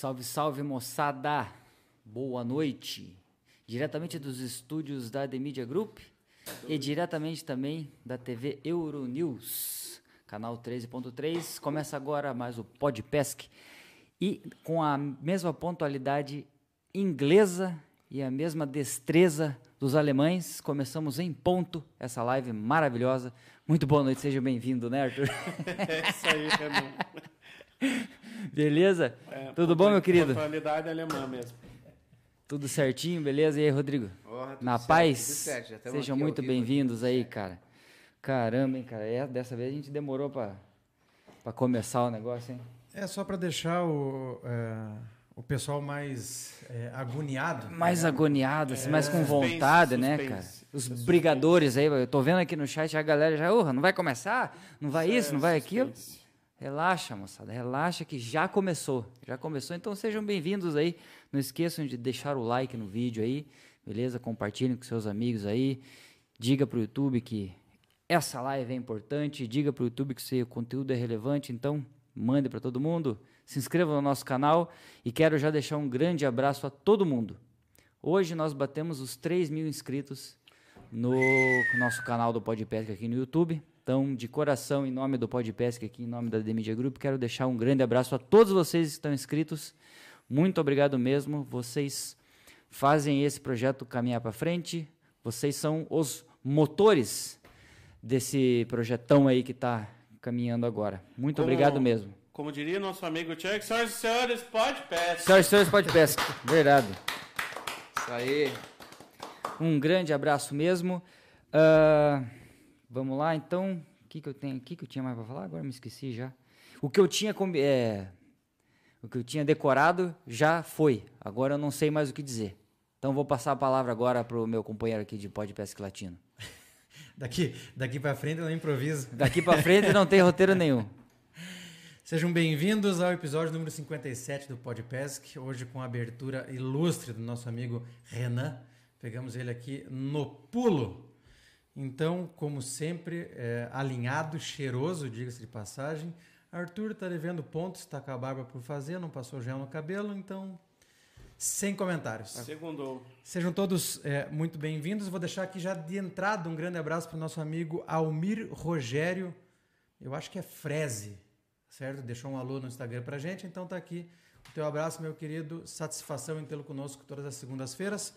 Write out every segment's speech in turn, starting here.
Salve, salve, moçada! Boa noite! Diretamente dos estúdios da The Media Group e diretamente também da TV Euronews, canal 13.3. Começa agora mais o Podpesc e com a mesma pontualidade inglesa e a mesma destreza dos alemães, começamos em ponto essa live maravilhosa. Muito boa noite, seja bem-vindo, né, Arthur? É isso aí, Renan. Beleza? É, Tudo bom, meu querido? Pontualidade alemã mesmo. Tudo certinho, beleza? E aí, Rodrigo? Na certo, paz? tudo certo, já estamos Sejam muito bem-vindos aí, cara. Caramba, hein, cara. É, dessa vez a gente demorou pra, pra começar o negócio, hein? É só para deixar o, é, o pessoal mais é, agoniado. Mais agoniado, assim, mais com É. suspense, vontade, né, suspense. cara? Os Suspense. brigadores aí, eu tô vendo aqui no chat a galera já, "Urra, não vai começar? Não vai isso, é não vai aquilo? Relaxa, moçada, relaxa que já começou. Já começou, então sejam bem-vindos aí. Não esqueçam de deixar o like no vídeo aí, beleza? Compartilhem com seus amigos aí. Diga pro YouTube que essa live é importante, diga pro YouTube que seu conteúdo é relevante, então mande para todo mundo. Se inscreva no nosso canal e quero já deixar um grande abraço a todo mundo. Hoje nós batemos os 3 mil inscritos no nosso canal do Podpesca aqui no YouTube. Então, de coração, em nome do Podpesca aqui, em nome da The Media Group, quero deixar um grande abraço a todos vocês que estão inscritos. Muito obrigado mesmo. Vocês fazem esse projeto caminhar para frente. Vocês são os motores desse projetão aí que está caminhando agora. Muito Como- obrigado mesmo. Como diria nosso amigo Chuck, senhoras e senhores, pode peça. Senhoras e senhores, Podpesca. Verdade. Isso aí. Um grande abraço mesmo. Ah, vamos lá, então. O que, que eu tenho aqui que eu tinha mais para falar? Agora me esqueci já. O que eu tinha é, o que eu tinha decorado já foi. Agora eu não sei mais o que dizer. Então vou passar a palavra agora pro meu companheiro aqui de Podpesc Latino. Daqui, daqui para frente ela improvisa. Daqui para frente não tem roteiro nenhum. Sejam bem-vindos ao episódio número 57 do Podpesc. Hoje com a abertura ilustre do nosso amigo Renan. Pegamos ele aqui no pulo. Então, como sempre, é, alinhado, cheiroso, diga-se de passagem. Arthur está devendo pontos, está com a barba por fazer, não passou gel no cabelo, então sem comentários. Segundou. Sejam todos é, muito bem-vindos. Vou deixar aqui já de entrada um grande abraço para o nosso amigo Almir Rogério. Eu acho que é Freze, certo? Deixou um alô no Instagram para gente, então tá aqui o teu abraço, meu querido. Satisfação em tê-lo conosco todas as segundas-feiras.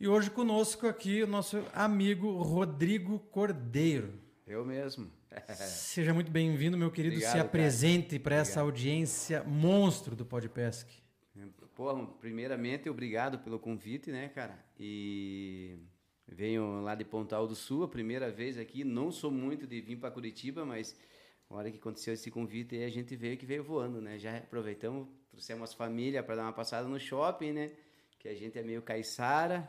E hoje conosco aqui o nosso amigo Rodrigo Cordeiro. Eu mesmo. Seja muito bem-vindo, meu querido. Obrigado, Se apresente para essa audiência monstro do Podpesc. Pô, primeiramente, obrigado pelo convite, né, cara? E venho lá de Pontal do Sul, a primeira vez aqui. Não sou muito de vir para Curitiba, mas na hora que aconteceu esse convite aí, a gente veio que veio voando, né? Já aproveitamos, trouxemos as famílias para dar uma passada no shopping, né? Que a gente é meio caiçara.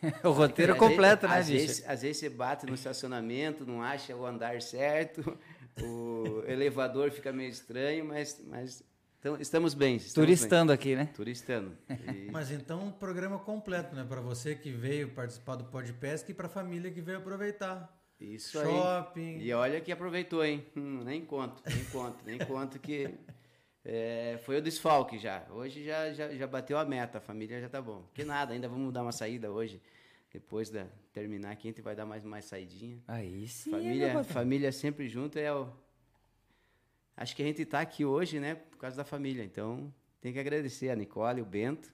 O roteiro completo, né, às? Vezes, às vezes você bate no estacionamento, não acha o andar certo, o elevador fica meio estranho, mas, mas então, estamos bem. Estamos Turistando aqui, né? Bem. Turistando. E- Mas então um programa completo, né? Para você que veio participar do Podpesc e para a família que veio aproveitar. isso Shopping. aí. E olha que aproveitou, hein? Hum, nem conto, nem conto, nem conto que é, foi o desfalque já. Hoje já, já, já bateu a meta, a família já tá bom. Que nada, ainda vamos dar uma saída hoje. Depois da terminar aqui, a gente vai dar mais, mais saidinha. Aí sim. Família, família sempre junto é o. Acho que a gente está aqui hoje, né, por causa da família. Então, tem que agradecer a Nicole, o Bento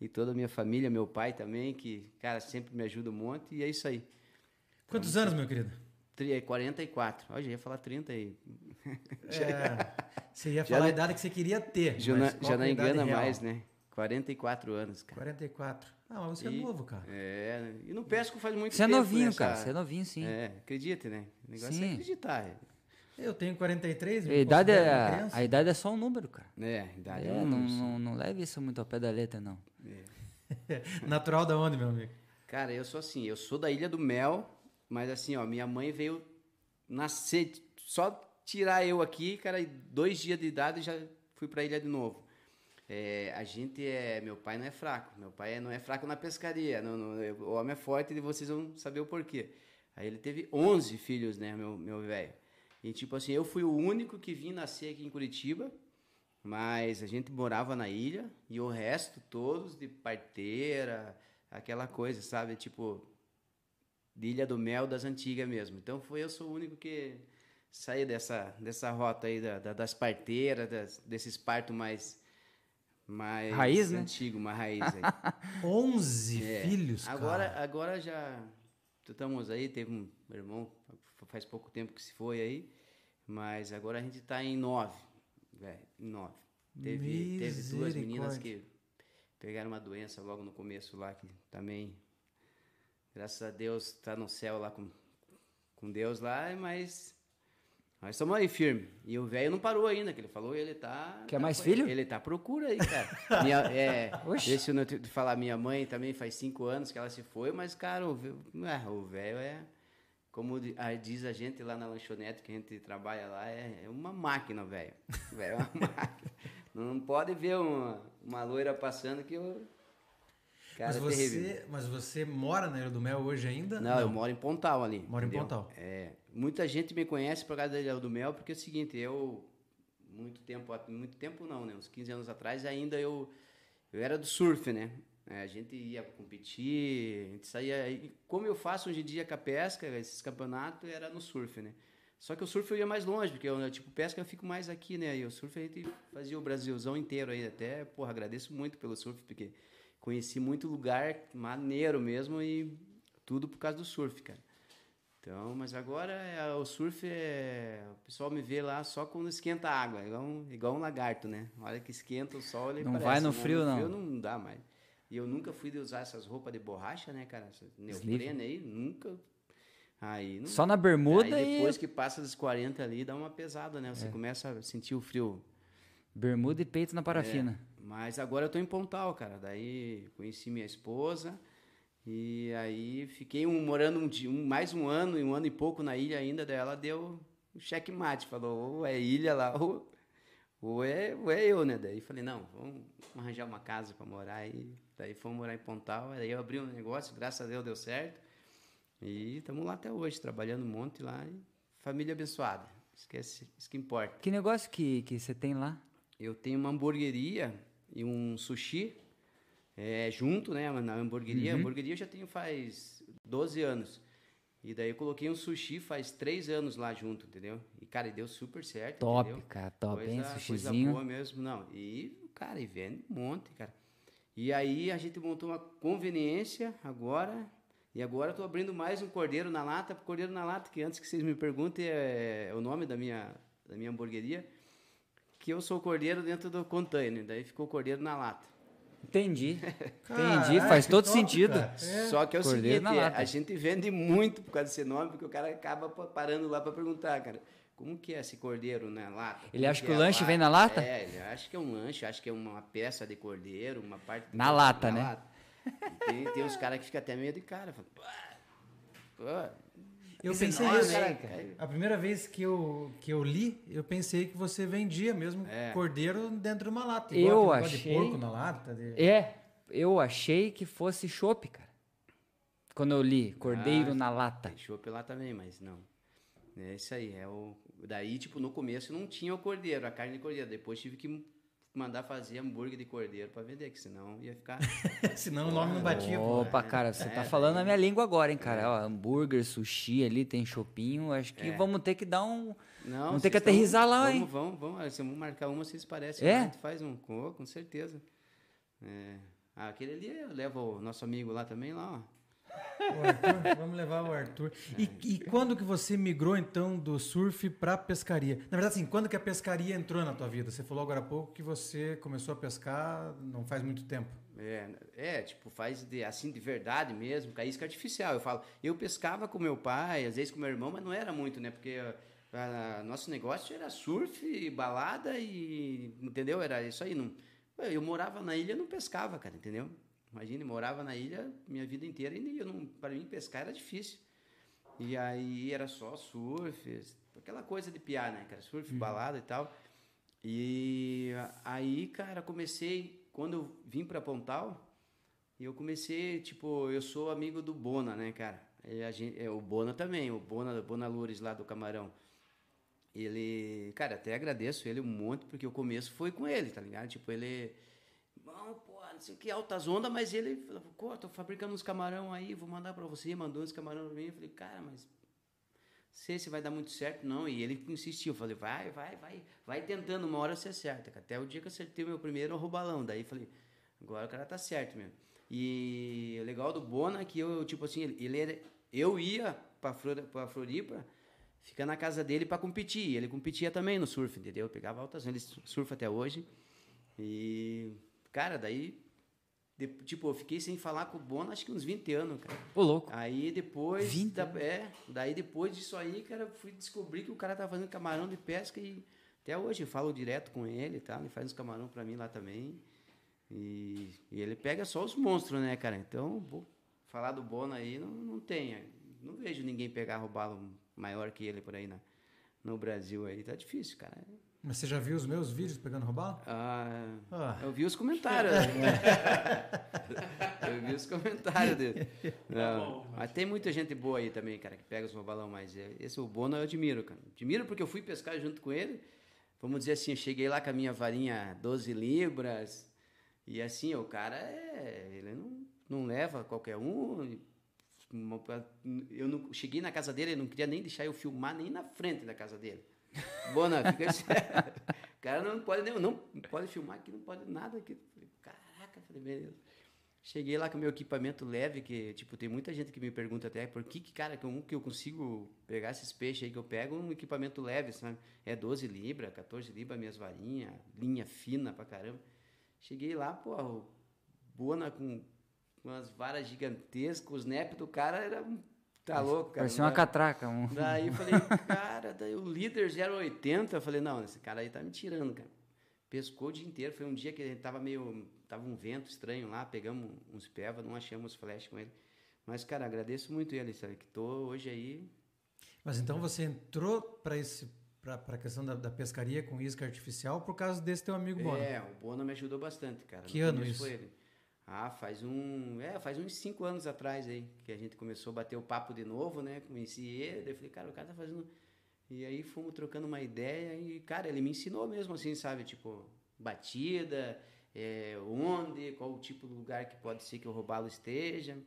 e toda a minha família, meu pai também, que, cara, sempre me ajuda um monte. E é isso aí. Quantos anos, meu querido? Tri- 44. Ó, já ia falar 30 aí. É, você ia Já falar a não- idade que você queria ter. Já, mas não- qual já não é a engana real? mais, né? 44 anos, cara. 44. Ah, mas você E- é novo, cara. É, e no pesco faz muito Você é tempo. novinho, né, cara. essa- Você é novinho, sim. É, acredite, né? O negócio Sim. é acreditar. Eu tenho 43, me A idade, é, a idade é só um número, cara. É, idade É, é um não, não, não leve isso muito ao pé da letra, não. Natural da onde, meu amigo? Cara, eu sou assim, eu sou da Ilha do Mel, mas assim, ó, minha mãe veio nascer, só tirar eu aqui, cara, dois dias de idade já fui pra ilha de novo. É, a gente é, meu pai não é fraco, meu pai é- não é fraco na pescaria, não, não, o homem é forte e vocês vão saber o porquê. Aí ele teve 11 filhos, né, meu meu velho. E tipo assim, eu fui o único que vim nascer aqui em Curitiba, Mas a gente morava na ilha e o resto todos de parteira, aquela coisa, sabe? Tipo, de Ilha do Mel das antigas mesmo. Então foi eu sou o único que saí dessa, dessa rota aí da, da- das parteiras, das- desses partos mais mais Raiz, né? antigo, mais raiz aí. 11 É. filhos, Agora, cara. agora já estamos aí, teve um meu irmão, faz pouco tempo que se foi aí, mas agora a gente está em nove, velho, em nove. Teve, teve duas meninas que pegaram uma doença logo no começo lá, que também, graças a Deus, tá no céu lá com, com Deus lá, mas nós estamos aí firme. E o velho não parou ainda, que ele falou, ele tá... Quer tá- mais filho? Ele tá à procura aí, cara. Minha, é, Oxi. deixa eu não te falar, minha mãe também faz cinco anos que ela se foi, mas, cara, o o velho é... Como diz a gente lá na lanchonete que a gente trabalha lá, é, é uma máquina, velho. É uma máquina. Não pode ver uma, uma loira passando que o cara mas, é você, mas você mora na Ilha do Mel hoje ainda? Não, eu moro em Pontal ali. Mora em entendeu? Pontal. É, muita gente me conhece por causa da Ilha do Mel, porque é o seguinte, eu muito tempo, muito tempo não, né, uns 15 anos atrás ainda eu eu era do surf, né? É, a gente ia competir, a gente saía, e como eu faço hoje em dia com a pesca, esses campeonatos era no surf, né? Só que o surf eu ia mais longe, porque eu, tipo, pesca eu fico mais aqui, né? E o surf a gente fazia o Brasilzão inteiro aí, até, porra, agradeço muito pelo surf, porque conheci muito lugar maneiro mesmo e tudo por causa do surf, cara. Então, mas agora é, o surf é. O pessoal me vê lá só quando esquenta a água, igual um, igual um lagarto, né? A hora que esquenta o sol, ele Não vai no frio, não. frio não dá mais. E eu nunca fui de usar essas roupas de borracha, né, cara? Essas neoprene aí, nunca. Aí não. Só na bermuda aí depois e. que passa dos 40 ali, dá uma pesada, né? É. Você começa a sentir o frio. Bermuda e peito na parafina. Mas agora eu tô em Pontal, cara. Daí conheci minha esposa e aí fiquei um- morando um, dia- um- mais um ano, um ano e pouco na ilha ainda. Daí ela deu o checkmate, falou, ou é ilha lá, ou, ou, é, ou é eu, né? Daí falei, não, vamos arranjar uma casa para morar aí. Daí fomos morar em Pontal, aí eu abri um negócio, graças a Deus deu certo. E estamos lá até hoje, trabalhando um monte lá. E família abençoada. Esquece, isso que importa. Que negócio que que você tem lá? Eu tenho uma hamburgueria e um sushi é, junto, né? Na hamburgueria. A hamburgueria eu já tenho faz 12 anos. E daí eu coloquei um sushi faz 3 anos lá junto, entendeu? E, cara, deu super certo, Top, entendeu? cara, top, hein? Coisa Sushizinho. boa mesmo, não. E, cara, e vende um monte, cara. E aí a gente montou uma conveniência agora. E agora eu tô abrindo mais um cordeiro na lata. Cordeiro na lata, que antes que vocês me perguntem é, é o nome da minha, da minha hamburgueria. Que eu sou cordeiro dentro do container. Daí ficou cordeiro na lata. Entendi. Entendi, faz que todo top, sentido. cara. É. Só que é o Cordeiro seguinte, é, a gente vende muito por causa desse nome, porque o cara acaba pa- parando lá para perguntar, cara, como que é esse cordeiro na lata? Ele Como acha que é o lanche vem na lata? É, ele acha que é um lanche, acha que é uma peça de cordeiro, uma parte... de Na cordeiro, lata, na né? lata. E Tem, tem uns caras que ficam até meio de cara, falam, pô, Eu Esse pensei nome, isso. né, cara? A primeira vez que eu, que eu li, eu pensei que você vendia mesmo É. cordeiro dentro de uma lata. Eu achei- de porco na lata. de- É, eu achei que fosse chopp, cara. Quando eu li, cordeiro Ah, na lata. Tem chopp lá também, mas não. É isso aí, é o... Daí, tipo, no começo não tinha o cordeiro, a carne de cordeiro. Depois tive que mandar fazer hambúrguer de cordeiro para vender, que senão ia ficar... Senão o nome não batia. pô. Opa, cara, você tá É, falando daí- a minha língua agora, hein, cara. Ó, hambúrguer, sushi ali, tem chopinho. Acho que É. vamos ter que dar um. Não, Vamos ter que vocês tão- aterrissar lá, vamos, hein? Vamos, vamos, vamos. Vamos marcar uma, vocês parecem. É? A gente faz um, com, com certeza. É. Ah, aquele ali eu levo o nosso amigo lá também, lá, ó. Arthur, vamos levar o Arthur. E, e quando que você migrou então do surf para pescaria? Na verdade, assim, quando que a pescaria entrou na tua vida? Você falou agora há pouco que você começou a pescar não faz muito tempo. É, é, tipo, faz de, assim de verdade mesmo, com a isca artificial. Eu falo, eu pescava com meu pai, às vezes com meu irmão, mas não era muito, né? Porque ah, nosso negócio era surf, balada e. Entendeu? Era isso aí. Não, eu morava na ilha não pescava, cara, entendeu? Imagina, morava na ilha minha vida inteira e eu não, para mim pescar era difícil. E aí era só surf, aquela coisa de piar, né, cara? Surf, balada e tal. E aí, cara, comecei, quando eu vim pra Pontal, eu comecei, tipo, eu sou amigo do Bona, né, cara? Gente, é, o Bona também, o Bona, Bona Loures lá do Camarão. ele, cara, até agradeço ele um monte, porque o começo foi com ele, tá ligado? Tipo, ele, pô, não sei o que, altas ondas, mas ele falou, pô, tô fabricando uns camarão aí, vou mandar pra você, mandou uns camarão pra mim. Eu falei, cara, mas sei se vai dar muito certo, não. E ele insistiu, eu falei, vai, vai, vai, vai tentando, uma hora você acerta. Até o dia que eu acertei o meu primeiro roubalão, daí falei, agora o cara tá certo mesmo. E o legal do Bona é que eu, tipo assim, ele, era, eu ia pra Floripa, ficar na casa dele para competir. Ele competia também no surf, entendeu? Eu pegava altas, ele surfa até hoje. E, cara, daí, de, tipo, eu fiquei sem falar com o Bona acho que uns 20 anos, cara. Ô, louco. Aí depois. 20 da, é, daí depois disso aí, cara, fui descobrir que o cara tá fazendo camarão de pesca e até hoje eu falo direto com ele, tá? Ele faz uns camarão para mim lá também. E, e, ele pega só os monstros, né, cara? Então, vou falar do Bona aí, não, não tem. Não vejo ninguém pegar roubá-lo maior que ele por aí na, no Brasil aí. Tá difícil, cara. Mas você já viu os meus vídeos pegando robalo? Ah, Ah. Eu vi os comentários. eu vi os comentários dele. Não, mas tem muita gente boa aí também, cara, que pega os robalão, mas é- esse o Bono eu admiro, cara. Admiro porque eu fui pescar junto com ele. Vamos dizer assim, eu cheguei lá com a minha varinha 12 libras. E assim, o cara é. Ele não, não leva qualquer um. Eu não, cheguei na casa dele, ele não queria nem deixar eu filmar nem na frente da casa dele. Bona, fica. O cara não pode nem, não pode filmar aqui, não pode nada aqui. Caraca, falei, beleza. Cheguei lá com meu equipamento leve, que, tipo, tem muita gente que me pergunta até por que, que cara, como que eu consigo pegar esses peixes aí que eu pego um equipamento leve, sabe? É 12 libras, 14 libras minhas varinhas, linha fina pra caramba. Cheguei lá, pô, o Bona com umas varas gigantescas, os nep do cara era um. Tá louco, cara. Parecia uma Não- catraca. Um... Daí eu falei, cara, daí o líder 080, eu falei, não, esse cara aí tá me tirando, cara. Pescou o dia inteiro, foi um dia que gente tava meio, tava um vento estranho lá, pegamos uns peva, não achamos flash com ele. Mas, cara, agradeço muito ele, sabe, que tô hoje aí, Mas então você entrou para esse para a questão da, da pescaria com isca artificial por causa desse teu amigo Bono. É, o Bono me ajudou bastante, cara. Que No ano isso? Foi ele. Ah, faz um. É, faz uns cinco anos atrás aí, que a gente começou a bater o papo de novo, né? Conheci ele, daí eu falei, cara, o cara tá fazendo. E aí fomos trocando uma ideia e, cara, ele me ensinou mesmo assim, sabe? Tipo, batida, é, onde, qual o tipo de lugar que pode ser que o robalo esteja.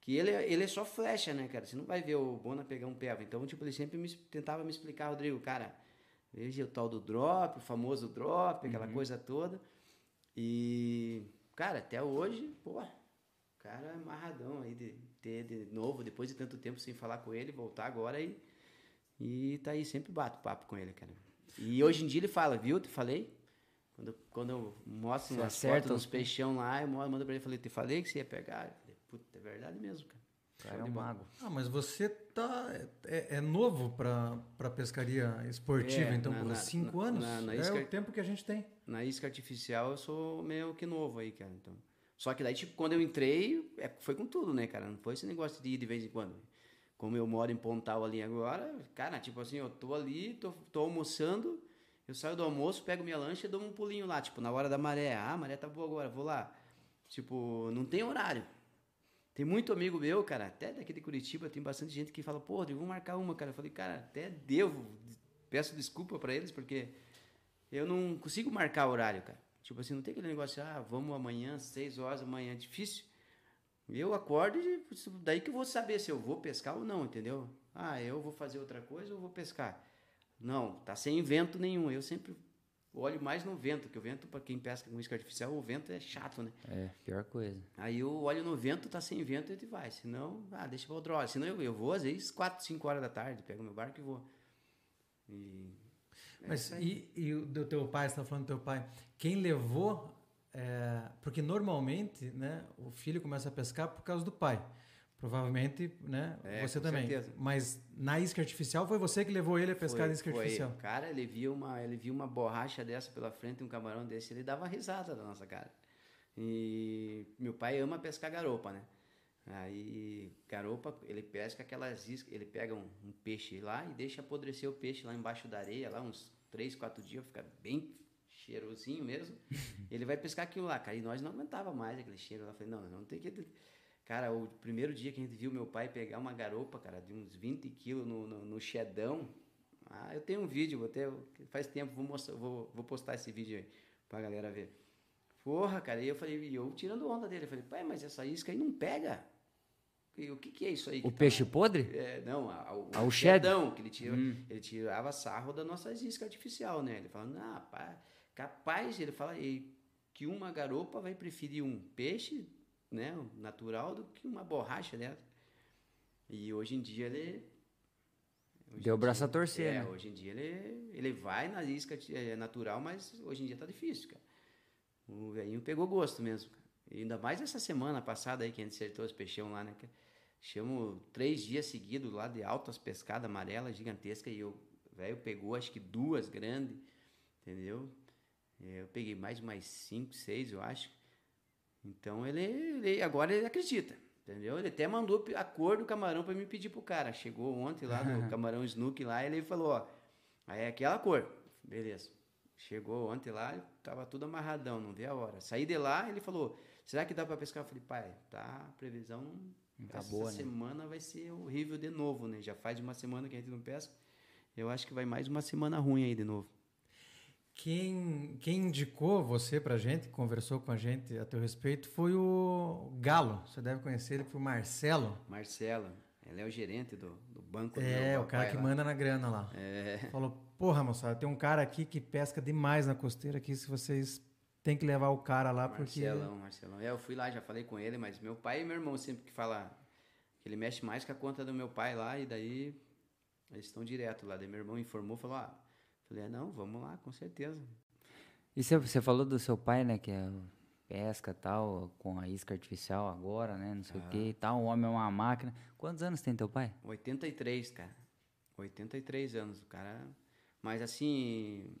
Que ele, é- ele é só flecha, né, cara? Você não vai ver o Bona pegar um peva. Então, tipo, ele sempre me, tentava me explicar, Rodrigo, cara, veja o tal do drop, o famoso drop, aquela coisa toda. E, cara, até hoje, pô, cara amarradão aí de ter de novo, depois de tanto tempo sem falar com ele, voltar agora e, e tá aí, sempre bato papo com ele, cara. E hoje em dia ele fala, viu? Te falei? Quando, quando eu mostro umas fotos os- peixão lá, eu mando pra ele, falei, te falei que você ia pegar? Eu falei, puta, é verdade mesmo, cara. Cara é um mago. Ah, mas você tá é, é novo para pescaria esportiva, É, então na- por na- cinco na- anos na- na é isca- o tempo que a gente tem. Na isca artificial eu sou meio que novo aí, cara. Então. Só que daí, tipo, quando eu entrei, é, foi com tudo, né, cara? Não foi esse negócio de ir de vez em quando. Como eu moro em Pontal ali agora, cara, tipo assim, eu tô ali, tô, tô almoçando, eu saio do almoço, pego minha lancha e dou um pulinho lá, tipo, na hora da maré. Ah, a maré tá boa agora, vou lá. Tipo, não tem horário. Tem muito amigo meu, cara, até daqui de Curitiba, tem bastante gente que fala, pô, Rodrigo, vamos marcar uma, cara. Eu falei, cara, até devo, peço desculpa pra eles, porque eu não consigo marcar horário, cara. Tipo assim, não tem aquele negócio, ah, vamos amanhã, seis horas da manhã, é difícil. Eu acordo e daí que eu vou saber se eu vou pescar ou não, entendeu? Ah, eu vou fazer outra coisa ou vou pescar? Não, tá sem vento nenhum. Eu sempre olho mais no vento, que o vento, para quem pesca com isca artificial, o vento é chato, né? É, pior coisa. Aí eu olho no vento, tá sem vento, e vai. Senão, ah, deixa pra outra hora. Senão eu, eu vou, às vezes, 4, 5 horas da tarde, pego meu barco e vou. E... é Mas e, e o do teu pai, você está falando do teu pai, quem levou, é, porque normalmente, né, o filho começa a pescar por causa do pai. Provavelmente, né, É, você também. certeza. Mas na isca artificial foi você que levou ele a pescar Foi- na isca foi. artificial. Cara, ele viu uma, ele viu uma borracha dessa pela frente, um camarão desse, ele dava risada da nossa cara. E meu pai ama pescar garopa, né? Aí, garopa, ele pesca aquelas iscas, ele pega um, um peixe lá e deixa apodrecer o peixe lá embaixo da areia, lá uns 3, 4 dias, fica bem cheirosinho mesmo. ele vai pescar aquilo lá, cara, e nós não aguentava mais aquele cheiro lá. Falei, não, não tem que... Cara, o primeiro dia que a gente viu meu pai pegar uma garopa, cara, de uns 20 quilos no, no, no chedão, Ah, eu tenho um vídeo, vou ter, faz tempo, vou, mostrar, vou, vou postar esse vídeo aí pra galera ver. Porra, cara, e eu falei, e eu tirando onda dele, eu falei, pai, mas essa isca aí não pega. E o que, que é isso aí? O tá peixe lá?" podre? É, não, a, o, Ah, o o shed? shedão, que ele, tira, Hum. ele tirava sarro da nossa isca artificial, né? Ele fala, não, pá, capaz, ele fala e, que uma garopa vai preferir um peixe, né, natural, do que uma borracha dessa. E hoje em dia ele... Deu o braço dia- a torcer, é, né? hoje em dia ele, ele vai na isca é, natural, mas hoje em dia tá difícil, cara. O velhinho pegou gosto mesmo, cara. E ainda mais essa semana passada aí que a gente acertou os peixão lá, né? cara? Chamo três dias seguidos lá de altas pescadas amarelas gigantescas e o velho pegou acho que duas grandes, entendeu? É, Eu peguei mais umas cinco, seis, eu acho. Então ele, ele- agora ele acredita, entendeu? Ele até mandou a cor do camarão para me pedir pro cara. Chegou ontem lá no camarão Snook lá, ele falou, ó, aí é aquela cor. Beleza. Chegou ontem lá, tava tudo amarradão, não vê a hora. Saí de lá, ele falou: "Será que dá para pescar?" Eu falei: "Pai, tá, a previsão Tá essa boa, né? semana vai ser horrível de novo, né? Já faz uma semana que a gente não pesca. Eu acho que vai mais uma semana ruim aí de novo." Quem, quem indicou você pra gente, conversou com a gente a teu respeito, foi o Galo. Você deve conhecer ele por Marcelo. Marcelo, ele é o gerente do, do banco do É, meu o cara que lá. manda na grana lá. É. Falou, porra, moçada, tem um cara aqui que pesca demais na costeira aqui, se vocês têm que levar o cara lá, porque... Marcelão, Marcelão. É, eu fui lá, já falei com ele, mas meu pai e meu irmão sempre que fala que ele mexe mais com a conta do meu pai lá, e daí eles estão direto lá. Daí meu irmão informou, falou, ah, falei, ah, não, vamos lá, com certeza. E você, falou do seu pai, né, que é pesca e tal, com a isca artificial agora, né, não sei o que e tal, o homem é uma máquina. Quantos anos tem teu pai? 83, cara. 83 anos, o cara. Mas assim.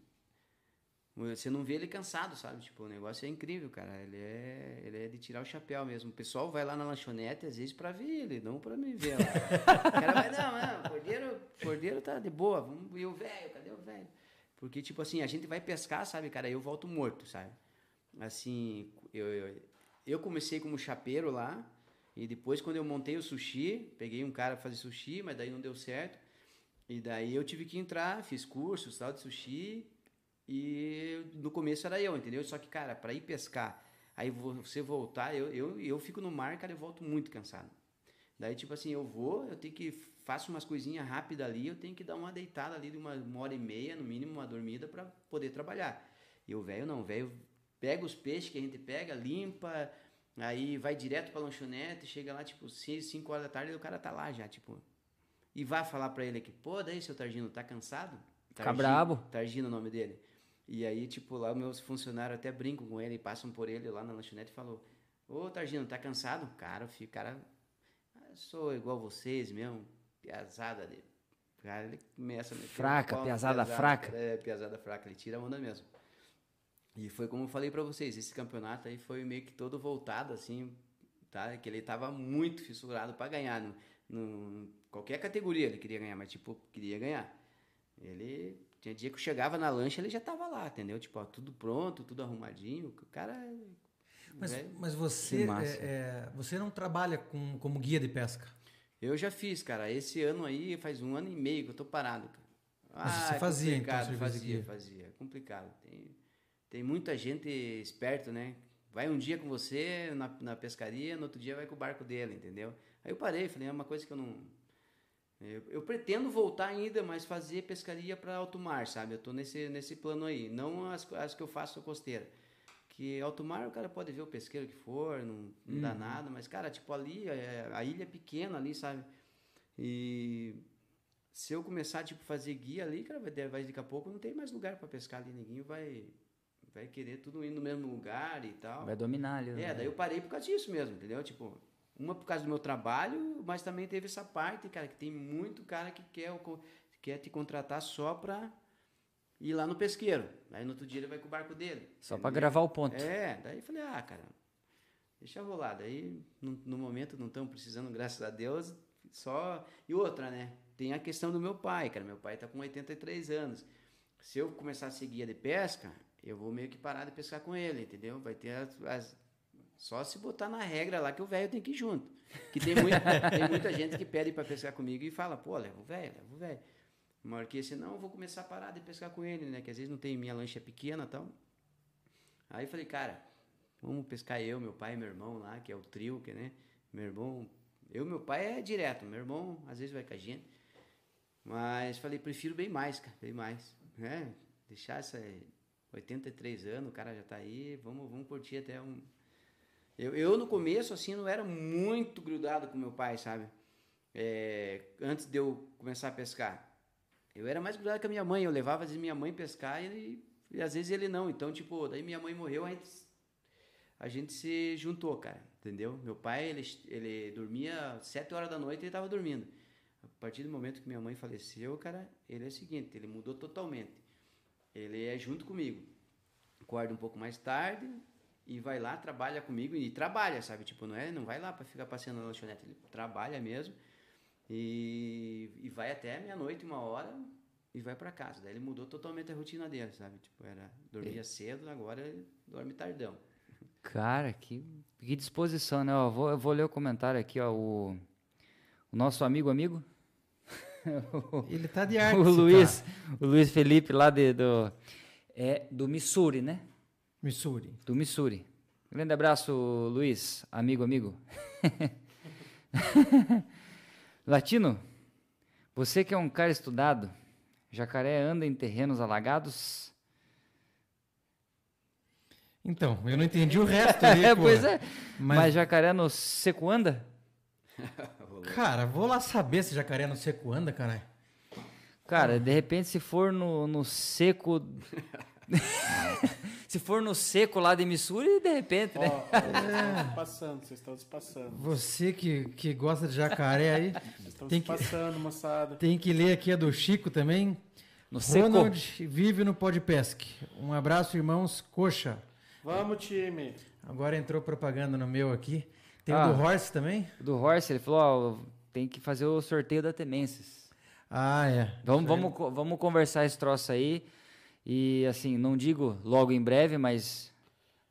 Você não vê ele cansado, sabe? Tipo, o negócio é incrível, cara. Ele é, ele é de tirar o chapéu mesmo. O pessoal vai lá na lanchonete, às vezes, pra ver ele, não pra me ver lá. o cara vai, não, não, cordeiro, cordeiro tá de boa. Vamos, e o velho, cadê o velho? Porque, tipo assim, a gente vai pescar, sabe, cara? Eu volto morto, sabe? Assim, eu, eu, eu comecei como chapeiro lá. E depois, quando eu montei o sushi, peguei um cara pra fazer sushi, mas daí não deu certo. E daí eu tive que entrar, fiz cursos tal de sushi. E no começo era eu, entendeu? Só que, cara, para ir pescar, aí você voltar, eu, eu, eu fico no mar, cara, eu volto muito cansado. Daí, tipo assim, eu vou, eu tenho que faço umas coisinhas rápidas ali, eu tenho que dar uma deitada ali de uma, uma hora e meia, no mínimo, uma dormida para poder trabalhar. E o velho não, velho pega os peixes que a gente pega, limpa, aí vai direto pra lanchonete, chega lá, tipo, 5 horas da tarde, e o cara tá lá já, tipo. E vai falar pra ele aqui, pô, daí, seu Targino, tá cansado? Fica brabo. Targino é o nome dele. E aí, tipo, lá meus funcionários até brincam com ele, passam por ele lá na lanchonete e falou, ô Targino, tá cansado? Cara, o cara, "Ah, sou igual vocês mesmo, piazada dele. Cara, ele começa a meter Fraca, piazada fraca. É, piazada fraca, ele tira a onda mesmo. E foi como eu falei pra vocês, esse campeonato aí foi meio que todo voltado, assim, tá? Que ele tava muito fissurado pra ganhar. No, no- qualquer categoria ele queria ganhar, mas, tipo, queria ganhar. Ele, tinha dia que eu chegava na lancha, ele já tava lá, entendeu? Tipo, ó, tudo pronto, tudo arrumadinho. O cara... Mas, velho, mas Que você, é, é, você não trabalha com, como guia de pesca. Eu já fiz, cara. Esse ano aí faz um ano e meio que eu tô parado, cara. Mas Ah, você é fazia, então, de fazia, fazia. É complicado. Tem, tem muita gente esperto, né? Vai um dia com você na, na pescaria, no outro dia vai com o barco dele, entendeu? Aí eu parei, falei, é uma coisa que eu não. Eu, eu pretendo voltar ainda, mas fazer pescaria para alto mar, sabe? Eu tô nesse, nesse plano aí. Não as, as que eu faço costeira. Que alto mar o cara pode ver o pesqueiro que for, não, não dá nada, mas, cara, tipo, ali, é, a ilha é pequena ali, sabe? E se eu começar, tipo, fazer guia ali, cara, vai, vai daqui a pouco não tem mais lugar para pescar ali, ninguém vai, vai querer tudo ir no mesmo lugar e tal. Vai dominar ali. É, né? daí eu parei por causa disso mesmo, entendeu? Tipo, uma por causa do meu trabalho, mas também teve essa parte, cara, que tem muito cara que quer, quer te contratar só pra ir lá no pesqueiro. Aí no outro dia ele vai com o barco dele. Só pra entendeu? gravar o ponto. É, daí eu falei, ah, cara, deixa rolar. Daí, no, no momento, não estamos precisando, graças a Deus, só... E outra, né? Tem a questão do meu pai, cara. Meu pai tá com 83 anos. Se eu começar a seguir guia de pesca, eu vou meio que parar de pescar com ele, entendeu? Vai ter as... as- Só se botar na regra lá que o velho tem que ir junto. Que tem, muito, tem muita gente que pede para pescar comigo e fala, pô, leva o velho, leva o velho. Marquei assim, não, eu vou começar a parar de pescar com ele, né? Que às vezes não tem, minha lancha é pequena e tal. Aí falei, cara, vamos pescar eu, meu pai e meu irmão lá, que é o trio, que, né? Meu irmão, eu e meu pai é direto, meu irmão às vezes vai com a gente. Mas falei, prefiro bem mais, cara, bem mais. Né? Deixar essa 83 anos, o cara já tá aí, vamos, vamos curtir até um. Eu, eu no começo, assim, não era muito grudado com meu pai, sabe? É, antes de eu começar a pescar. Eu era mais grudado com a minha mãe, eu levava às vezes minha mãe pescar e, e às vezes ele não. Então, tipo, daí minha mãe morreu, a gente, a gente se juntou, cara, entendeu? Meu pai, ele, ele dormia sete horas da noite e ele dormindo. A partir do momento que minha mãe faleceu, cara, ele é o seguinte, ele mudou totalmente. Ele é junto comigo. Acorda um pouco mais tarde e vai lá, trabalha comigo e trabalha, sabe? Tipo, não é, não vai lá para ficar passeando na lanchonete, ele trabalha mesmo. E, e vai até meia-noite, uma hora e vai para casa. Daí ele mudou totalmente a rotina dele, sabe? Tipo, era dormia cedo, agora ele dorme tardão. Cara, que, que disposição, né? Ó, vou, eu vou ler o comentário aqui, ó. O, o nosso amigo, amigo? Ele tá de arte. o Luiz, o Luiz Felipe lá de, do, é, do Missouri, né? Missouri. Do Missouri. Grande abraço, Luiz, amigo, amigo. Latino, você que é um cara estudado, jacaré anda em terrenos alagados? Então, eu não entendi o resto aí, É, pois é. Mas... Mas- jacaré no seco anda? Cara, vou lá saber se jacaré no seco anda, caralho. Cara, de repente, se for no, no seco. Se for no seco lá de Missouri, de repente, né? Estão se passando, vocês estão se passando. Você que, que gosta de jacaré aí, Vocês estão Tem se que- passando, moçada. tem que ler aqui a do Chico também. No seco. Ronald vive no Podpesc. Um abraço, irmãos. Coxa. Vamos, time. Agora entrou propaganda no meu aqui. Tem Ah. o do Horse também? Do Horse, ele falou: ó, tem que fazer o sorteio da Temenses. Ah, é. Vamos, vamos, vamos conversar esse troço aí. E assim, não digo logo em breve, mas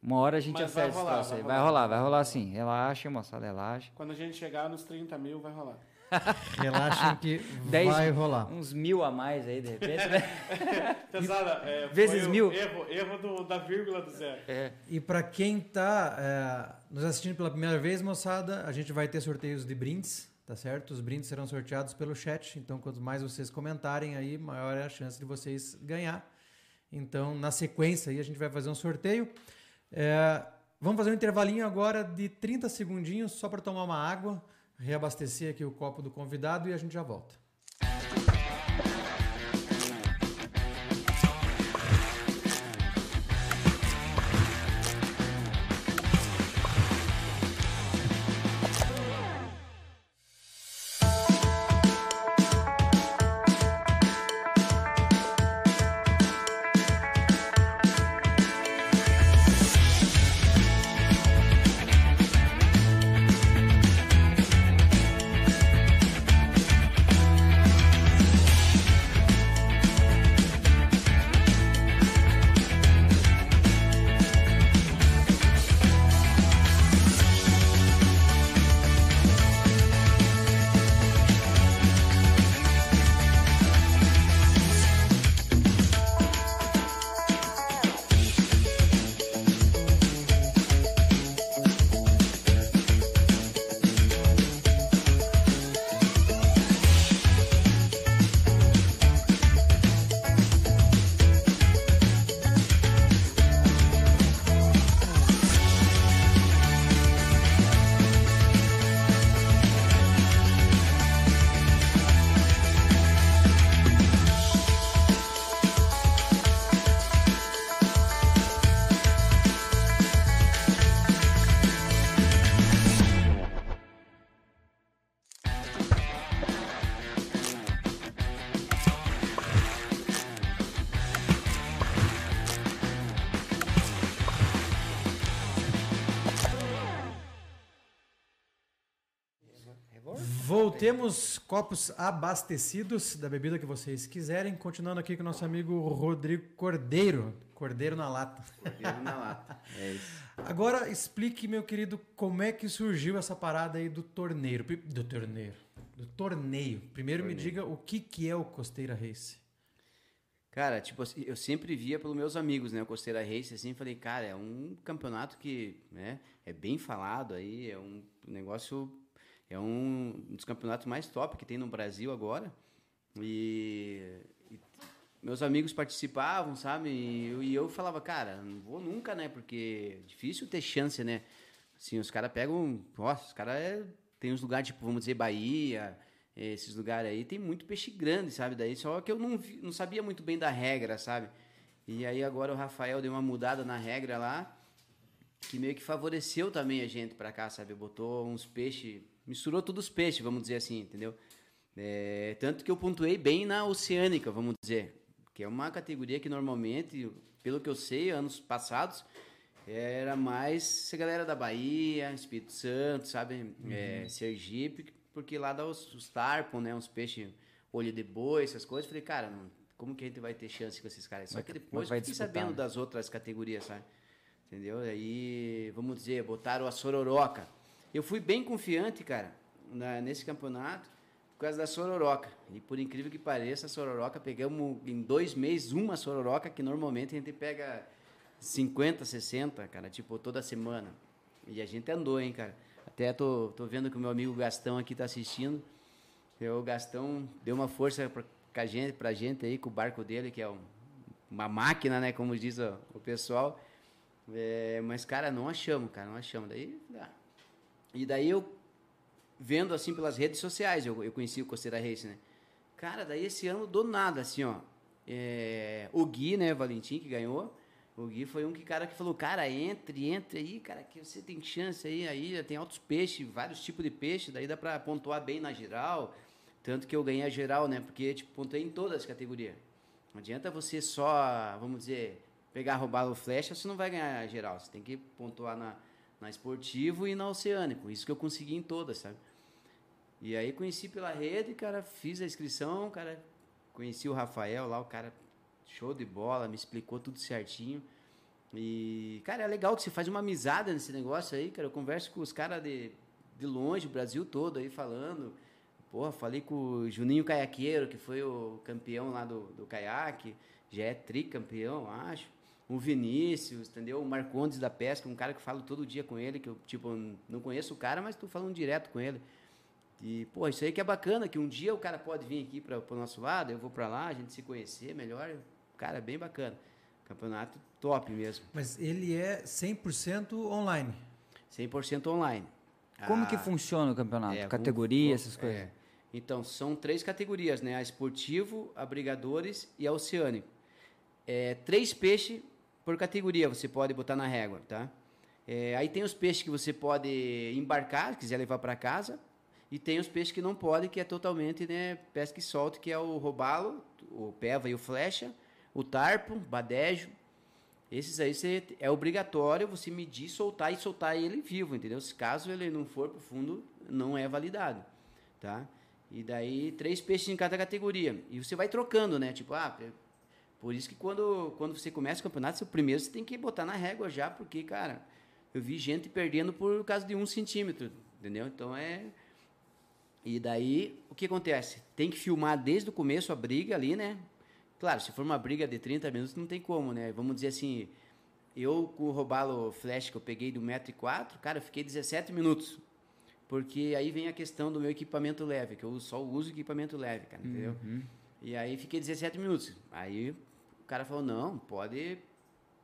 uma hora a gente Mas vai acerta esse rolar, vai aí. Vai rolar. rolar, vai rolar sim. Relaxa, moçada, relaxa. Quando a gente chegar nos 30 mil, vai rolar. Relaxem que Dez- vai rolar. Uns mil a mais aí, de repente, né? Pesada, é, Vezes mil. Erro, erro do- da vírgula do zero. É. E para quem tá é, nos assistindo pela primeira vez, moçada, a gente vai ter sorteios de brindes, tá certo? Os brindes serão sorteados pelo chat, então quanto mais vocês comentarem aí, maior é a chance de vocês ganhar. Então, na sequência aí, a gente vai fazer um sorteio. É, vamos fazer um intervalinho agora de 30 segundinhos só para tomar uma água, reabastecer aqui o copo do convidado e a gente já volta. Voltemos copos abastecidos da bebida que vocês quiserem. Continuando aqui com o nosso amigo Rodrigo Cordeiro. Cordeiro na lata. Cordeiro na lata. É isso. Agora explique, meu querido, como é que surgiu essa parada aí do torneiro. Do torneiro. do torneio. Primeiro me Torneio. diga o que, que é o Costeira Race. Cara, tipo assim, eu sempre via pelos meus amigos, né, o Costeira Race, assim, falei, cara, é um campeonato que, né, é bem falado aí, é um negócio, é um dos campeonatos mais top que tem no Brasil agora, e, e meus amigos participavam, sabe, e eu, e eu falava, cara, não vou nunca, né, porque é difícil ter chance, né, assim, os caras pegam, nossa, os caras é, tem uns lugares, tipo, vamos dizer, Bahia, esses lugares aí tem muito peixe grande, sabe? Daí só que eu não, não sabia muito bem da regra, sabe? E aí agora o Rafael deu uma mudada na regra lá, que meio que favoreceu também a gente pra cá, sabe? Botou uns peixes, misturou todos os peixes, vamos dizer assim, entendeu? É, tanto que eu pontuei bem na oceânica, vamos dizer, que é uma categoria que normalmente, pelo que eu sei, anos passados, era mais a galera da Bahia, Espírito Santo, sabe? É, Sergipe, porque lá dá os, os tarpon, né? Uns peixes, olho de boi, essas coisas. Falei, cara, não- como que a gente vai ter chance com esses caras? Só que depois fiquei disputar, sabendo né? das outras categorias, sabe? Entendeu? Aí, vamos dizer, botaram a sororoca. Eu fui bem confiante, cara, na- nesse campeonato, por causa da sororoca. E por incrível que pareça, a sororoca, pegamos em dois meses uma sororoca, que normalmente a gente pega 50, 60, cara, tipo, toda semana. E a gente andou, hein, cara. Até tô, tô vendo que o meu amigo Gastão aqui tá assistindo. O Gastão deu uma força pra, pra, gente, pra gente aí, com o barco dele, que é um- uma máquina, né, como diz o, o pessoal. É, mas, cara, não achamos, cara, não achamos. Daí, ah. E daí eu, vendo assim pelas redes sociais, eu, eu conheci o Costeira Race, né? Cara, daí esse ano, do nada, assim, ó. é, o Gui, né, Valentim, que ganhou. O Gui foi um que, cara que falou, cara, entre, entre aí, cara, que você tem chance aí, aí tem altos peixes, vários tipos de peixe, daí dá pra pontuar bem na geral. Tanto que eu ganhei a geral, né? Porque, tipo, pontuei em todas as categorias. Não adianta você só, vamos dizer, pegar, roubar o flecha, você não vai ganhar a geral. Você tem que pontuar na, na esportivo e na oceânico. Isso que eu consegui em todas, sabe? E aí conheci pela rede, cara, fiz a inscrição, cara, conheci o Rafael lá, o cara show de bola, me explicou tudo certinho. E, cara, é legal que você faz uma amizade nesse negócio aí, cara. Eu converso com os caras de, de longe, o Brasil todo aí falando. Porra, falei com o Juninho Caiaqueiro, que foi o campeão lá do, do caiaque, já é tricampeão, acho. O Vinícius, entendeu? O Marcondes da Pesca, um cara que eu falo todo dia com ele, que eu, tipo, não conheço o cara, mas tô falando direto com ele. E, pô, isso aí que é bacana, que um dia o cara pode vir aqui para o nosso lado, eu vou para lá, a gente se conhecer melhor. Cara, bem bacana. Campeonato top mesmo. Mas ele é 100% online. 100% online. Como que Ah, funciona o campeonato? é, Categoria, vamos- essas coisas? é. Então, são três categorias, né? A esportivo, a brigadores e a oceânico. É, três peixes por categoria você pode botar na régua, tá? É, aí tem os peixes que você pode embarcar, se quiser levar para casa, e tem os peixes que não pode, que é totalmente né, pesca e solta, que é o robalo, o peva e o flecha, o tarpo, badejo. Esses aí você, é obrigatório você medir, soltar e soltar ele vivo, entendeu? Se caso ele não for pro fundo, não é validado, tá? E daí três peixes em cada categoria. E você vai trocando, né? Tipo, ah, por isso que quando, quando você começa o campeonato, seu primeiro você tem que botar na régua já, porque, cara, eu vi gente perdendo por causa de um centímetro, entendeu? Então é. E daí, o que acontece? Tem que filmar desde o começo a briga ali, né? Claro, se for uma briga de 30 minutos, não tem como, né? Vamos dizer assim, eu com o robalo flash que eu peguei do 1,4m, cara, eu fiquei 17 minutos. Porque aí vem a questão do meu equipamento leve, que eu só uso equipamento leve, cara, entendeu? E aí fiquei 17 minutos. Aí o cara falou, não, pode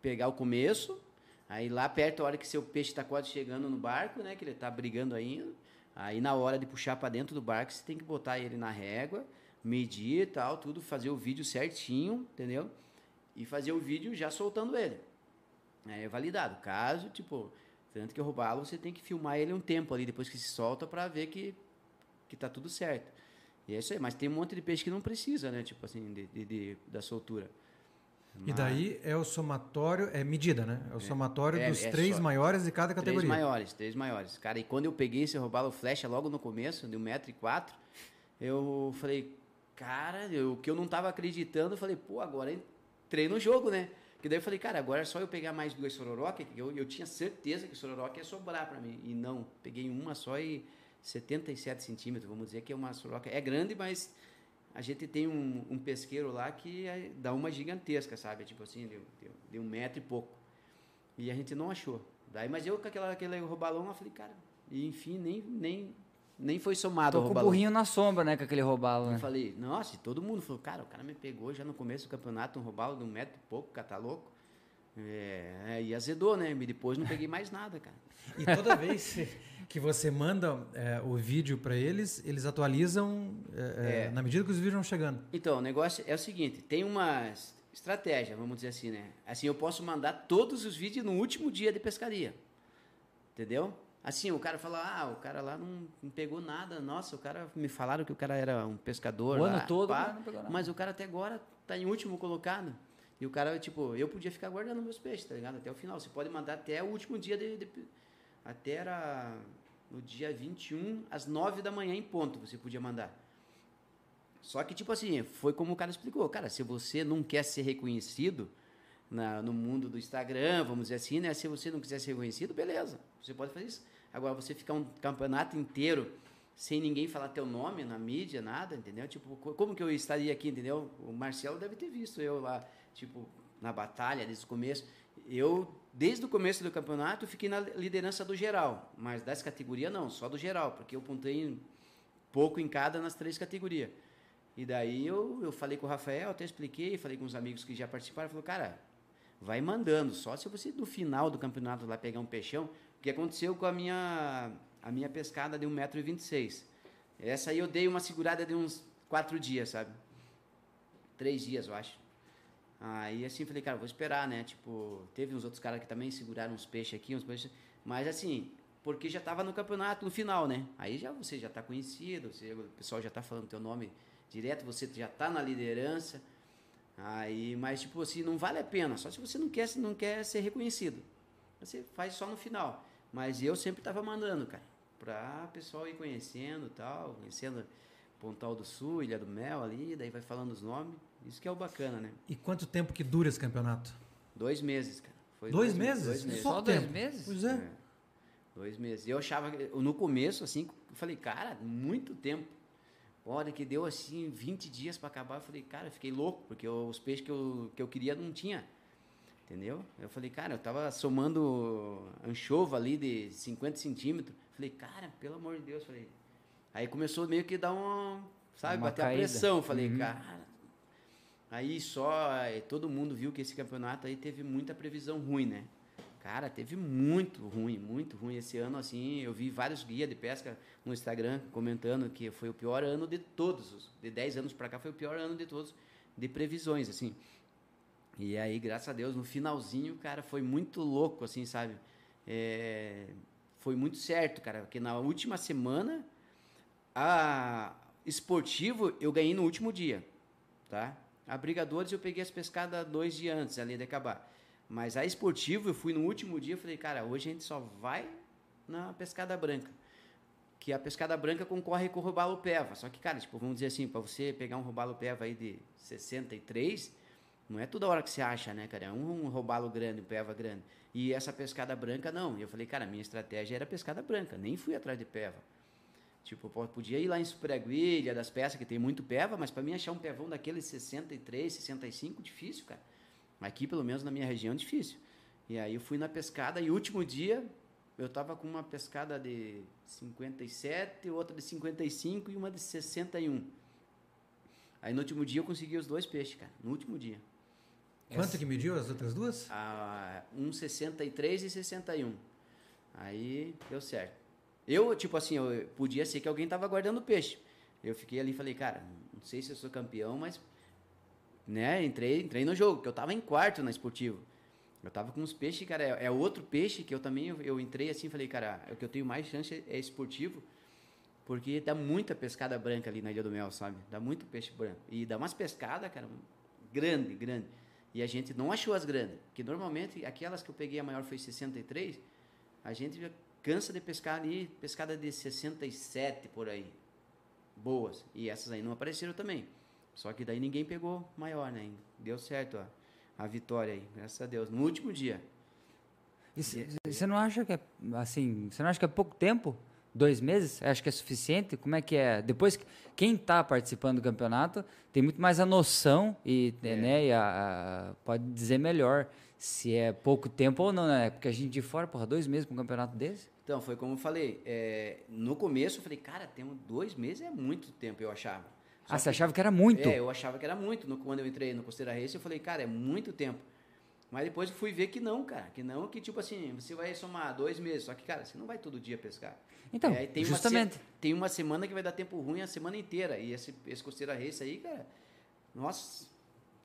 pegar o começo, aí lá perto, a hora que seu peixe está quase chegando no barco, né, que ele está brigando ainda, aí na hora de puxar para dentro do barco, você tem que botar ele na régua, medir e tal, tudo, fazer o vídeo certinho, entendeu? E fazer o vídeo já soltando ele. Aí é validado. Caso, tipo, tanto que roubá-lo, você tem que filmar ele um tempo ali, depois que se solta, para ver que, que tá tudo certo. E é isso aí, mas tem um monte de peixe que não precisa, né? Tipo assim, de, de- de- da soltura. E daí é o somatório, é medida, né? É o somatório É, dos é três só- maiores de cada Três categoria. maiores, três maiores. Cara, e quando eu peguei esse robalo flecha logo no começo, de 1,4m, eu falei, cara, o que eu não tava acreditando, eu falei, pô, agora entrei no jogo, né? Que daí eu falei, cara, agora é só eu pegar mais duas sororoca, que eu, eu tinha certeza que sororoca ia sobrar pra mim. E não, peguei uma só e 77 centímetros, vamos dizer que é uma suroca. É grande, mas a gente tem um, um pesqueiro lá que é- dá uma gigantesca, sabe? Tipo assim, de, de- de um metro e pouco. E a gente não achou. Daí, mas eu com aquela, aquele robalão, eu falei, cara, e enfim, nem, nem, nem foi somado Tô o com o burrinho na sombra, né? Com aquele robalo, Eu né? falei, nossa, e todo mundo falou, cara, o cara me pegou já no começo do campeonato, um robalo de um metro e pouco, cara, tá louco. É, e azedou, né? E depois não peguei mais nada, cara. E toda vez que você manda é, o vídeo para eles, eles atualizam é, é, É. na medida que os vídeos vão chegando. Então, o negócio é o seguinte, tem uma es- estratégia, vamos dizer assim, né? Assim, eu posso mandar todos os vídeos no último dia de pescaria. Entendeu? Assim, o cara fala, ah, o cara lá não, não pegou nada. Nossa, o cara me falaram que o cara era um pescador. O lá, ano todo, pá, mas não pegou nada. Mas o cara até agora tá em último colocado. E o cara, tipo, eu podia ficar guardando meus peixes, tá ligado? Até o final. Você pode mandar até o último dia de. de- até era no dia 21, às 9 da manhã em ponto, você podia mandar. Só que, tipo assim, foi como o cara explicou. Cara, se você não quer ser reconhecido na- no mundo do Instagram, vamos dizer assim, né? Se você não quiser ser reconhecido, beleza. Você pode fazer isso. Agora, você ficar um campeonato inteiro sem ninguém falar teu nome na mídia, nada, entendeu? Tipo, co- como que eu estaria aqui, entendeu? O Marcelo deve ter visto eu lá, tipo, na batalha, desde o começo. Eu, desde o começo do campeonato, fiquei na liderança do geral. Mas das categorias, não, só do geral. Porque eu pontei pouco em cada nas três categorias. E daí eu, eu falei com o Rafael, até expliquei, falei com os amigos que já participaram, falou, cara, vai mandando, só se você no final do campeonato lá pegar um peixão, o que aconteceu com a minha, a minha pescada de 1,26m. Essa aí eu dei uma segurada de uns quatro dias, sabe? Três dias, eu acho. Aí assim, falei, cara, vou esperar, né? Tipo, teve uns outros caras que também seguraram uns peixes aqui, uns peixes. Mas assim, porque já tava no campeonato no final, né? Aí já você já tá conhecido, você- o pessoal já tá falando teu nome direto, você já tá na liderança. Aí, mas tipo assim, não vale a pena, só se você não quer, não quer ser reconhecido. Você faz só no final. Mas eu sempre tava mandando, cara, pra pessoal ir conhecendo tal, conhecendo Pontal do Sul, Ilha do Mel ali, daí vai falando os nomes. Isso que é o bacana, né? E quanto tempo que dura esse campeonato? Dois meses, cara. Foi Dois me- meses? Dois meses. Só Pouco dois meses? Pois é. É. Dois meses. Eu achava, no começo, assim, eu falei, cara, muito tempo. Hora que deu, assim, 20 dias para acabar, eu falei, cara, eu fiquei louco, porque eu- os peixes que eu, que eu queria não tinha. Entendeu? Eu falei, cara, eu tava somando anchova ali de 50 centímetros. Falei, cara, pelo amor de Deus, falei. Aí começou meio que dar uma, sabe, Uma bater caída. a pressão. Falei, Uhum. cara. Aí só, eh, todo mundo viu que esse campeonato aí teve muita previsão ruim, né? Cara, teve muito ruim, muito ruim. Esse ano, assim, eu vi vários guias de pesca no Instagram comentando que foi o pior ano de todos. os- De 10 anos pra cá foi o pior ano de todos de previsões, assim. E aí, graças a Deus, no finalzinho, cara, foi muito louco, assim, sabe? É, foi muito certo, cara, porque na última semana, a esportivo eu ganhei no último dia, tá? A Brigadores eu peguei as pescadas dois dias antes ali de acabar. Mas a esportivo eu fui no último dia, falei, cara, hoje a gente só vai na pescada branca. Que a pescada branca concorre com o robalo peva. Só que, cara, tipo, vamos dizer assim, para você pegar um robalo peva aí de 63, não é toda hora que você acha, né, cara? É um, um robalo grande, um peva grande. E essa pescada branca, não. E eu falei, cara, minha estratégia era pescada branca, nem fui atrás de peva. Tipo, pô, podia ir lá em Superagüilha, das peças que tem muito peva, mas para mim achar um pevão daqueles 63, 65, difícil, cara. Aqui, pelo menos na minha região, difícil. E aí eu fui na pescada e último dia eu tava com uma pescada de 57, outra de 55 e uma de 61. Aí no último dia eu consegui os dois peixes, cara. No último dia. Quanto que mediu as outras duas? Ah, um 63 e 61. Aí deu certo. Eu, tipo assim, eu, podia ser que alguém tava guardando peixe. Eu fiquei ali e falei, cara, não sei se eu sou campeão, mas. Né, entrei, entrei no jogo, que eu tava em quarto na esportivo. Eu tava com uns peixes, cara, é, é outro peixe que eu também eu, eu entrei assim, falei, cara, o que eu tenho mais chance é esportivo, porque dá muita pescada branca ali na Ilha do Mel, sabe? Dá muito peixe branco. E dá umas pescadas, cara, grande, grande. E a gente não achou as grandes, porque normalmente aquelas que eu peguei a maior foi 63, a gente cansa de pescar ali, pescada de 67 por aí. Boas. E essas aí não apareceram também. Só que daí ninguém pegou maior, né? Deu certo a, a vitória aí, graças a Deus. No último dia. Você não acha que é assim? Você não acha que é pouco tempo Dois meses? Acho que é suficiente? Como é que é? Depois, que- quem está participando do campeonato tem muito mais a noção e, né, e a- a- pode dizer melhor se é pouco tempo ou não, né? Porque a gente de fora, porra, dois meses para um campeonato desse? Então, foi como eu falei. é, no começo eu falei, cara, temos dois meses é muito tempo, eu achava. Só Ah, você que- achava que era muito? É, eu achava que era muito. No- quando eu entrei no Costeira Race, eu falei, cara, é muito tempo. Mas depois eu fui ver que não, cara. Que não, que tipo assim, você vai somar dois meses. Só que, cara, você não vai todo dia pescar. Então, É, tem uma justamente. se- tem uma semana que vai dar tempo ruim a semana inteira. E esse, esse Costeira Race aí, cara, nossa,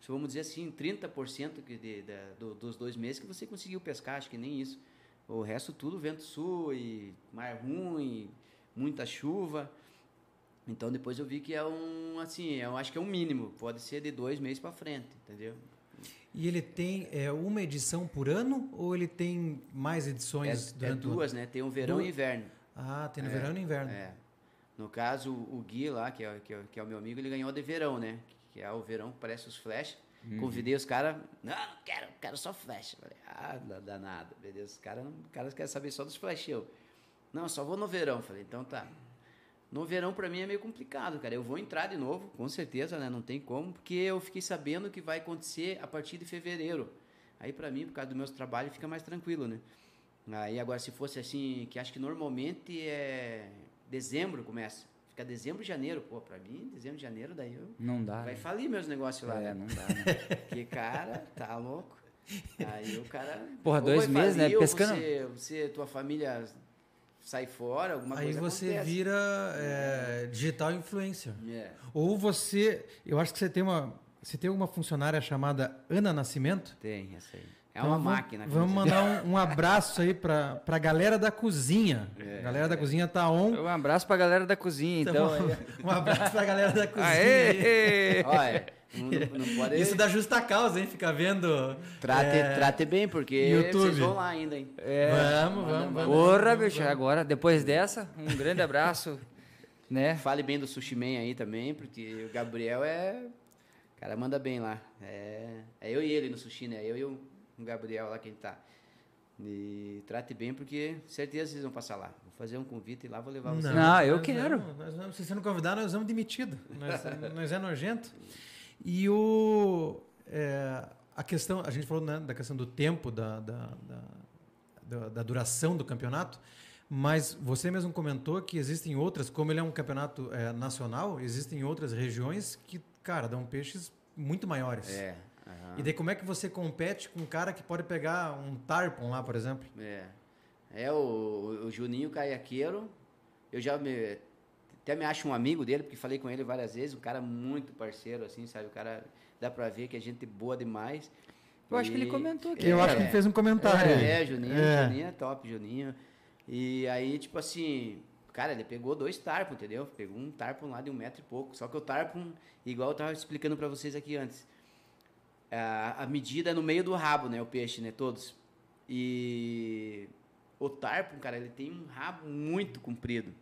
vamos dizer assim, 30% que de, do- dos dois meses que você conseguiu pescar, acho que nem isso. O resto tudo vento sul e mar ruim, muita chuva. Então depois eu vi que é um, assim, eu acho que é um mínimo. Pode ser de dois meses para frente, entendeu? E ele tem é, uma edição por ano ou ele tem mais É, edições é durante o ano? duas, né? Tem o verão Duas? e inverno. Ah, tem no verão e no inverno. É. No caso, o Gui lá, que é, que, é, que é o meu amigo, ele ganhou de verão, né? Que é o verão que parece os flash. Uhum. Convidei os caras, não, não quero, quero só flash. Falei, ah, danado, beleza. Os caras os caras querem saber só dos flash. Eu, não, só vou no verão. Falei, então tá. No verão, pra mim, é meio complicado, cara. Eu vou entrar de novo, com certeza, né? Não tem como, porque eu fiquei sabendo que vai acontecer a partir de fevereiro. Aí, pra mim, por causa do meu trabalho, fica mais tranquilo, né? Aí, agora, se fosse assim, que acho que normalmente é dezembro começa. Fica dezembro, janeiro. Pô, pra mim, dezembro, janeiro, daí eu... Não dá. vai né? falir meus negócios lá, É, né? não dá, né? Porque, cara, tá louco. Aí o cara... Porra, dois meses, né? falir, ou Pescando- Você, você, tua família sai fora, alguma Aí coisa você acontece. vira é, digital influencer. É. Ou você, eu acho que você tem uma, você tem uma funcionária chamada Ana Nascimento. Tem, essa aí. É Então uma vamos- máquina. Vamos mandar um, um abraço aí pra, pra galera da cozinha. É. a galera da cozinha tá on. Um abraço pra galera da cozinha, então. Então, um abraço pra galera da cozinha. Aê! Olha, não, não- não pode... Isso dá justa causa, hein? Ficar vendo. Trate, é, trate bem, porque YouTube. vocês vão lá ainda, hein? É. Vamos, vamos, vamos. Porra, bicho, agora, depois dessa, um grande abraço, né? Fale bem do Sushi Man aí também, porque o Gabriel é... O cara manda bem lá. É, é eu e ele no sushi, né? Eu e o o Gabriel lá, quem tá. E trate bem, porque certeza vocês vão passar lá. Vou fazer um convite e lá vou levar vocês. Não, eu nós quero. Vamos, nós vamos, se você não convidar, nós vamos demitido. Nós, nós é nojento. E o, é, a questão, a gente falou né, da questão do tempo, da, da, da, da- da duração do campeonato, mas você mesmo comentou que existem outras, como ele é um campeonato é, nacional, existem outras regiões que, cara, dão peixes muito maiores. É. aham. E daí como é que você compete com um cara que pode pegar um tarpon lá, por exemplo? É. É, o, o Juninho Caiaqueiro, eu já me, até me acho um amigo dele, porque falei com ele várias vezes, um cara muito parceiro, assim, sabe? O cara, dá pra ver que é gente boa demais. Eu acho que ele E- comentou aqui. Eu acho que ele fez um comentário. aí. É, Juninho, É. Juninho é top, Juninho. E aí, tipo assim, cara, ele pegou dois tarpon, entendeu? Pegou um tarpon lá de um metro e pouco. Só que o tarpon, igual eu tava explicando pra vocês aqui antes, a, a medida é no meio do rabo, né? O peixe, né? Todos. E o tarpon, cara, ele tem um rabo muito comprido.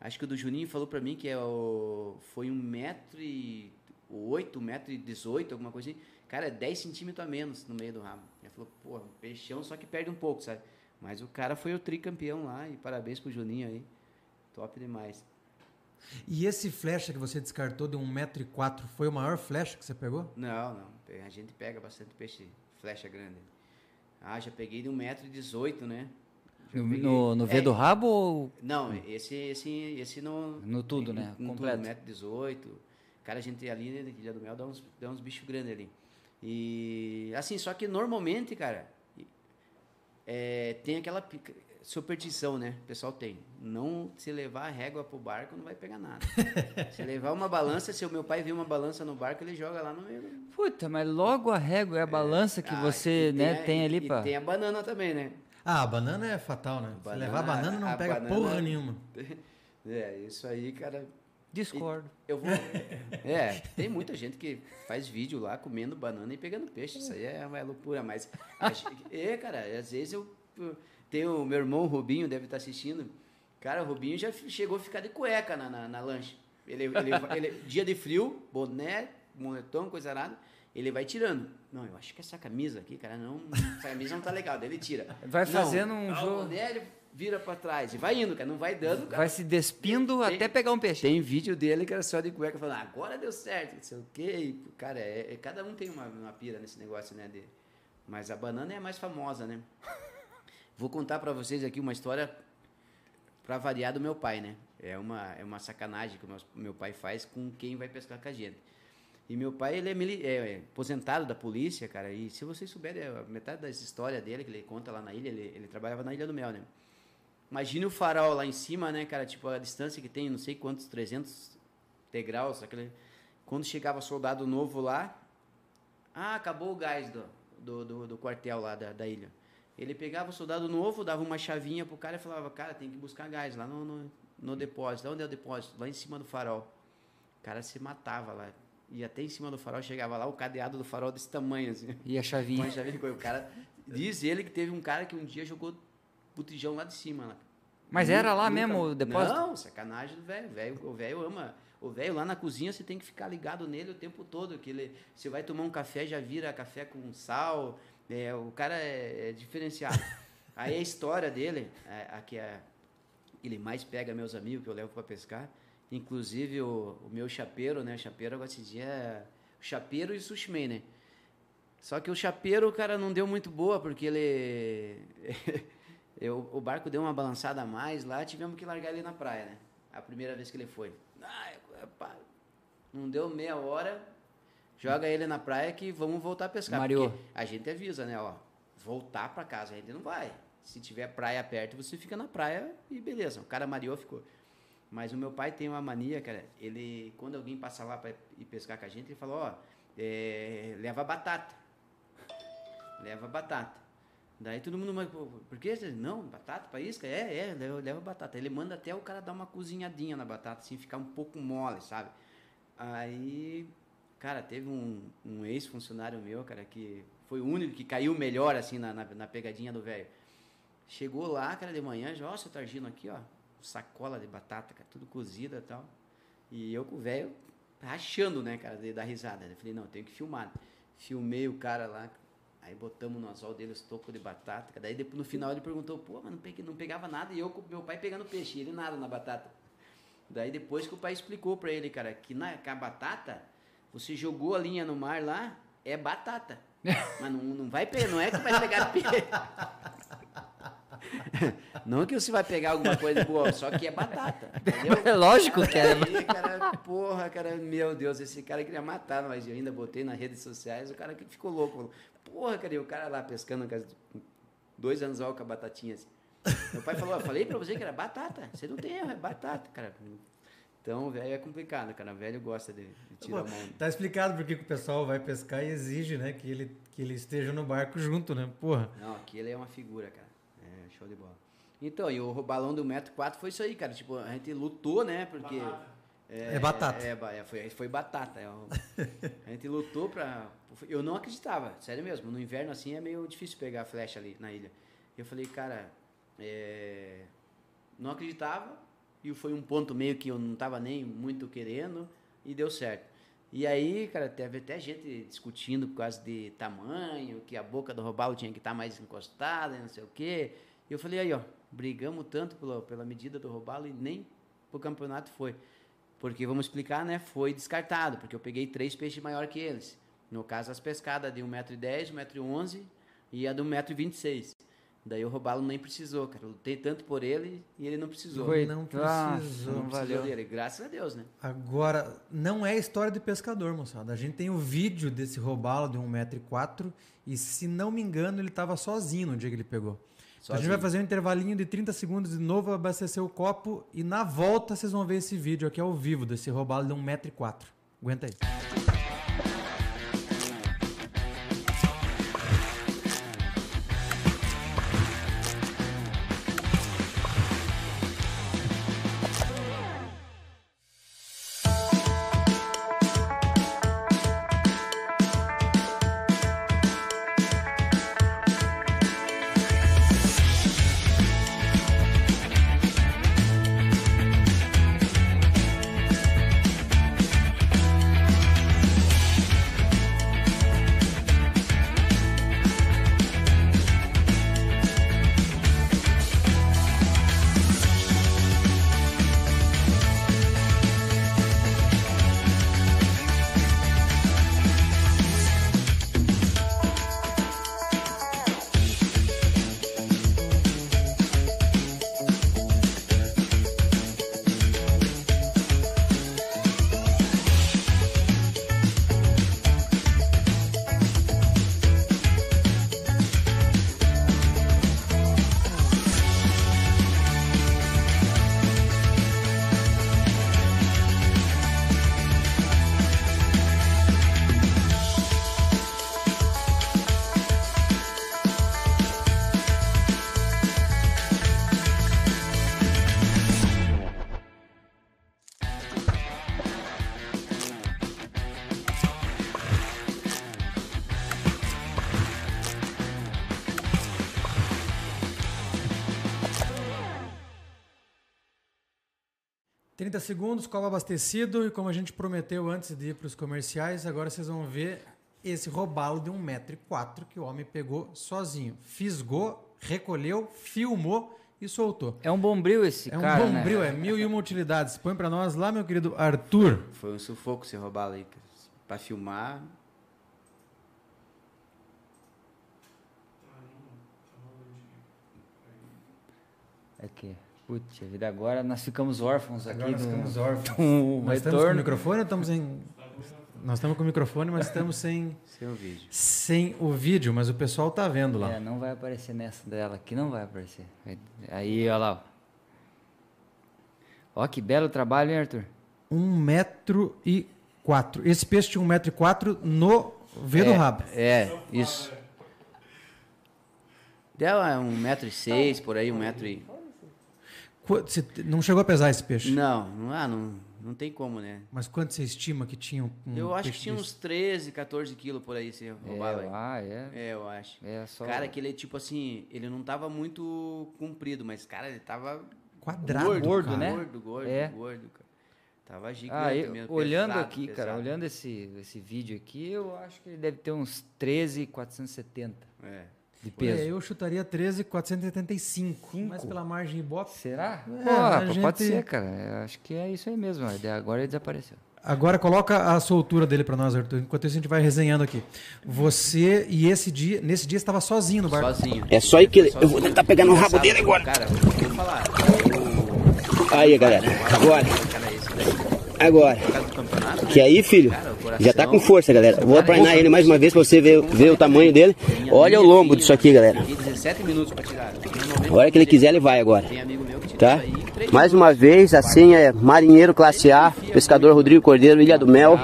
Acho que o do Juninho falou pra mim que é o, foi um metro e oito, metro e dezoito, alguma coisa assim. Cara, é 10 centímetros a menos no meio do rabo. Ele falou, pô, um peixão, só que perde um pouco, sabe? Mas o cara foi o tricampeão lá e parabéns pro Juninho aí. Top demais. E esse flecha que você descartou de 1,4m foi o maior flecha que você pegou? Não, não. A gente pega bastante peixe flecha grande. Ah, já peguei de 1,18m, né? Já No, peguei- no, no V É, do rabo ou Não, esse, esse, esse no. No tudo, né? No Completo. tudo, 1,18m. Cara, a gente ali, né, Ilha do Mel, dá uns, dá uns bichos grandes ali. E, assim, só que normalmente, cara, é, tem aquela superstição, né? O pessoal tem. Não se levar a régua pro barco, não vai pegar nada. se levar uma balança, se o meu pai viu uma balança no barco, ele joga lá no meio. do- Puta, mas logo a régua é a balança que Ah, você e né, a- tem ali e pra. tem a banana também, né? Ah, a banana é fatal, né? Se Banana- levar banana não a pega banana- porra nenhuma. É, isso aí, cara. Discordo. Eu vou. É, tem muita gente que faz vídeo lá comendo banana e pegando peixe. Isso aí é uma loucura, mas. a É, cara, às vezes eu. Tenho o meu irmão, o Rubinho, deve estar assistindo. Cara, o Rubinho já chegou a ficar de cueca na, na, na lanche. Ele, ele, ele- dia de frio, boné, moletom, coisa arada, ele vai tirando. Não, eu acho que essa camisa aqui, cara, não. Essa camisa não tá legal. Daí ele tira. Vai Não, fazendo um ah, o jogo. boné, ele vira pra trás. E vai indo, cara. Não vai dando, cara. Vai se despindo Tem- até pegar um peixe. Tem vídeo dele que era só de cueca falando, agora deu certo, não sei o quê. Cara, é, é- cada um tem uma, uma pira nesse negócio, né? De, mas a banana é a mais famosa, né? Vou contar pra vocês aqui uma história pra variar do meu pai, né? É uma, é uma sacanagem que o meu, meu pai faz com quem vai pescar com a gente. E meu pai, ele é, é, é aposentado da polícia, cara. E se vocês souberem a metade das histórias dele, que ele conta lá na ilha, ele, ele trabalhava na Ilha do Mel, né? Imagine o farol lá em cima, né, cara? Tipo, a distância que tem, não sei quantos, 300 degraus. Aquele... Quando chegava soldado novo lá, ah, acabou o gás do, do, do, do quartel lá da, da ilha. Ele pegava o soldado novo, dava uma chavinha pro cara e falava, cara, tem que buscar gás lá no, no, no depósito. Onde é o depósito? Lá em cima do farol. O cara se matava lá. E até em cima do farol, chegava lá, o cadeado do farol desse tamanho, assim. E a chavinha. De coisa. O cara, diz ele que teve um cara que um dia jogou botijão lá de cima. Lá. Mas Nunca- era lá nunca- mesmo o depósito? Não, sacanagem do velho. velho. O velho ama. O velho lá na cozinha você tem que ficar ligado nele o tempo todo. Que ele, você vai tomar um café, já vira café com sal. É, o cara é, é diferenciado. Aí a história dele, é, a que é, ele mais pega meus amigos que eu levo para pescar. Inclusive o, o meu chapeiro, né? O chapeiro agora esse dia é o chapeiro e o sushi man, né? Só que o chapeiro, cara, não deu muito boa, porque ele. eu, o barco deu uma balançada a mais lá, tivemos que largar ele na praia, né? A primeira vez que ele foi. Ah, é, não deu meia hora, joga ele na praia que vamos voltar a pescar. Porque a gente avisa, né? Ó, voltar pra casa a gente não vai. Se tiver praia perto, você fica na praia e beleza. O cara mareou, ficou. Mas o meu pai tem uma mania, cara. Ele, quando alguém passa lá para ir pescar com a gente, ele fala: Ó, é, leva batata. Leva batata. Daí todo mundo, mas por que? Não, batata para isca? É, é, leva, leva batata. Ele manda até o cara dar uma cozinhadinha na batata, assim, ficar um pouco mole, sabe? Aí, cara, teve um, um ex-funcionário meu, cara, que foi o único que caiu melhor, assim, na, na, na pegadinha do velho. Chegou lá, cara, de manhã, já, ó, seu Targino aqui, ó, sacola de batata, cara, tudo cozida e tal. E eu com o velho rachando, né, cara, de dar risada. Eu falei, não, tenho que filmar. Filmei o cara lá, aí botamos no anzol dele os tocos de batata. Daí depois, no final ele perguntou, pô, mas não, peguei, não pegava nada. E eu com meu pai pegando peixe, ele nada na batata. Daí depois que o pai explicou pra ele, cara, que na que a batata, você jogou a linha no mar lá, é batata. Mas não, não vai pegar, não é que vai pegar peixe. Não que você vai pegar alguma coisa boa, só que é batata. Entendeu? É lógico que é. Aí, cara, porra, cara, meu Deus, esse cara queria matar, mas eu ainda botei nas redes sociais, o cara que ficou louco. Falou, porra, cara, e o cara lá pescando com dois anos com a batatinha assim. Meu pai falou, eu falei pra você que era batata. Você não tem erro, é batata, cara. Então, velho, é complicado, cara. Velho gosta de, de tirar a mão. Tá explicado por que o pessoal vai pescar e exige, né, que ele, que ele esteja no barco junto, né? Porra. Não, aqui ele é uma figura, cara. É show de bola. Então, e o balão do metro 4 foi isso aí, cara. Tipo, a gente lutou, né? Porque. É batata. É, ba- é, foi, foi batata. é o- a gente lutou pra. Eu não acreditava, sério mesmo. No inverno, assim, é meio difícil pegar a flecha ali na ilha. Eu falei, cara, é, não acreditava. E foi um ponto meio que eu não tava nem muito querendo. E deu certo. E aí, cara, teve até gente discutindo por causa de tamanho, que a boca do robalo tinha que estar mais encostada, não sei o quê. E eu falei, aí, ó, brigamos tanto pela, pela medida do robalo e nem pro campeonato foi. Porque, vamos explicar, né? Foi descartado, porque eu peguei três peixes maior que eles. No caso, as pescadas de 1,10m, 1,11m e a de 1,26m. Daí o robalo nem precisou, cara. Eu lutei tanto por ele e ele não precisou. Foi. Não Ah, precisou. não Não precisou valeu. dele, graças a Deus, né? Agora, não é história de pescador, moçada. A gente tem o vídeo desse robalo de 1,4m e, se não me engano, ele estava sozinho no dia que ele pegou. Então, a gente vai fazer um intervalinho de 30 segundos de novo, abastecer o copo e na volta vocês vão ver esse vídeo aqui ao vivo desse robalo de 1,4m. Aguenta aí. Segundos, copo abastecido. E como a gente prometeu antes de ir para os comerciais, agora vocês vão ver esse robalo de 1,4m que o homem pegou sozinho. Fisgou, recolheu, filmou e soltou. É um bombril esse É um cara, bombril, né? é mil e uma utilidades. Põe para nós lá, meu querido Arthur. Foi um sufoco esse roubalo aí. Pra filmar. Aqui. Putz, vida, agora nós ficamos órfãos aqui Agora nós do, ficamos órfãos. do Nós estamos com o retorno. microfone ou estamos em. Nós estamos com o microfone, mas estamos sem, Sem o vídeo. sem o vídeo, mas o pessoal tá vendo lá. É, não vai aparecer nessa dela aqui, não vai aparecer. Aí, olha lá. Ó, que belo trabalho, hein, Arthur? Um metro e quatro. Esse peixe tinha um metro e quatro no V do é, rabo. É, isso. Deu é, um metro e seis, por aí, um metro e... Você não chegou a pesar esse peixe? Não, não, ah, não, não tem como, né? Mas quanto você estima que tinha um, Eu acho que tinha desse? uns 13, 14 quilos por aí, esse roubalo É, aí. ah, é. É, eu acho. É só. Cara, que ele, tipo assim, ele não tava muito comprido, mas, cara, ele tava Quadrado, gordo, gordo, cara. né? Gordo, gordo, É. gordo, cara. Tava gigante Ah, eu- mesmo. olhando pesado, aqui, cara, pesado. olhando esse, esse vídeo aqui, eu acho que ele deve ter uns 13,470 É. de peso. É, eu chutaria 13,475. Mas pela margem Ibope. Será? É, Pô, pô, gente- pode ser, cara. Eu acho que é isso aí mesmo. Agora ele desapareceu. Agora coloca a soltura dele pra nós, Arthur. Enquanto isso a gente vai resenhando aqui. Você e esse dia, nesse dia estava sozinho no barco. Sozinho. É só ir que ele. Eu vou tentar pegar no rabo dele agora. Cara, eu vou falar. Aí, galera. Agora. Agora. por causa do campeonato, Que aí, filho? Já tá com força, galera. Vou aplanar ele mais uma vez pra você ver, ver o tamanho dele. Olha o lombo disso aqui, galera. Fiquei 17 minutos pra tirar. Normalmente, A hora que ele quiser, ele vai agora. Tá? Mais uma vez, a senha é Marinheiro Classe A, Pescador Rodrigo Cordeiro, Ilha do Mel.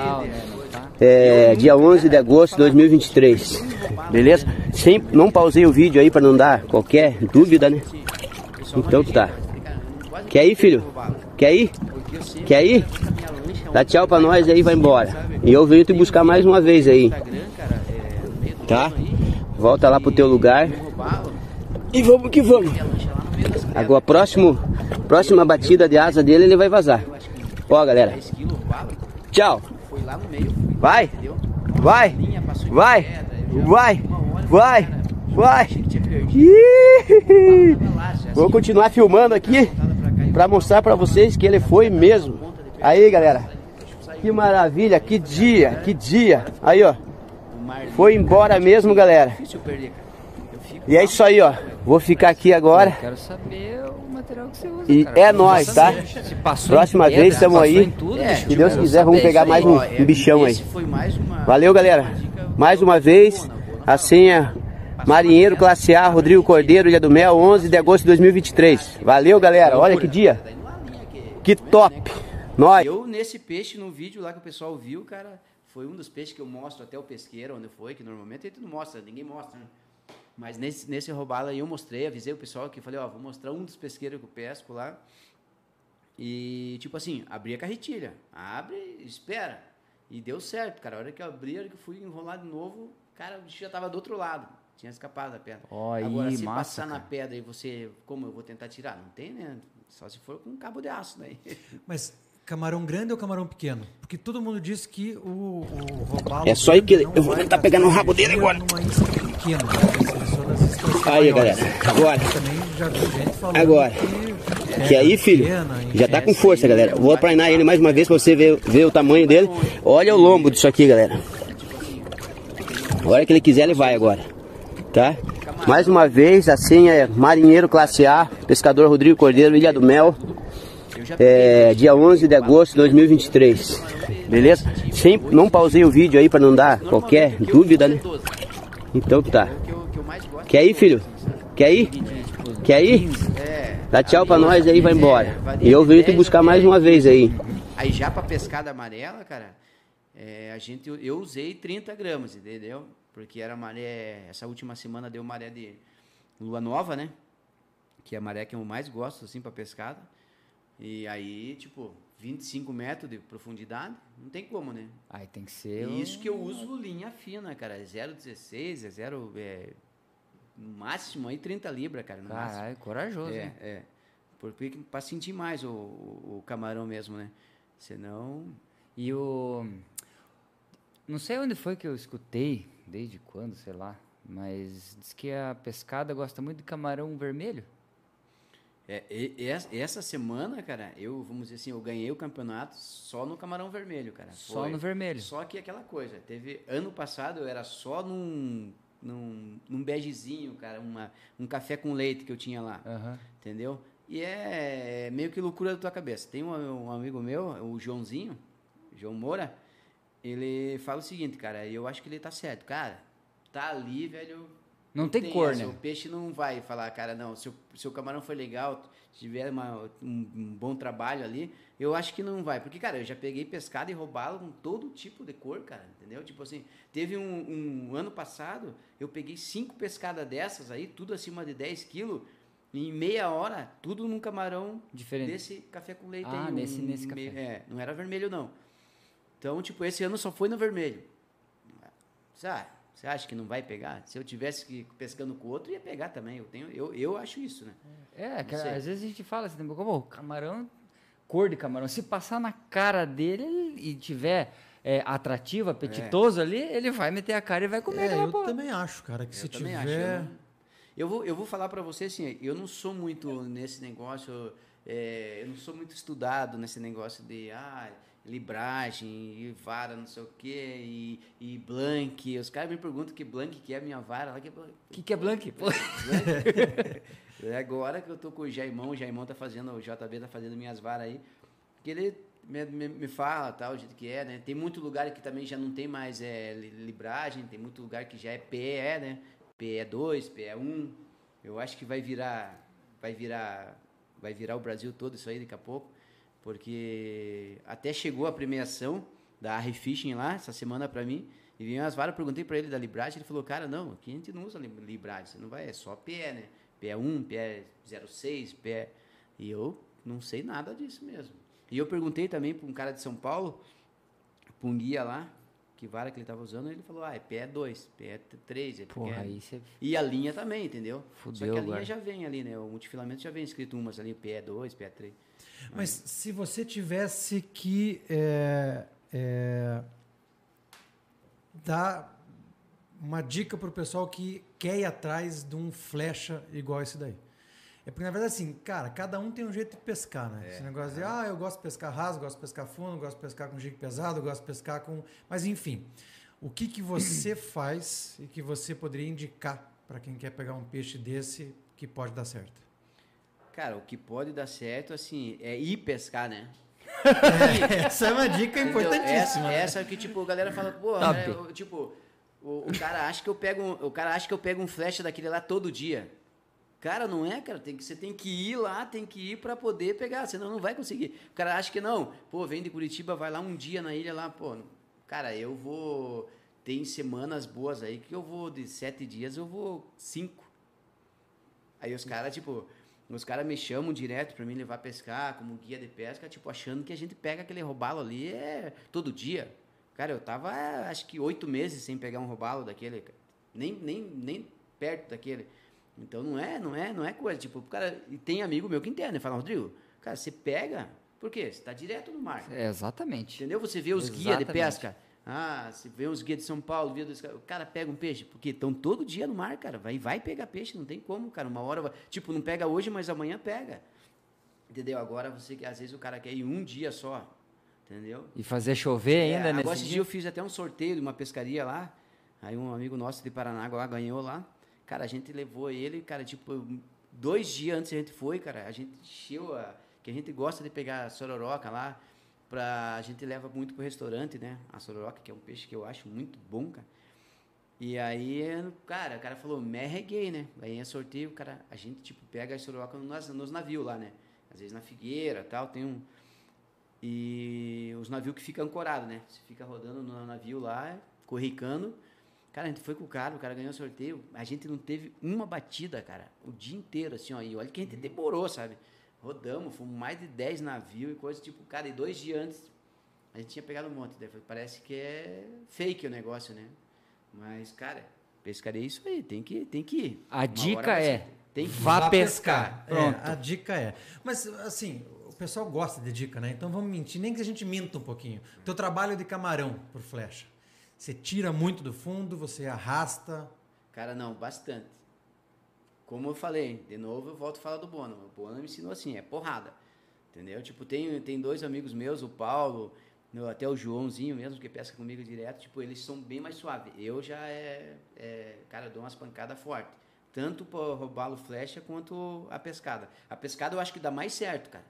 É, dia 11 de agosto de 2023. Beleza? Sem, não pausei o vídeo aí pra não dar qualquer dúvida, né? Então tá. Quer ir, filho? Quer ir? Quer ir? Dá tchau pra nós aí vai embora. E eu venho te buscar mais uma vez aí. Tá? Volta lá pro teu lugar. E vamos que vamos. Agora, próximo, próxima batida de asa dele, ele vai vazar. Ó, galera. 10 quilos roubalo, Tchau. Vai. Vai. Vai. Vai. Vai. Vai. Vou continuar filmando aqui pra mostrar pra vocês que ele foi mesmo. Aí, galera. Que maravilha, que dia, que dia. Aí, ó. Foi embora mesmo, galera. E é isso aí, ó. Vou ficar aqui agora. Quero saber o material que você usa. E é nóis, tá? Próxima vez passou aí. É, Se Deus quiser, vamos pegar mais um, Ó, é, um bichão aí. Valeu, galera. Mais uma vez, a senha Marinheiro Classe A, Rodrigo Cordeiro, Ilha do Mel, 11 de agosto de 2023. Valeu, galera. Olha que dia. Que top. Nós. Eu, nesse peixe, no vídeo lá que o pessoal viu, cara, foi um dos peixes que eu mostro até o pesqueiro, onde foi, que normalmente a gente não mostra, ninguém mostra, né? Mas nesse, nesse robalo aí eu mostrei, avisei o pessoal que eu falei, ó, vou mostrar um dos pesqueiros que eu pesco lá. E, tipo assim, abri a carretilha. Abre, espera. E deu certo, cara. A hora que eu abri, a hora que eu fui enrolar de novo, cara, o bicho já tava do outro lado. Tinha escapado da pedra. Ó, aí, Agora, se massa, passar na cara. pedra e você, como eu vou tentar tirar? Não tem, né? Só se for com um cabo de aço daí. Mas camarão grande ou camarão pequeno? Porque todo mundo diz que o, o robalo. É só ir que eu vou tentar pegar no rabo dele agora. Né? Aí, galera. Agora. Gente falando Agora. que, Que é, aí, filho? pequena, Já tá com É, força, sim, galera. Vou que ele mais uma vez pra você ver, ver o tamanho dele. Olha o lombo disso aqui, galera. A hora que ele quiser, ele vai agora. Tá? Mais uma vez, a senha é Marinheiro Classe A, Pescador Rodrigo Cordeiro, Ilha do Mel. É, dia 11 de agosto de 2023. Beleza? Sem, não pausei o vídeo aí pra não dar qualquer dúvida, né? Então tá. gosto Quer ir, filho? Quer ir? Quer ir? É, Dá tchau pra nós aí e vai embora. é, varia E eu venho te 10 buscar mais 10. uma vez aí. Aí já pra pescada amarela, cara, é, a gente, eu usei 30 gramas, entendeu? Porque era maré, essa última semana deu maré de lua nova, né? Que é a maré que eu mais gosto, assim, pra pescada. E aí, tipo, 25 metros de profundidade, não tem como, né? Aí tem que ser. E isso um- que eu uso linha fina, cara. É 0,16, é 0. É, no máximo aí 30 libras, cara. No máximo. Caralho, corajoso, É, hein? é. Porque para sentir mais o, o, o camarão mesmo, né? Senão. E o. Não sei onde foi que eu escutei, desde quando, sei lá. Mas diz que a pescada gosta muito de camarão vermelho. É, e- e essa- semana, cara, eu, vamos dizer assim, eu ganhei o campeonato só no camarão vermelho, cara. Só Foi. no vermelho. Só que aquela coisa, teve ano passado eu era só num num, num begezinho, cara, uma, um café com leite que eu tinha lá, Aham. entendeu? E é meio que loucura da tua cabeça. Tem um, um amigo meu, o Joãozinho, João Moura, ele fala o seguinte, cara, eu acho que ele tá certo, cara, tá ali, velho, Não tem cor, essa, né? O peixe não vai falar, cara, não, se o seu camarão foi legal, se tiver uma- um, um bom trabalho ali, eu acho que não vai. Porque, cara, eu já peguei pescado e roubalo com todo tipo de cor, cara, entendeu? Tipo assim, teve um, um ano passado, eu peguei cinco pescadas dessas aí, tudo acima de 10 quilos, em meia hora, tudo num camarão Diferente. desse café com leite Ah, aí. nesse- um nesse café. É, não era vermelho, não. Então, tipo, esse ano só foi no vermelho. Sabe? Você acha que não vai pegar? Se eu tivesse que pescando com o outro, ia pegar também. Eu, tenho, eu, eu acho isso, né? É, cara, às vezes a gente fala assim, como o camarão, cor de camarão, se passar na cara dele ele- e tiver é, atrativo, apetitoso ali, ele vai meter a cara e vai comer É, aquela eu porra. também acho, cara, que se eu também tiver... acho. Eu, não- eu vou, eu vou falar pra você assim, eu não sou muito nesse negócio, é, eu não sou muito estudado nesse negócio de ah, libragem e vara, não sei o quê, e, e blank. Os caras me perguntam que blank que é a minha vara. Lá que é blank. O que, que é blank? Pô, É agora que eu tô com o Jaimão, o Jaimão tá fazendo, o JB tá fazendo minhas varas aí, que ele me, me, me fala tal, o jeito que é, né? Tem muito lugar que também já não tem mais é, li- libragem, tem muito lugar que já é PE, né? PE2, PE1. Eu acho que vai virar, vai virar, vai virar o Brasil todo isso aí daqui a pouco, porque até chegou a premiação da Harry Fishing lá, essa semana pra mim, e vinha as varas, perguntei pra ele da libragem, ele falou, cara, não, aqui a gente não usa li- libragem, você não vai, é só PE, né? PE1, PE06, PE... E eu não sei nada disso mesmo. E eu perguntei também pra um cara de São Paulo, pra um guia lá, que vara que ele tava usando, ele falou, ah, é PE2, PE3, é porra, pequeno. aí você... E a linha também, entendeu? Só Fudeu que a linha agora. já vem ali, né? O multifilamento já vem escrito umas ali, PE2, PE3. Mas se você tivesse que é, é, dar uma dica pro pessoal que quer ir atrás de um flecha igual esse daí. É porque, na verdade, assim, cara, cada um tem um jeito de pescar, né? Esse negócio de, ah, eu gosto de pescar raso, gosto de pescar fundo, gosto de pescar com jigue pesado, gosto de pescar com... Mas, enfim, o que, que você faz e que você poderia indicar para quem quer pegar um peixe desse que pode dar certo? Cara, o que pode dar certo, assim, é ir pescar, né? Essa é uma dica importantíssima. Essa, né? essa que, tipo, a galera fala, pô, né, eu- tipo, o, o cara acha que eu pego um, o cara acha que eu pego um flecha daquele lá todo dia. Cara, não é, cara, tem que, você tem que ir lá, tem que ir pra poder pegar, senão não vai conseguir. O cara acha que não, pô, vem de Curitiba, vai lá um dia na ilha lá, pô, cara, eu vou, tem semanas boas aí que eu vou, de sete dias, eu vou cinco. Aí os caras, tipo, os caras me chamam direto pra mim levar pescar como guia de pesca, tipo, achando que a gente pega aquele robalo ali é todo dia. Cara, eu tava, é, acho que oito meses sem pegar um robalo daquele, nem, nem, nem perto daquele. Então não é, não é, não é coisa, tipo, cara, e tem amigo meu que entende, fala, Rodrigo, cara, você pega, por quê? Você tá direto no mar. É, exatamente. Entendeu? Você vê os guias de pesca. Ah, você vê os guias de São Paulo, vê dos- o cara pega um peixe, porque estão todo dia no mar, cara. Vai, vai pegar peixe, não tem como, cara. Uma hora, vai- tipo, não pega hoje, mas amanhã pega. Entendeu? Agora você, às vezes o cara quer ir um dia só, entendeu? E fazer chover ainda É, nesse agora esse dia dia? eu fiz até um sorteio de uma pescaria lá. Aí um amigo nosso de Paranaguá lá ganhou lá. Cara, a gente levou ele, cara, tipo, dois dias antes a gente foi, cara, a gente encheu a. Que a gente gosta de pegar sororoca lá. Pra, a gente leva muito pro restaurante, né? A sororoca, que é um peixe que eu acho muito bom, cara. E aí, cara, o cara falou, merreguei, né? Aí é sorteio, cara, a gente, tipo, pega a sororoca nos, nos navios lá, né? Às vezes na figueira tal, tem um, e os navios que ficam ancorados, né? Você fica rodando no navio lá, corricando. Cara, a gente foi com o cara, o cara ganhou o sorteio. A gente não teve uma batida, cara, o dia inteiro, assim, ó. E olha que a gente demorou, sabe? Rodamos, fomos mais de 10 navios e coisa tipo, cara, e dois dias antes a gente tinha pegado um monte. Daí parece que é fake o negócio, né? Mas, cara, pescaria é isso aí, tem que, tem que ir. A Uma dica é. Tem que Vá pescar. É, Pronto. a dica é. Mas, assim, o pessoal gosta de dica, né? Então vamos mentir, nem que a gente minta um pouquinho. Teu trabalho de camarão por flecha. Você tira muito do fundo, você arrasta. Cara, não, bastante. Como eu falei, de novo eu volto a falar do Bono. O Bono me ensinou assim, é porrada. Entendeu? Tipo, tem, tem dois amigos meus, o Paulo, até o Joãozinho mesmo, que pesca comigo direto, tipo, eles são bem mais suaves. Eu já é, é cara, dou umas pancadas fortes. Tanto para roubá-lo flecha quanto a pescada. A pescada eu acho que dá mais certo, cara.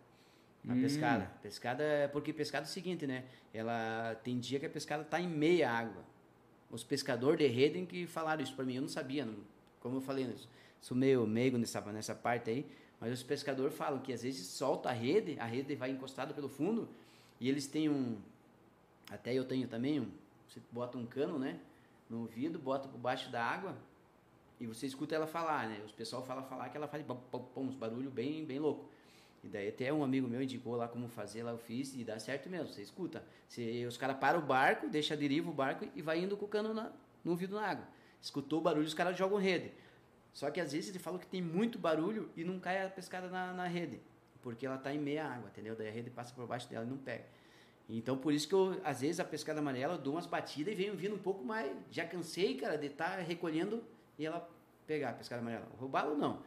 A pescada. Pescada é porque pescada é o seguinte, né? Ela tem dia que a pescada tá em meia água. Os pescadores de rede que falaram isso para mim, eu não sabia, não- como eu falei, eu sou meio meigo nessa, nessa parte aí, mas os pescadores falam que às vezes solta a rede, a rede vai encostada pelo fundo e eles têm um, até eu tenho também um, você bota um cano, né, no ouvido, bota por baixo da água e você escuta ela falar, né, os pessoal fala falar que ela faz uns barulhos bem, bem louco. E daí até um amigo meu indicou lá como fazer, lá eu fiz e dá certo mesmo, você escuta. Você, os caras param o barco, deixa a deriva o barco e vai indo com o cano na, no ouvido na água. Escutou o barulho, os caras jogam rede. Só que às vezes ele falou que tem muito barulho e não cai a pescada na, na rede, porque ela tá em meia água, entendeu? Daí a rede passa por baixo dela e não pega. Então por isso que eu, às vezes a pescada amarela eu dou umas batidas e venho vindo um pouco mais. Já cansei, cara, de estar recolhendo e ela pegar a pescada amarela. O robalo não.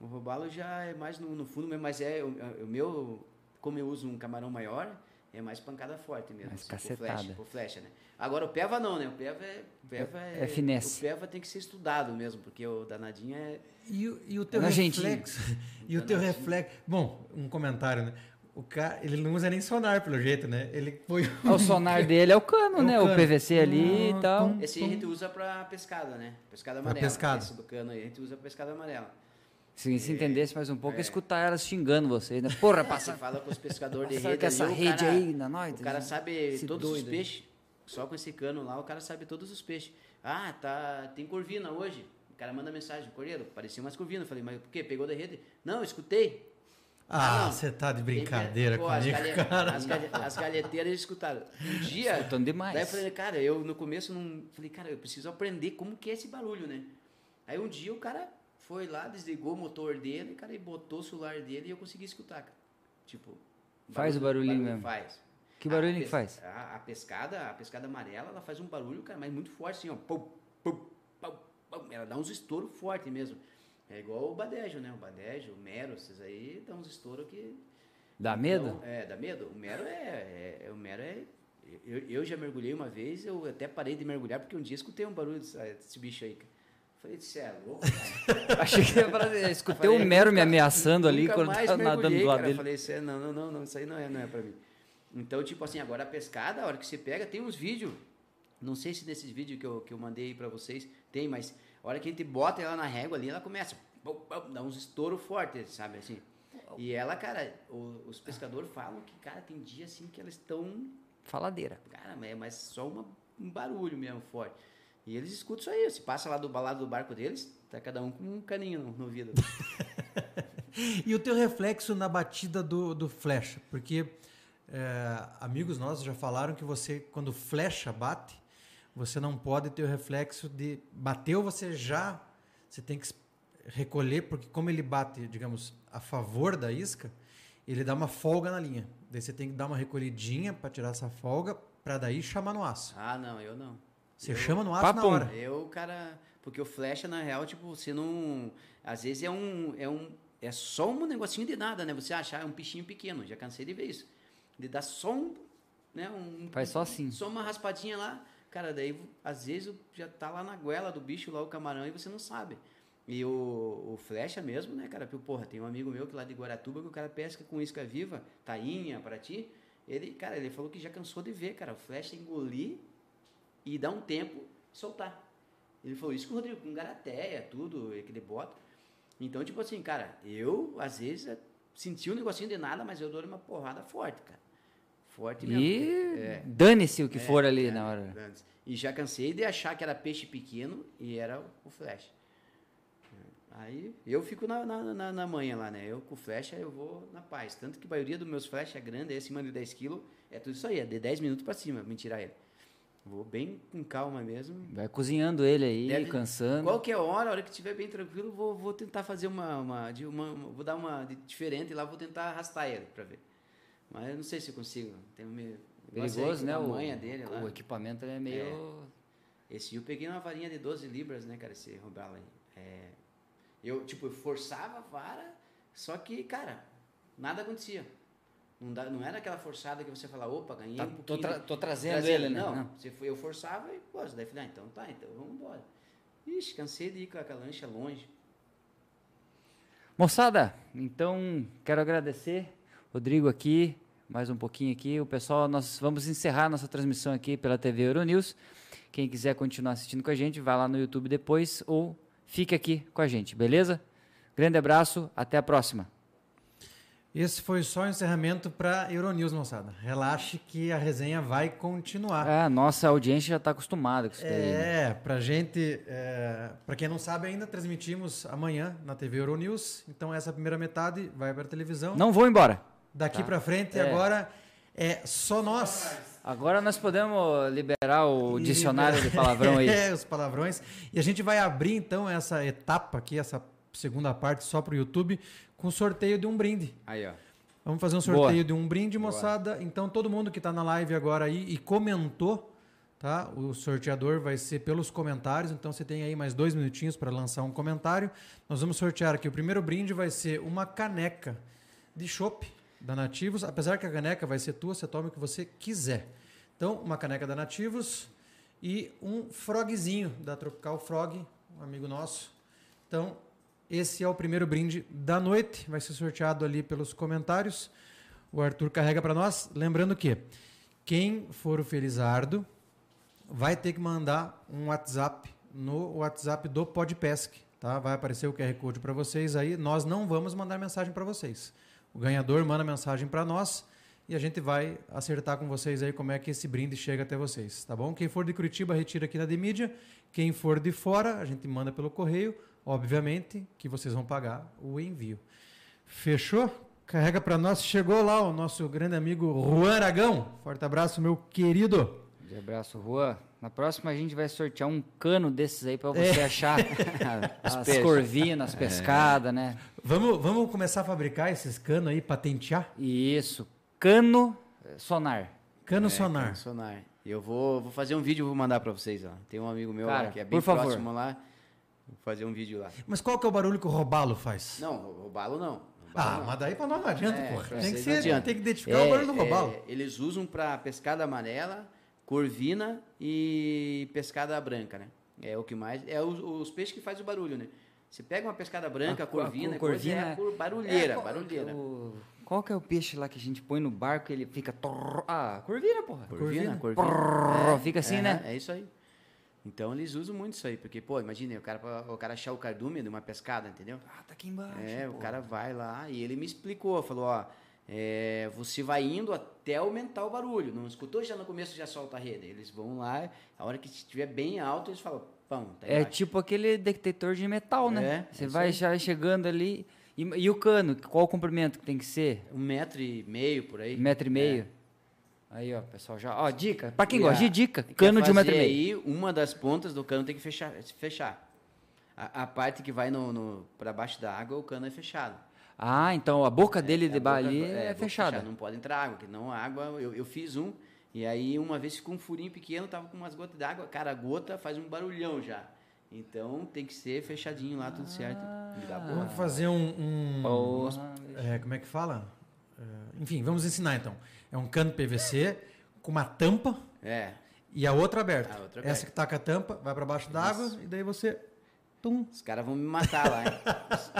O robalo já é mais no, no fundo mesmo, mas é o, o meu, como eu uso um camarão maior, é mais pancada forte mesmo. Mais assim, por cacetada. flecha, por flecha, né? Agora o peva não, né? O peva é, o peva É- é finesse. O peva tem que ser estudado mesmo, porque o danadinho é E, o- e o teu É reflexo. E o teu reflexo. Bom, um comentário, né? O cara, ele não usa nem sonar, pelo jeito, né? Ele. Ah, O sonar dele é o cano, É o né? O cano. PVC ali e tal. Tum, Esse a gente usa pra pescada, né? Pescada Pra amarela. pescada. Esse do cano aí a gente usa pra pescada amarela. Se, se entendesse mais um pouco, escutar elas xingando vocês, né? Porra, Você passa. fala com os pescadores de rede com essa ali, o rede cara- aí na noite. O cara sabe Esse todos os doido aí. peixes. Só com esse cano lá, o cara sabe todos os peixes. Ah, tá, tem corvina hoje. O cara manda mensagem, cordeiro, parecia umas corvinas. Eu Falei, mas por quê? Pegou da rede? Não, escutei. Ah, não. você tá de brincadeira Pô, as comigo, galhe- cara. As, galhe- as galheteiras eles escutaram. Um dia. Escutando demais. Daí eu falei, cara, eu no começo não. Falei, cara, eu preciso aprender como que é esse barulho, né? Aí um dia o cara foi lá, desligou o motor dele, cara, e botou o celular dele e eu consegui escutar, cara. Tipo. Faz o barulhinho mesmo. Faz. Que barulhinho A que faz? A, a pescada, a pescada amarela, ela faz um barulho, cara, mas muito forte, assim, ó. Pum, pum, pum, pum. Ela dá uns estouros fortes mesmo. É igual o badejo, né? O badejo, o mero, esses aí dão uns estouros que. Dá medo? Então, é, dá medo. O mero é. é- é- o mero é. Eu, eu já mergulhei uma vez, eu até parei de mergulhar porque um dia escutei um barulho desse, desse bicho aí. cara. Falei, você é louco? Achei que ia falar, escutei o Mero me ameaçando ali quando tava nadando mergulhei, do lado dele. Falei, "Cê- não, não, não, não, isso aí não é, não é pra mim. Então, tipo assim, agora a pescada, a hora que você pega, tem uns vídeos. Não sei se nesses vídeos que eu, que eu mandei aí pra vocês tem, mas a hora que a gente bota ela na régua ali, ela começa. Dá uns estouros fortes, sabe assim? E ela, cara, o- os pescadores falam que, cara, tem dia assim que elas estão. Faladeira. Cara, é mas só uma, um barulho mesmo forte. E eles escutam isso aí. Se passa lá do balado do barco deles, tá cada um com um caninho no, no ouvido. E o teu reflexo na batida do, do flecha? Porque é, amigos nossos já falaram que você, quando flecha bate, você não pode ter o reflexo de bateu, você já você tem que recolher, porque como ele bate, digamos, a favor da isca, ele dá uma folga na linha. Daí você tem que dar uma recolhidinha para tirar essa folga, para daí chamar no aço. ah, não, eu não. Você Eu- chama no aço na Papum. hora. Eu, cara, porque o flecha, na real, tipo, você não. Às vezes é um. É, um, é só um negocinho de nada, né? Você achar um peixinho pequeno, já cansei de ver isso. De dar só um. Né? um Faz só assim. Só uma raspadinha lá. Cara, daí às vezes já tá lá na goela do bicho, lá o camarão, e você não sabe. E o, o flecha mesmo, né, cara? Porque, porra, tem um amigo meu que lá de Guaratuba que o cara pesca com isca viva, tainha, para ti. Ele, cara, ele falou que já cansou de ver, cara. O flecha engolir e dar um tempo soltar. Ele falou isso com o Rodrigo, com garateia, tudo, que ele bota. Então, tipo assim, cara, eu, às vezes, é, senti um negocinho de nada, mas eu dou uma porrada forte, cara. Forte mesmo. E É. dane-se o que É, for ali é, na hora. E já cansei de achar que era peixe pequeno e era o flecha. Aí eu fico na, na, na, na manha lá, né? Eu com flecha eu vou na paz. Tanto que a maioria dos meus flecha é grande, é acima de 10 quilos, é tudo isso aí, é de 10 minutos pra cima, me tirar ele. Vou bem com calma mesmo. Vai cozinhando ele aí, Deve- cansando. Qualquer hora, a hora que estiver bem tranquilo, vou, vou tentar fazer uma, uma, de uma- uma- Vou dar uma de diferente e lá vou tentar arrastar ele pra ver. Mas eu não sei se eu consigo. Tem meio. Perigoso, né? O, dele lá. o equipamento é meio. Esse eu peguei uma varinha de 12 libras, né, cara? Esse robalo aí. É, eu, tipo, eu forçava a vara, só que, cara, nada acontecia. Não, dá, não era aquela forçada que você fala, opa, ganhei Tá- um tô pouquinho. tra- de- tô trazendo trazendo. ele, né? Não, Não. Você foi, eu forçava e, pô, daí falei, ah, então tá, então vamos embora. Ixi, cansei de ir com aquela lancha longe. Moçada, então quero agradecer. Rodrigo aqui, mais um pouquinho aqui. O pessoal, nós vamos encerrar nossa transmissão aqui pela TV Euronews. Quem quiser continuar assistindo com a gente, vai lá no YouTube depois ou fique aqui com a gente, beleza? Grande abraço, até a próxima. Esse foi só o encerramento para Euronews, moçada. Relaxe que a resenha vai continuar. Ah, a nossa audiência já está acostumada com isso daí. né? É, pra gente, é, pra quem não sabe ainda, transmitimos amanhã na TV Euronews. Então essa primeira metade vai para televisão. Não vou embora. Daqui Tá. pra frente, É. agora é só nós. Agora nós podemos liberar o dicionário de palavrão aí. é, os palavrões. E a gente vai abrir então essa etapa aqui, essa segunda parte só pro YouTube, com sorteio de um brinde. Aí, ó. Vamos fazer um Boa. sorteio de um brinde, moçada. Então, todo mundo que está na live agora aí e comentou, tá? O sorteador vai ser pelos comentários. Então, você tem aí mais dois minutinhos para lançar um comentário. Nós vamos sortear aqui. O primeiro brinde vai ser uma caneca de chopp da Nativos. Apesar que a caneca vai ser tua, você toma o que você quiser. Então, uma caneca da Nativos e um frogzinho da Tropical Frog, um amigo nosso. Então, esse é o primeiro brinde da noite. Vai ser sorteado ali pelos comentários. O Arthur carrega para nós. Lembrando que quem for o Felizardo vai ter que mandar um WhatsApp no WhatsApp do Podpesc. Tá? Vai aparecer o QR Code para vocês aí. Nós não vamos mandar mensagem para vocês. O ganhador manda mensagem para nós e a gente vai acertar com vocês aí como é que esse brinde chega até vocês, tá bom? Quem for de Curitiba, retira aqui na Demídia. Quem for de fora, a gente manda pelo correio. Obviamente que vocês vão pagar o envio. Fechou? Carrega para nós. Chegou lá o nosso grande amigo Juan Aragão. Forte abraço, meu querido. De abraço, Rua. Na próxima a gente vai sortear um cano desses aí para É. você achar as peixes. corvinas, as pescadas, né? Vamos, vamos começar a fabricar esses canos aí, patentear? Isso. Cano sonar. Cano É, sonar. cara, sonar. Eu vou, vou fazer um vídeo e vou mandar pra vocês, ó. Tem um amigo meu Cara, lá que é bem por favor. próximo lá. Vou fazer um vídeo lá. Mas qual que é o barulho que o robalo faz? Não, roubá-lo não. Roubá-lo Ah, não. mas daí pra nós não adianta, É, porra. Tem que, ser, tem que identificar o barulho do robalo. é, eles usam pra pescada amarela, corvina e pescada branca, né? É o que mais. É os, os peixes que faz o barulho, né? Você pega uma pescada branca, A- a corvina, cor- coisa, é a cor barulheira, É, qual- barulheira. o- Qual que é o peixe lá que a gente põe no barco e ele fica... torr- Ah, corvina, porra. Corvina, Corvina? corvina. Prrr, fica assim, é, né? É isso aí. Então eles usam muito isso aí, porque, pô, imagina, o cara, o cara achar o cardume de uma pescada, entendeu? Ah, tá aqui embaixo. É, o pô. cara vai lá e ele me explicou, falou, ó, é, você vai indo até aumentar o barulho. Não escutou já no começo já solta a rede. Eles vão lá, a hora que estiver bem alto, eles falam, pão, tá É tipo aquele detector de metal, né? É, Você é vai já chegando ali... E, e o cano, qual o comprimento que tem que ser? um metro e meio por aí. Um metro e meio? Aí, ó, pessoal, já... Ó, dica. Pra quem gosta de dica, cano de um metro e meio. Aí, uma das pontas do cano tem que fechar. fechar. A, a parte que vai no, no, para baixo da água, o cano é fechado. Ah, então a boca dele É, de boca- ali é, é, fechada. Não pode entrar água, porque não a água. Eu, eu fiz um, e aí uma vez ficou um furinho pequeno, tava com umas gotas d'água, cara, a gota faz um barulhão já. Então tem que ser fechadinho lá, tudo certo. Dá boa. Vamos fazer um. um- Porra, é, como é que fala? É, enfim, vamos ensinar então. É um cano PVC com uma tampa É. e a outra aberta. A outra Essa aberta. que tá com a tampa vai para baixo da água e daí você. Tum. Os caras vão me matar lá, hein? Os,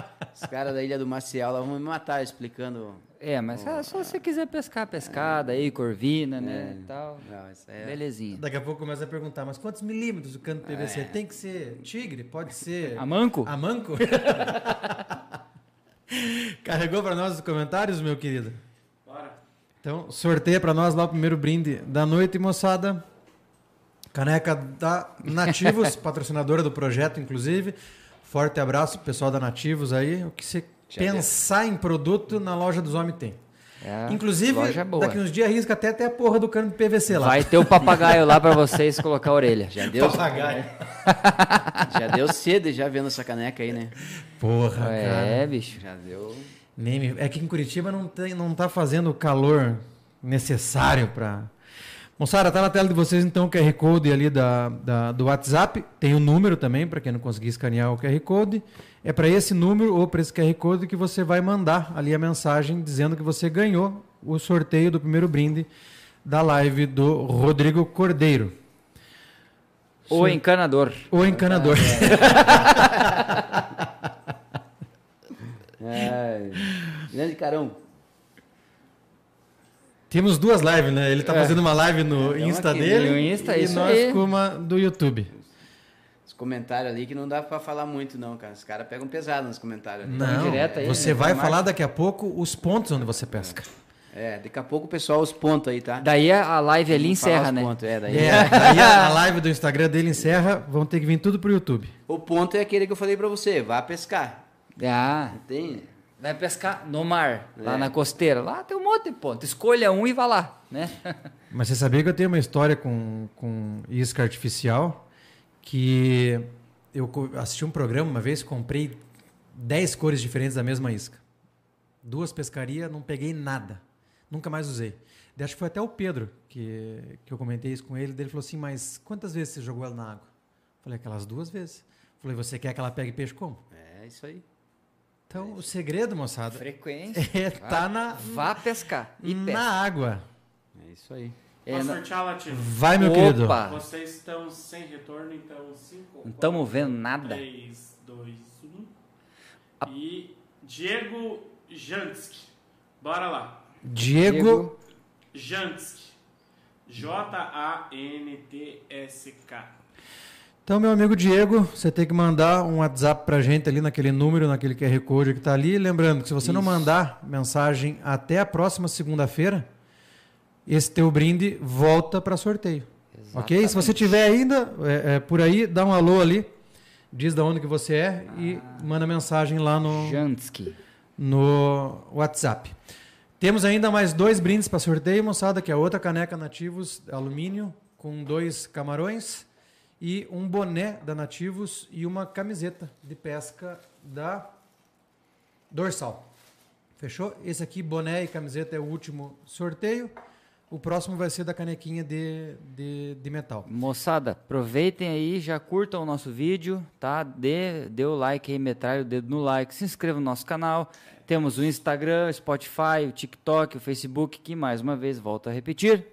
os caras da Ilha do Maciel lá vão me matar explicando. É, mas só, só se você quiser pescar pescada aí, corvina, né, É. e tal. Não, isso é. Belezinha. Daqui a pouco começa a perguntar, mas quantos milímetros o cano PVC? Tem que ser tigre? Pode ser. A manco? A manco? Carregou para nós os comentários, meu querido? Então, sorteia para nós lá o primeiro brinde da noite, moçada. Caneca da Nativos, patrocinadora do projeto, inclusive. Forte abraço pro pessoal da Nativos aí. O que você pensar em produto, na loja dos homens tem. É, Inclusive, daqui uns dias arrisca até até a porra do cano de PVC lá. Vai ter o papagaio lá pra vocês colocar a orelha. Já deu, Papagaio. já deu sede já vendo essa caneca aí, né? Porra, cara. É, bicho. Já deu. Nem É que em Curitiba não, tem, não tá fazendo o calor necessário para. Moçada, tá na tela de vocês então o QR Code ali da, da- do WhatsApp. Tem o número também, para quem não conseguir escanear o QR Code. É para esse número ou para esse QR Code que você vai mandar ali a mensagem dizendo que você ganhou o sorteio do primeiro brinde da live do Rodrigo Cordeiro. O encanador. O encanador. Ai, grande carão. Temos duas lives, né? Ele tá fazendo uma live no É, Insta aqui, dele no Insta, e isso nós aí. com uma do YouTube. Os comentários ali que não dá pra falar muito, não, cara. Os caras pegam pesado nos comentários. ali. Não, direto aí, você né? vai falar daqui a pouco os pontos onde você pesca. É, daqui a pouco o pessoal os pontos aí, tá? Daí a live ali encerra, os né? pontos, É, daí. É, daí a a live do Instagram dele encerra, vão ter que vir tudo pro YouTube. O ponto é aquele que eu falei pra você, vá pescar. Ah, Tem? vai pescar no mar, lá É. na costeira. Lá tem um monte de ponto. Escolha um e vá lá, né? Mas você sabia que eu tenho uma história com, com isca artificial que eu assisti um programa uma vez, comprei 10 cores diferentes da mesma isca. Duas pescarias, não peguei nada. Nunca mais usei. Acho que foi até o Pedro que, que eu comentei isso com ele. Ele falou assim: Mas quantas vezes você jogou ela na água? Falei: Aquelas duas vezes. Falei: Você quer que ela pegue peixe como? É isso aí. Então, o segredo, moçada, Frequência. é tá na, Vá pescar. E na pesca. água. É isso aí. É, Posso na- sortear, Latino? Vai, meu querido. Opa! Vocês estão sem retorno, então 5, Não estamos vendo nada. 3, 2, 1. E Diego Jansky. Bora lá. Diego Jansky. J-A-N-T-S-K. Então, meu amigo Diego, você tem que mandar um WhatsApp pra gente ali naquele número, naquele QR Code que tá ali. Lembrando que se você não mandar mensagem até a próxima segunda-feira, esse teu brinde volta para sorteio. Ok? Se você tiver ainda é, é, por aí, dá um alô ali, diz da onde que você é e manda mensagem lá no, Jansky. no WhatsApp. Temos ainda mais dois brindes para sorteio, moçada, que é outra caneca Nativos alumínio com dois camarões e um boné da Nativos e uma camiseta de pesca da Dorsal. Fechou? Esse aqui, boné e camiseta, é o último sorteio. O próximo vai ser da canequinha de, de, de metal. Moçada, aproveitem aí, já curtam o nosso vídeo, tá? Dê, dê o like aí, metralha o dedo no like, se inscreva no nosso canal. Temos o Instagram, o Spotify, o TikTok, o Facebook, que mais uma vez volto a repetir.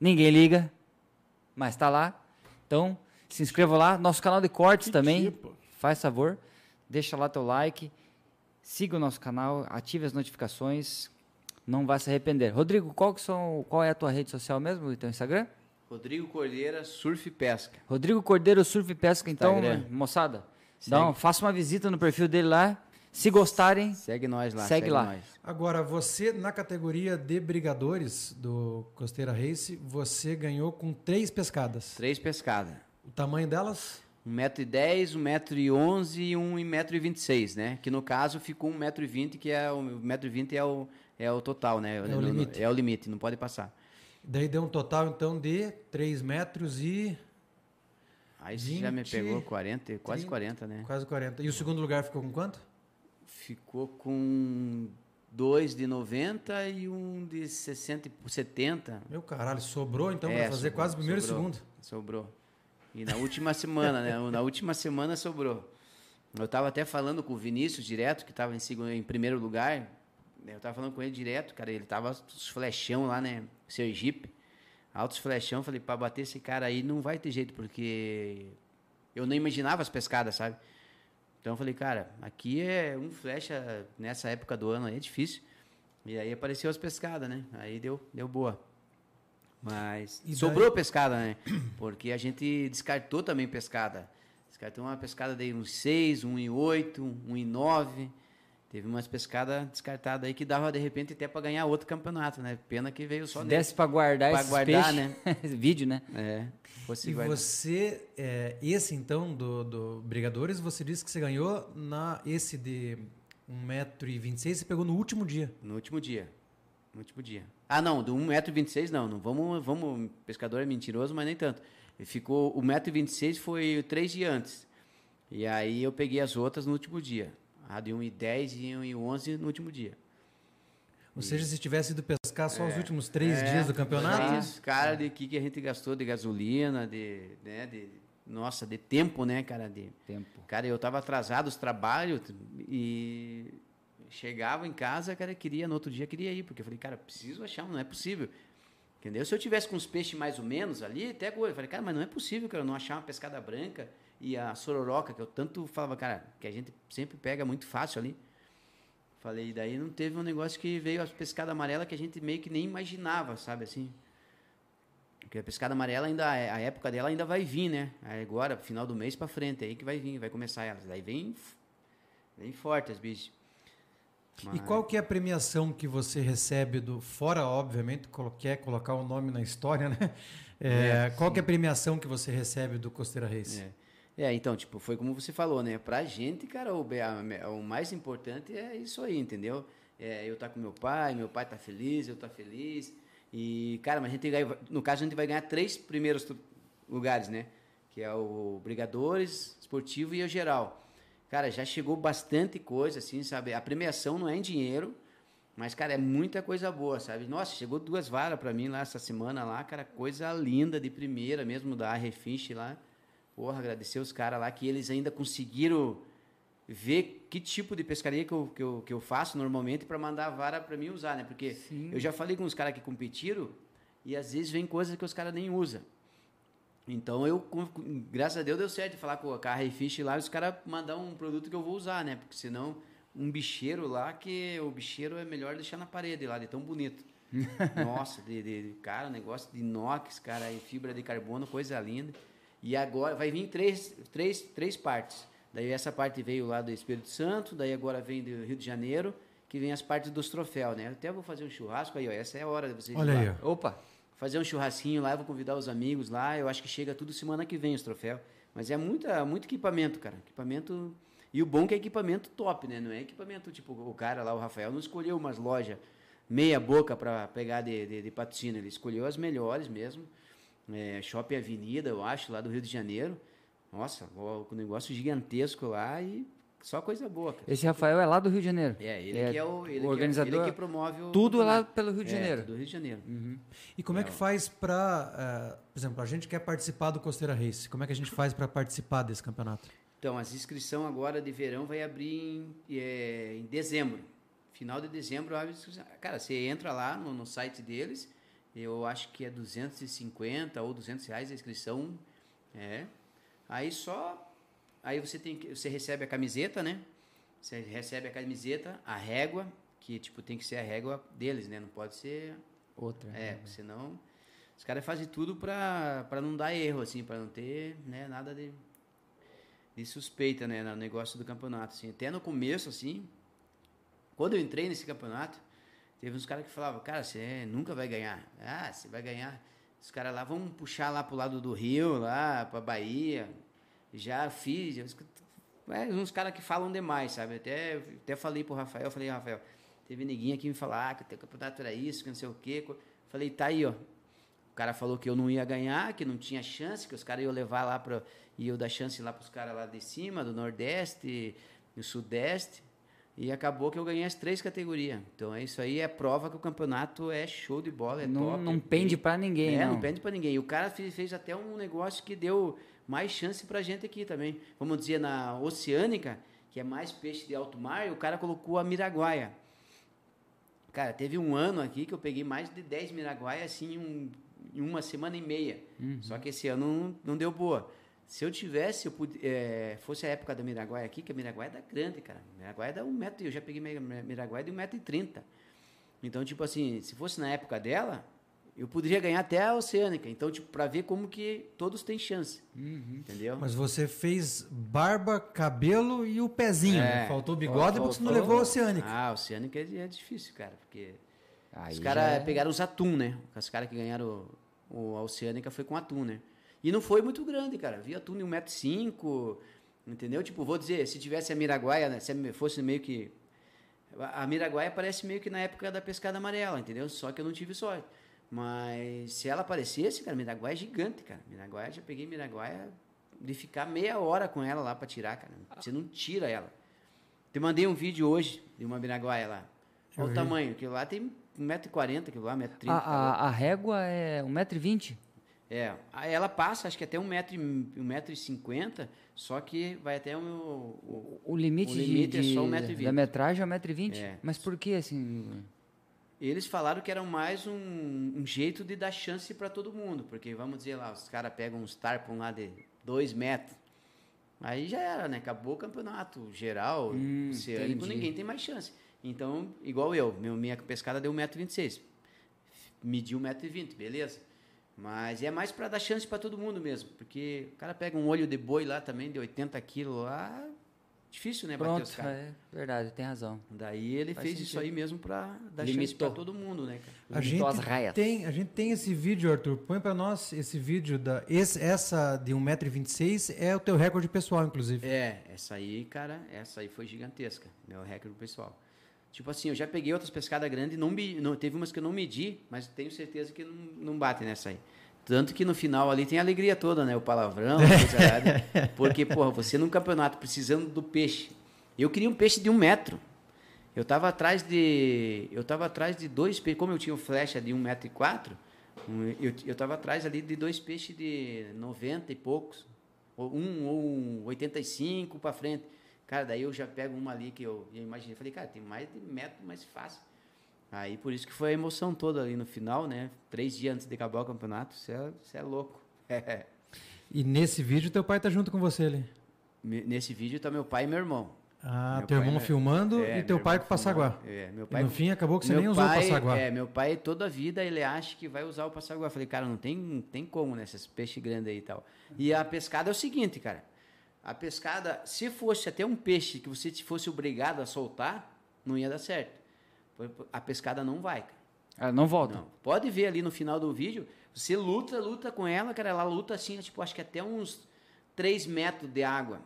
Ninguém liga, mas tá lá. Então, se inscreva lá. Nosso canal de cortes também, tipo? faz favor, deixa lá teu like, siga o nosso canal, ative as notificações, não vai se arrepender. Rodrigo, qual, que são, qual é a tua rede social mesmo, o teu Instagram? Rodrigo Cordeira, Surf e Pesca. Rodrigo Cordeiro Surf e Pesca, então, Instagram. moçada, dá um- faça uma visita no perfil dele lá. Se gostarem, Segue nós lá. Segue lá. nós. Agora, você, na categoria de brigadores do Costeira Race, você ganhou com três pescadas. Três pescadas. O tamanho delas? 1,10m, 1,11m e 1,26m, né? Que no caso ficou 1,20m, que é o 1,20m é o, é o total, né? o limite. É o limite, não pode passar. Daí deu um total, então, de 3 metros e Aí você já me 20, pegou 40, quase 30. 40, né? quase 40. E o segundo lugar ficou com quanto? Ficou com dois de 90 e um de 60, e 70. Meu caralho, sobrou então É, para fazer sobrou, quase o primeiro sobrou, e segundo. Sobrou. E na última semana, né? Na última semana sobrou. Eu estava até falando com o Vinícius direto, que estava em, segundo- em primeiro lugar. Eu estava falando com ele direto, cara. Ele tava os flechão lá, né? Sergipe. Altos flechão. Falei, para bater esse cara aí não vai ter jeito, porque eu nem imaginava as pescadas, sabe? Então eu falei, cara, aqui é um flecha nessa época do ano aí é difícil. E aí apareceu as pescadas, né? Aí deu, deu boa. Mas E daí- sobrou pescada, né? Porque a gente descartou também pescada. Descartou uma pescada de uns 6, 1 e 8, 1 e 9. Teve umas pescadas descartadas aí que dava de repente até para ganhar outro campeonato, né? Pena que veio só se desse para guardar Pra guardar, peixes, vídeo, né? É, fosse E guardar. você, é, esse então do, do Brigadores, você disse que você ganhou na esse de 1,26m, você pegou no último dia. No último dia. No último dia. Ah, não, do 1,26m não, não vamos, vamos, pescador é mentiroso, mas nem tanto. Ele ficou, o 1,26m foi três dias antes. E aí eu peguei as outras no último dia. A de 1,10 e 1,11 no último dia. Ou seja, se tivesse ido pescar só os últimos três É, dias do campeonato, Isso, cara, de que, que a gente gastou de gasolina, de, né, de, nossa, de tempo, né, cara, de, Tempo. Cara, eu tava atrasado os trabalhos e chegava em casa, cara, queria, no outro dia queria ir, porque eu falei, cara, preciso achar, não é possível. Entendeu? Se eu tivesse com os peixes mais ou menos ali, até agora, eu falei, cara, mas não é possível, cara, eu não achar uma pescada branca e a sororoca, que eu tanto falava, cara, que a gente sempre pega muito fácil ali. Falei, daí não teve um negócio que veio a pescada amarela que a gente meio que nem imaginava, sabe assim? Porque a pescada amarela ainda, é- a época dela ainda vai vir, né? Agora, final do mês pra frente, aí que vai vir, vai começar elas. Daí vem, vem forte as bichos. E qual que é a premiação que você recebe do fora, obviamente, quer colocar o nome na história, né? É, É, qual que é a premiação que você recebe do Costeira Race? É. É, então, tipo, foi como você falou, né? Pra gente, cara, o, o mais importante é isso aí, entendeu? É, eu tá com meu pai, meu pai tá feliz, eu tá feliz. E, cara, mas a gente ganha, no caso, a gente vai ganhar três primeiros lugares, né? Que é o Brigadores, Esportivo e o Geral. Cara, já chegou bastante coisa, assim, sabe? A premiação não é em dinheiro, mas, cara, é muita coisa boa, sabe? Nossa, chegou duas varas pra mim lá essa semana lá, cara, coisa linda de primeira mesmo da Refish lá. Porra, agradecer os caras lá que eles ainda conseguiram ver que tipo de pescaria que eu, que eu, que eu faço normalmente para mandar a vara para mim usar, né? Porque eu já falei com os caras que competiram e às vezes vem coisas que os caras nem usam. Então eu, graças a Deus, deu certo falar com a Carre Fish lá e os caras mandar um produto que eu vou usar, né? Porque senão um bicheiro lá, que o bicheiro é melhor deixar na parede lá, de tão bonito. Nossa, de, de- cara, negócio de inox, cara, e fibra de carbono, coisa linda. E agora vai vir três, três, três partes. Daí essa parte veio lá do Espírito Santo, daí agora vem do Rio de Janeiro, que vem as partes dos troféus, né? Eu até vou fazer um churrasco aí, ó. Essa é a hora de vocês Olha ir aí. Opa! fazer um churrasquinho lá, eu vou convidar os amigos lá. Eu acho que chega tudo semana que vem os troféus. Mas é muita, muito equipamento, cara. Equipamento. E o bom é que é equipamento top, né? Não é equipamento tipo o cara lá, o Rafael, não escolheu umas lojas meia boca para pegar de, de, de patrocínio. Ele escolheu as melhores mesmo. É, Shopping Avenida, eu acho, lá do Rio de Janeiro. Nossa, o, o negócio gigantesco lá e só coisa boa, cara. Esse Rafael é lá do Rio de Janeiro. É, ele que é o, ele que é- organizador. ele que promove o Tudo lá pelo Rio de É, Janeiro. do Rio de Janeiro. E como é que faz para, por exemplo, a gente quer participar do Costeira Race, como é que a gente faz para participar desse campeonato? Então, as inscrições agora de verão vai abrir em, é, em dezembro. Final de dezembro abre inscrição. Cara, você entra lá no, no site deles, eu acho que é 250 ou 200 reais a inscrição. É. Aí só. Aí você tem que. Você recebe a camiseta, né? Você recebe a camiseta, a régua, que tipo tem que ser a régua deles, né? Não pode ser Outra. é, porque senão os caras fazem tudo pra, pra não dar erro, assim, pra não ter né, nada de, de suspeita, né, no negócio do campeonato, assim. Até no começo, assim, quando eu entrei nesse campeonato, teve uns caras que falavam, cara, você nunca vai ganhar. Ah, você vai ganhar. Os caras lá vão puxar lá pro lado do Rio, lá pra Bahia. Já fiz. É, uns caras que falam demais, sabe? Até, até falei pro Rafael, falei, Rafael, teve neguinho aqui me falar ah, que o teu campeonato era isso, que não sei o quê. Falei, tá aí, ó. O cara falou que eu não ia ganhar, que não tinha chance, que os caras iam levar lá para iam dar chance lá pros caras lá de cima, do Nordeste, do Sudeste. E acabou que eu ganhei as três categorias. Então é isso aí, é prova que o campeonato é show de bola, é não top. não pende pra ninguém, é, não. não pende pra ninguém. E o cara fez, fez até um negócio que deu mais chance pra gente aqui também. Vamos dizer, na Oceânica, que é mais peixe de alto mar, e o cara colocou a Miraguaia. Cara, teve um ano aqui que eu peguei mais de 10 Miraguaia, assim, em um- em uma semana e meia. Uhum. Só que esse ano não, não deu boa. Se eu tivesse, eu pude, é, fosse a época da Miraguaia aqui, que a Miraguaia é da grande, cara. Miraguaia dá um metro, eu já peguei mi- mi- Miraguaia de um metro e trinta. Então, tipo assim, se fosse na época dela, eu poderia ganhar até a Oceânica. Então, tipo, pra ver como que todos têm chance. Uhum. Entendeu? Mas você fez barba, cabelo e o pezinho, É, né? faltou o bigode faltou- porque você não levou a Oceânica. Ah, a Oceânica é, é difícil, cara, porque Aí os caras é- pegaram os atum, né? Os caras que ganharam o, o a Oceânica foi com atum, né? E não foi muito grande, cara. Vi atum de 1,5m, entendeu? Tipo, vou dizer, se tivesse a Miraguaia, né? se fosse meio que A Miraguaia aparece meio que na época da pescada amarela, entendeu? Só que eu não tive sorte. Mas se ela aparecesse, cara, Miraguaia é gigante, cara. Miraguaia, já peguei Miraguaia de ficar meia hora com ela lá pra tirar, cara. Você não tira ela. Te mandei um vídeo hoje de uma Miraguaia lá. Olha o tamanho, aquilo lá tem 1,40m, aquilo lá, 1,30m. A, a, a régua é 1,20m. É, ela passa, acho que até 1,50m, só que vai até o, o, O limite, O de- limite é de, só 1,20m. da metragem é 1,20m. É. Mas por que assim? Eles falaram que era mais um, um jeito de dar chance para todo mundo, porque vamos dizer lá, os caras pegam uns tarpon lá de 2 metros, aí já era, né? Acabou o campeonato geral, Hum, oceânico, ninguém tem mais chance. Então, igual eu, meu, minha pescada deu 1,26m, mediu 1,20m, beleza? Mas é mais para dar chance para todo mundo mesmo, porque o cara pega um olho de boi lá também, de 80 quilos lá, difícil, né? bater Pronto, os caras. é verdade, tem razão. Daí ele Faz fez isso sentido. aí mesmo para dar chance Limitou. para todo mundo, né, cara? A Limitou gente, as raias. tem, a gente tem esse vídeo, Arthur. Põe pra nós esse vídeo. da esse, Essa de 1,26m é o teu recorde pessoal, inclusive. É, essa aí, cara, essa aí foi gigantesca, meu recorde pessoal. Tipo assim, eu já peguei outras pescadas grandes, não, me- não teve umas que eu não medi, mas tenho certeza que não, não bate nessa aí. Tanto que no final ali tem a alegria toda, né? O palavrão, coisa arada. Porque, porra, você num campeonato precisando do peixe. Eu queria um peixe de um metro. Eu tava atrás de. Eu tava atrás de dois peixes. Como eu tinha um flecha de um metro e quatro, eu, eu tava atrás ali de dois peixes de 90 e poucos. Ou um ou um 85 para frente. Cara, daí eu já pego uma ali que eu, eu imaginei. Falei, cara, tem mais de metro, mais fácil. Aí por isso que foi a emoção toda ali no final, né? Três dias antes de acabar o campeonato. Você é, você é louco. E nesse vídeo teu pai tá junto com você ali. Nesse vídeo tá meu pai e meu irmão. Ah, Meu teu pai, irmão né? filmando É, e teu meu pai com o Passaguá. É, meu E pai no fim acabou que você meu nem usou o pai- Passaguá. É, meu pai toda a vida ele acha que vai usar o passaguá. Falei, cara, não tem, não tem como, né? Esses peixes grandes aí e tal. E a pescada é o seguinte, cara. A pescada, se fosse até um peixe que você fosse obrigado a soltar, não ia dar certo. A pescada não vai, cara. Ah, não volta. Não. Pode ver ali no final do vídeo. Você luta, luta com ela, cara. Ela luta assim, tipo, acho que até uns 3 metros de água.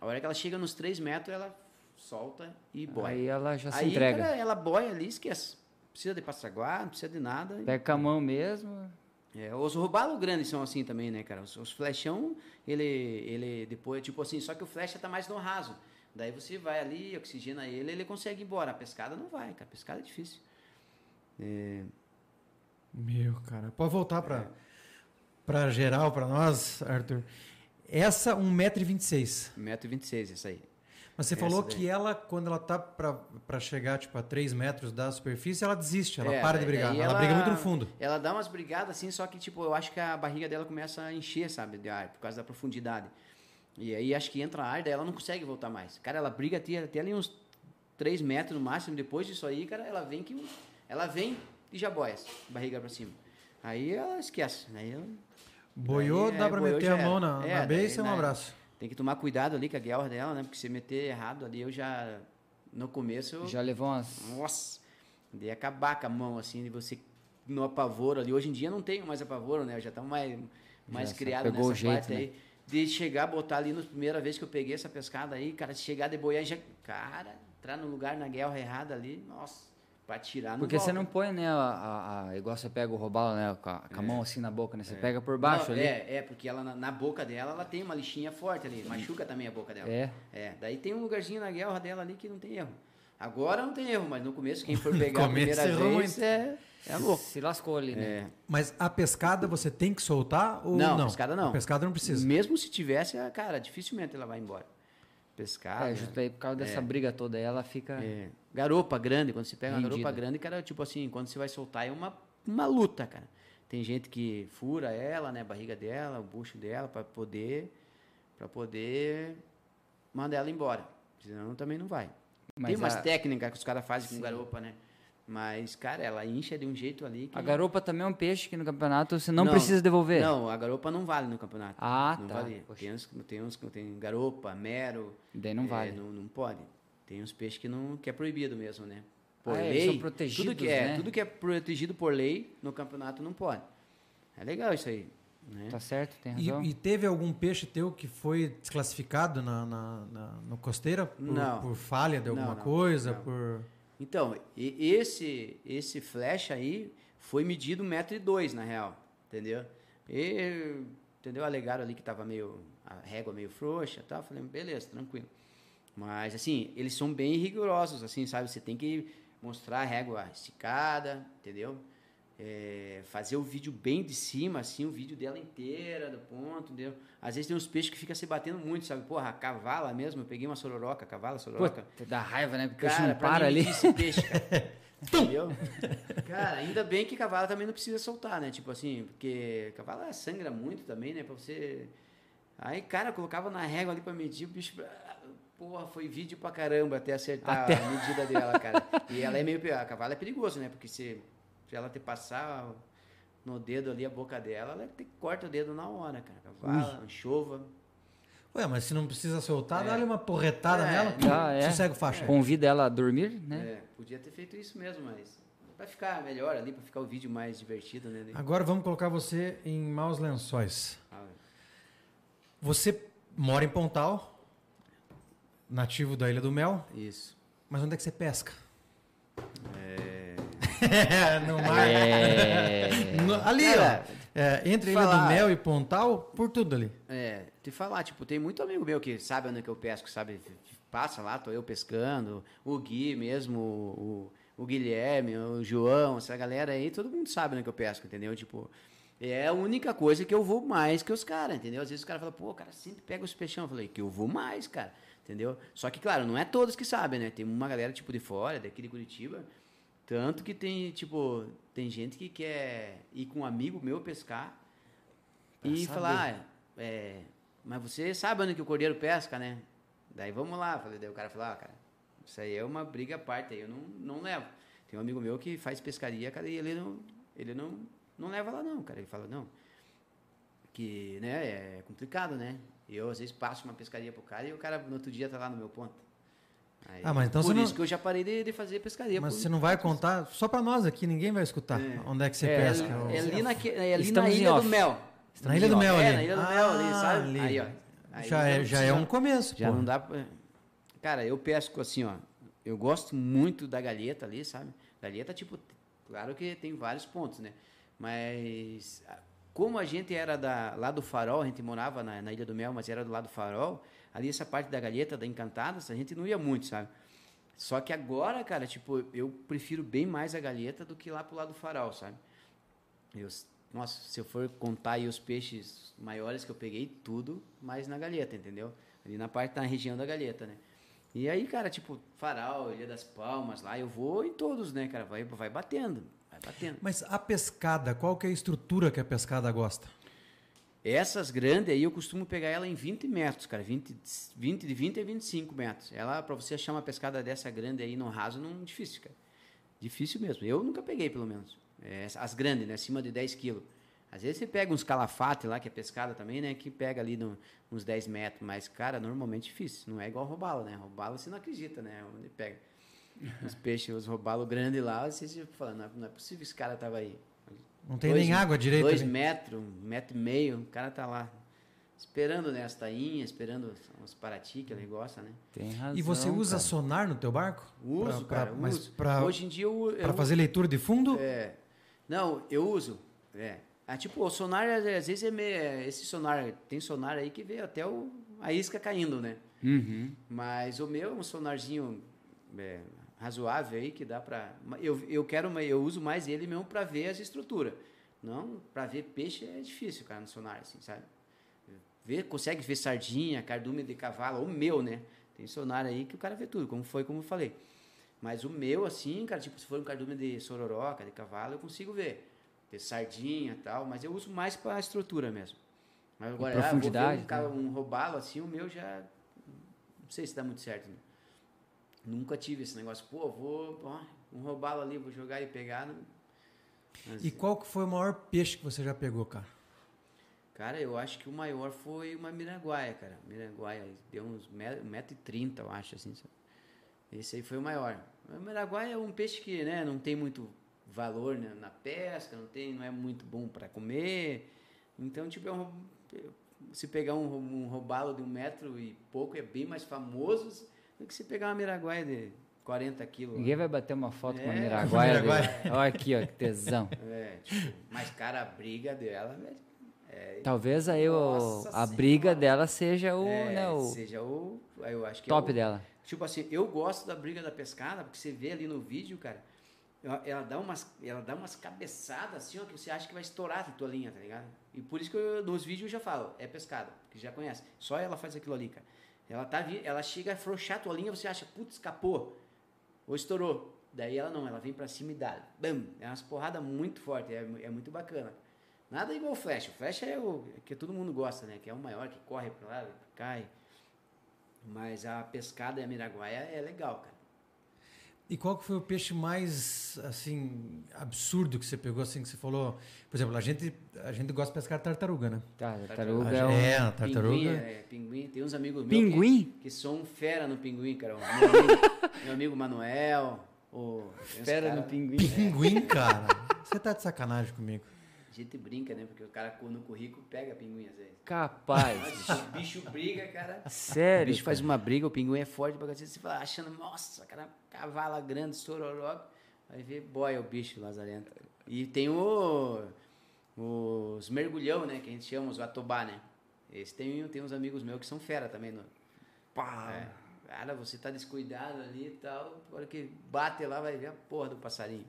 A hora que ela chega nos 3 metros, ela solta e boia. Aí ela já se Aí, entrega. cara, ela boia ali, esquece. Não precisa de passaguá, não precisa de nada. Pega com a mão mesmo. É, os robalos grandes são assim também, né, cara? Os, os flechão, ele, ele depois, tipo assim, só que o flecha tá mais no raso. Daí você vai ali, oxigena ele, ele consegue ir embora. A pescada não vai, cara. A pescada é difícil. É, Meu, cara. Pode voltar pra, pra geral, pra nós, Arthur. Essa, 1,26m. 1,26m essa aí. Mas você falou daí. que ela, quando ela tá pra chegar, tipo, a 3 metros da superfície, ela desiste, ela É, para de daí brigar. Ela, briga muito no fundo. Ela dá umas brigadas assim, só que tipo, eu acho que a barriga dela começa a encher, sabe, de ar, por causa da profundidade. E aí acho que entra ar, daí ela não consegue voltar mais. Cara, ela briga até, até ali uns 3 metros no máximo. Depois disso aí, cara, ela vem que. Ela vem e já boia, barriga pra cima. Aí ela esquece. Aí ela Boiou, Daí, dá é, pra meter a mão na, É, na beiça e um né, abraço. Tem que tomar cuidado ali com a guerra dela, né? Porque se meter errado ali, eu já. No começo. Já levou umas. Nossa! De acabar com a mão, assim, de você no apavoro ali. Hoje em dia não tenho mais apavoro, né? Eu já estamos mais, mais Já criado nessa jeito, parte né? aí. De chegar, botar ali na primeira vez que eu peguei essa pescada aí, cara, de chegar de boiar e já. Cara, entrar no lugar na guerra errada ali, nossa, pra tirar no Porque você não põe, né, a, a- a- igual você pega o robalo, né, com a, com a mão assim na boca, né? Você pega por baixo ali. É, é, porque ela na, na boca dela, ela tem uma lixinha forte ali, machuca também a boca dela. É. É, daí tem um lugarzinho na guerra dela ali que não tem erro. Agora não tem erro, mas no começo, quem for pegar a primeira vez é, é louco. Se lascou ali, né? É. Mas a pescada você tem que soltar ou não? Não, a pescada não. A pescada não precisa. Mesmo se tivesse, a- cara, dificilmente ela vai embora. Pescar. É, justo aí por causa dessa briga toda ela fica. é, garopa grande, quando você pega uma Rendida. garopa grande, cara, tipo assim, quando você vai soltar é uma, uma luta, cara. Tem gente que fura ela, né, a barriga dela, o bucho dela, para poder para poder mandar ela embora. Senão também não vai. Mas Tem umas a- técnicas que os caras fazem com garopa, né? Mas, cara, ela incha de um jeito ali que... A garopa também é um peixe que no campeonato você não, precisa devolver. Não, a garopa não vale no campeonato. Ah, não tá. vale. Tem uns, tem uns que tem garopa, mero. Daí não é, vale. Não, não pode. Tem uns peixes que, não, que é proibido mesmo, né? Por Ah, eles lei. são protegidos, tudo que, é, né? tudo que é protegido por lei no campeonato não pode. É legal isso aí. Né? Tá certo, tem E, razão. e teve algum peixe teu que foi desclassificado na, na, na- no costeira por, Não. por falha de alguma Não, não, coisa? não. Por... Então, esse esse flash aí foi medido 1,2m na real, entendeu? E, entendeu? Alegaram ali que tava meio a régua meio frouxa, tal, falei, beleza, tranquilo. Mas assim, eles são bem rigorosos assim, sabe? Você tem que mostrar a régua esticada, entendeu? É, fazer o vídeo bem de cima, assim, o vídeo dela inteira, do ponto, entendeu? Às vezes tem uns peixes que ficam se batendo muito, sabe? Porra, a cavala mesmo, eu peguei uma sororoca, cavala, sororoca. Pô, dá raiva, né? Porque o peixe Cara, não pra para ali. esse peixe, cara. Entendeu? Cara, ainda bem que cavalo também não precisa soltar, né? Tipo assim, porque cavalo sangra muito também, né? Pra você. Aí, cara, eu colocava na régua ali pra medir, o bicho. Porra, foi vídeo pra caramba até acertar Até- a medida dela, cara. E ela é meio. A cavalo é perigoso, né? Porque se, se ela te passar no dedo ali a boca dela, ela te corta o dedo na hora, cara. Cavalo, anchova. Ué, mas se não precisa soltar, É. dá-lhe uma porretada É, nela, já é. sossega o faixa. Convida ela a dormir, né? É, podia ter feito isso mesmo, mas. Pra ficar melhor ali, pra ficar o vídeo mais divertido, né? Agora vamos colocar você em maus lençóis. Ah, Você mora em Pontal, nativo da Ilha do Mel, Isso. mas onde é que você pesca? É. no mar. É. No- ali, Cara, ó. É, entre Ilha falar- do Mel e Pontal, por tudo ali. É, te falar, tipo, tem muito amigo meu que sabe onde que eu pesco, sabe? Passa lá, tô eu pescando, o Gui mesmo, o, o Guilherme, o João, essa galera aí, todo mundo sabe onde que eu pesco, entendeu? Tipo, é a única coisa que eu vou mais que os caras, entendeu? Às vezes os caras falam, pô, o cara sempre pega os peixão. Eu falei, que eu vou mais, cara, entendeu? Só que, claro, não é todos que sabem, né? Tem uma galera, tipo, de fora, daqui de Curitiba, tanto que tem, tipo, tem gente que quer ir com um amigo meu pescar Pra e saber. falar, ah, é, mas você sabe onde que o cordeiro pesca, né? Daí vamos lá. Falei, daí o cara falou, ah, cara, isso aí é uma briga à parte, aí eu não, não levo. Tem um amigo meu que faz pescaria, cara, e ele não, ele não, não leva lá não, cara. Ele fala, não, que, né, é complicado, né? Eu, às vezes, passo uma pescaria pro cara e o cara, no outro dia, tá lá no meu ponto. Aí, Ah, mas então por você não- isso que eu já parei de, de fazer pescaria. Mas por- você não vai contar, só pra nós aqui, ninguém vai escutar É. onde é que você É, pesca. É, ô- é ali, naque, é ali Estamos na Ilha do. Mel. Na Ilha do Mel é, ali. na Ilha do Mel ali, Ah, sabe? ali. Aí, ó. Aí já, é, não já é precisa- um começo, Já pô. não dá pra... Cara, eu pesco assim, ó. Eu gosto muito da galheta ali, sabe? Galheta, tipo, claro que tem vários pontos, né? Mas como a gente era da, lá do Farol, a gente morava na, na Ilha do Mel, mas era do lado do Farol, ali essa parte da galheta, da Encantadas, a gente não ia muito, sabe? Só que agora, cara, tipo, eu prefiro bem mais a galheta do que lá pro lado do Farol, sabe? Eu, nossa, se eu for contar aí os peixes maiores que eu peguei, tudo mais na galheta, entendeu? Ali na parte da região da galheta, né? E aí, cara, tipo, Farol, Ilha das Palmas, lá eu vou em todos, né, cara? Vai, vai batendo, vai batendo. Mas a pescada, qual que é a estrutura que a pescada gosta? Essas grandes aí eu costumo pegar ela em 20 metros, cara. 20, 20 de 20 a 25 metros. Ela, pra você achar uma pescada dessa grande aí no raso, não é difícil, cara. Difícil mesmo. Eu nunca peguei, pelo menos. É, as grandes, né? Acima de 10 quilos. Às vezes você pega uns calafate lá, que é pescada também, né? Que pega ali no, uns 10 metros. Mas, cara, normalmente difícil. Não é igual robalo, né? Robalo você não acredita, né? Onde pega. Os peixes, os robalos grandes lá, você falando, não é- não é possível que esse cara tava aí. Não tem Dois- nem água direito Dois ali. metros, um metro e meio, o cara tá lá. Esperando, né, as tainhas, esperando os parati que ele gosta, né? Tem razão. E você usa cara. sonar no teu barco? Uso, Pra- pra- cara, mas uso. pra- Hoje em dia eu... eu Para fazer leitura de fundo? É, não, eu uso, é. Ah, tipo, o sonar, às vezes, é meio... é, Esse sonar, tem sonar aí que vê até o, a isca caindo, né? Uhum. Mas o meu é um sonarzinho é, razoável aí que dá pra. Eu, eu quero, uma- eu uso mais ele mesmo pra ver as estruturas. Não, pra ver peixe é difícil, cara, no sonar, assim, sabe? Ver, consegue ver sardinha, cardume de cavalo, o meu, né? Tem sonar aí que o cara vê tudo, como foi, como eu falei. Mas o meu, assim, cara, tipo, se for um cardume de sororoca, de cavalo, eu consigo ver. Ter sardinha e tal, mas eu uso mais pra estrutura mesmo. Mas agora, ah, eu vou ver profundidade, um, ca- né? um robalo assim, o meu já não sei se dá muito certo. Né? Nunca tive esse negócio. Pô, vou. Ó, um robalo ali, vou jogar e pegar. Mas, E qual que foi o maior peixe que você já pegou, cara? Cara, eu acho que o maior foi uma miraguaia, cara. Miraguaia, deu uns 1,30m, eu acho, assim. sabe? Esse aí foi o maior. O miraguaia é um peixe que, né, não tem muito valor né, na pesca, não, tem, não é muito bom para comer. Então, tipo, é um, se pegar um, um robalo de um metro e pouco, é bem mais famoso do que se pegar uma miraguaia de 40 quilos. Ninguém vai bater uma foto com a É, Miraguaia. Miraguaia. Olha aqui, ó, que tesão. É, tipo, mas, cara, a briga dela, velho. É, Talvez aí o, Nossa a Senhora. briga dela seja o, é, né, o seja o. Eu acho que é top o- dela. Tipo assim, eu gosto da briga da pescada, porque você vê ali no vídeo, cara, ela, ela dá umas, ela dá umas cabeçadas assim, ó, que você acha que vai estourar a tua linha, tá ligado? E por isso que eu, nos vídeos eu já falo, é pescada, que já conhece. Só ela faz aquilo ali, cara. Ela, tá, ela chega a a tua linha, você acha, putz, escapou, ou estourou. Daí ela não, ela vem pra cima e dá. Bam! É umas porradas muito fortes, é, é muito bacana. Nada igual o Flash. O Flash é o que todo mundo gosta, né? Que é o maior, que corre pra lá, cai. Mas a pescada e a miraguaia é legal, cara. E qual que foi o peixe mais, assim, absurdo que você pegou, assim, que você falou? Por exemplo, a gente, a gente gosta de pescar tartaruga, né? Tá, tartaruga A é um... É, a Pinguim, tartaruga. é, pinguim. Tem uns amigos meus Pinguim? que, que são fera no pinguim, cara. Meu amigo, meu amigo Manuel. O, Fera cara- no pinguim. Pinguim, cara. Você tá de sacanagem comigo. Gente brinca, né? Porque o cara no currículo pega pinguim às vezes. Capaz. O bicho briga, cara. O Sério. bicho faz uma briga, o pinguim é forte pra cacete. Você fala, achando, nossa, cara, cavala grande, sororoca. Aí vê, boia o bicho lazarento. E tem o, os mergulhão, né? Que a gente chama, os atobá, né? Esse tem, tem uns amigos meus que são fera também. No, É, cara, você tá descuidado ali e tal. Na hora que bate lá, vai ver a porra do passarinho.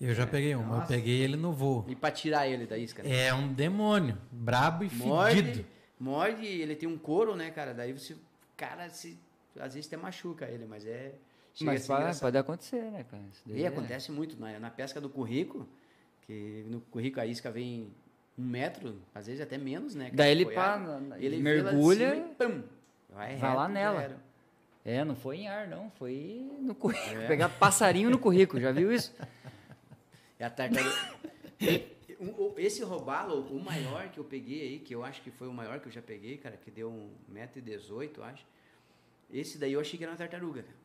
Eu já peguei um, eu peguei ele no voo. E pra tirar ele da isca, né? É um demônio, brabo e Morde, fedido. morde, ele tem um couro, né, cara? Daí você, cara, se, às vezes até machuca ele, mas é. Mas pode, pode acontecer, né, cara? E é- acontece muito na, na pesca do currico, que no currico a isca vem um metro, às vezes até menos, né? cara? Daí ele pá, ele mergulha, e pum, vai, vai lá nela. era. É, não foi em ar, não. Foi no currículo. É. Pegar passarinho no currículo, já viu isso? É a tartaruga. Esse robalo, o maior que eu peguei aí, que eu acho que foi o maior que eu já peguei, cara, que deu um 1,18m, eu acho. Esse daí eu achei que era uma tartaruga, cara.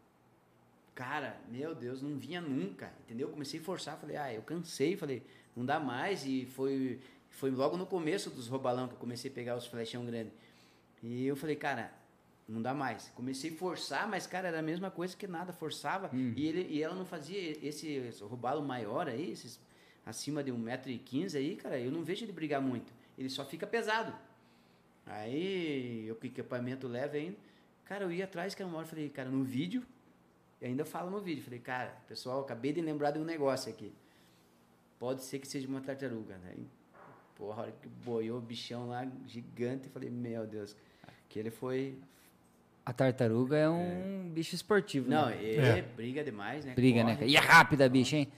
Cara, meu Deus, não vinha nunca, entendeu? Comecei a forçar, falei, ah, eu cansei, falei, não dá mais. E foi, foi logo no começo dos robalão que eu comecei a pegar os flechão grande. E eu falei, cara, não dá mais. Comecei a forçar, mas, cara, era a mesma coisa que nada, forçava. E, ele, e ela não fazia esse, esse robalo maior aí, esses acima de 1,15m aí, cara, eu não vejo ele brigar muito. Ele só fica pesado. Aí, eu que equipamento leve ainda. Cara, eu ia atrás, que uma hora falei, cara, no vídeo, e ainda falo no vídeo, falei, cara, pessoal, acabei de lembrar de um negócio aqui. Pode ser que seja uma tartaruga, né? E, porra, a hora que boiou o bichão lá, gigante, falei, meu Deus, que ele foi... A tartaruga é um bicho esportivo, Não, né? ele É. briga demais, né? Briga, né? Corre, cara? E é rápida a bicha, hein?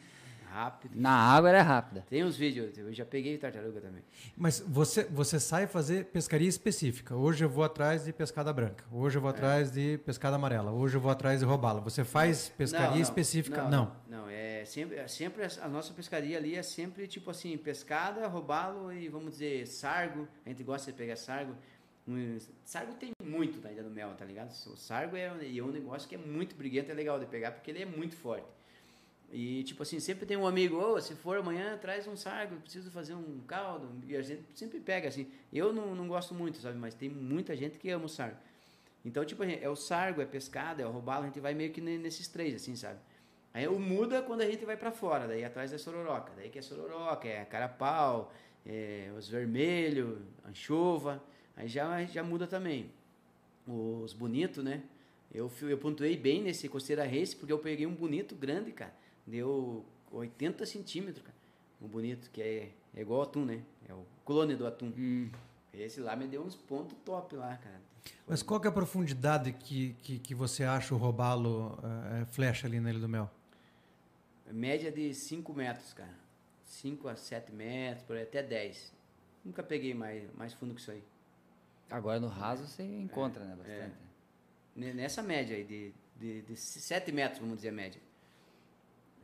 Rápido. Na água ela é rápida. Tem uns vídeos, eu já peguei tartaruga também. Mas você, você sai fazer pescaria específica. Hoje eu vou atrás de pescada branca. Hoje É. eu vou atrás de pescada amarela. Hoje eu vou atrás de robalo. Você faz pescaria Não, não, específica? Não. Não, é sempre, é sempre a a nossa pescaria ali é sempre tipo assim, pescada, robalo e vamos dizer, sargo. A gente gosta de pegar sargo. Sargo tem muito na Ilha do Mel, tá ligado? O sargo é, é um negócio que é muito briguento, é legal de pegar porque ele é muito forte. E tipo assim, sempre tem um amigo, ô, se for amanhã, traz um sargo, preciso fazer um caldo. E a gente sempre pega assim. Eu não, não gosto muito, sabe? Mas tem muita gente que ama o sargo. Então, tipo, é o sargo, é pescada, é o robalo, a gente vai meio que ne- nesses três, assim, sabe? Aí o muda quando a gente vai pra fora, daí atrás é sororoca. Daí que é sororoca, é carapau, é os vermelhos, anchova. Aí já, já muda também. Os bonitos, né? Eu, eu pontuei bem nesse Costeira Race, porque eu peguei um bonito grande, cara. Deu 80 centímetros, cara. Um bonito, que é, é igual ao atum, né? É o clone do atum. Hum. Esse lá me deu uns pontos top lá, cara. Mas qual que é a profundidade que, que, que você acha o robalo eh, flecha ali na Ilha do Mel? Média de 5 metros, cara. 5 a 7 metros, por aí, até 10. Nunca peguei mais, mais fundo que isso aí. Agora no raso você encontra, né? Bastante. Ne- Nessa média aí, de, de, de 7 metros, vamos dizer a média.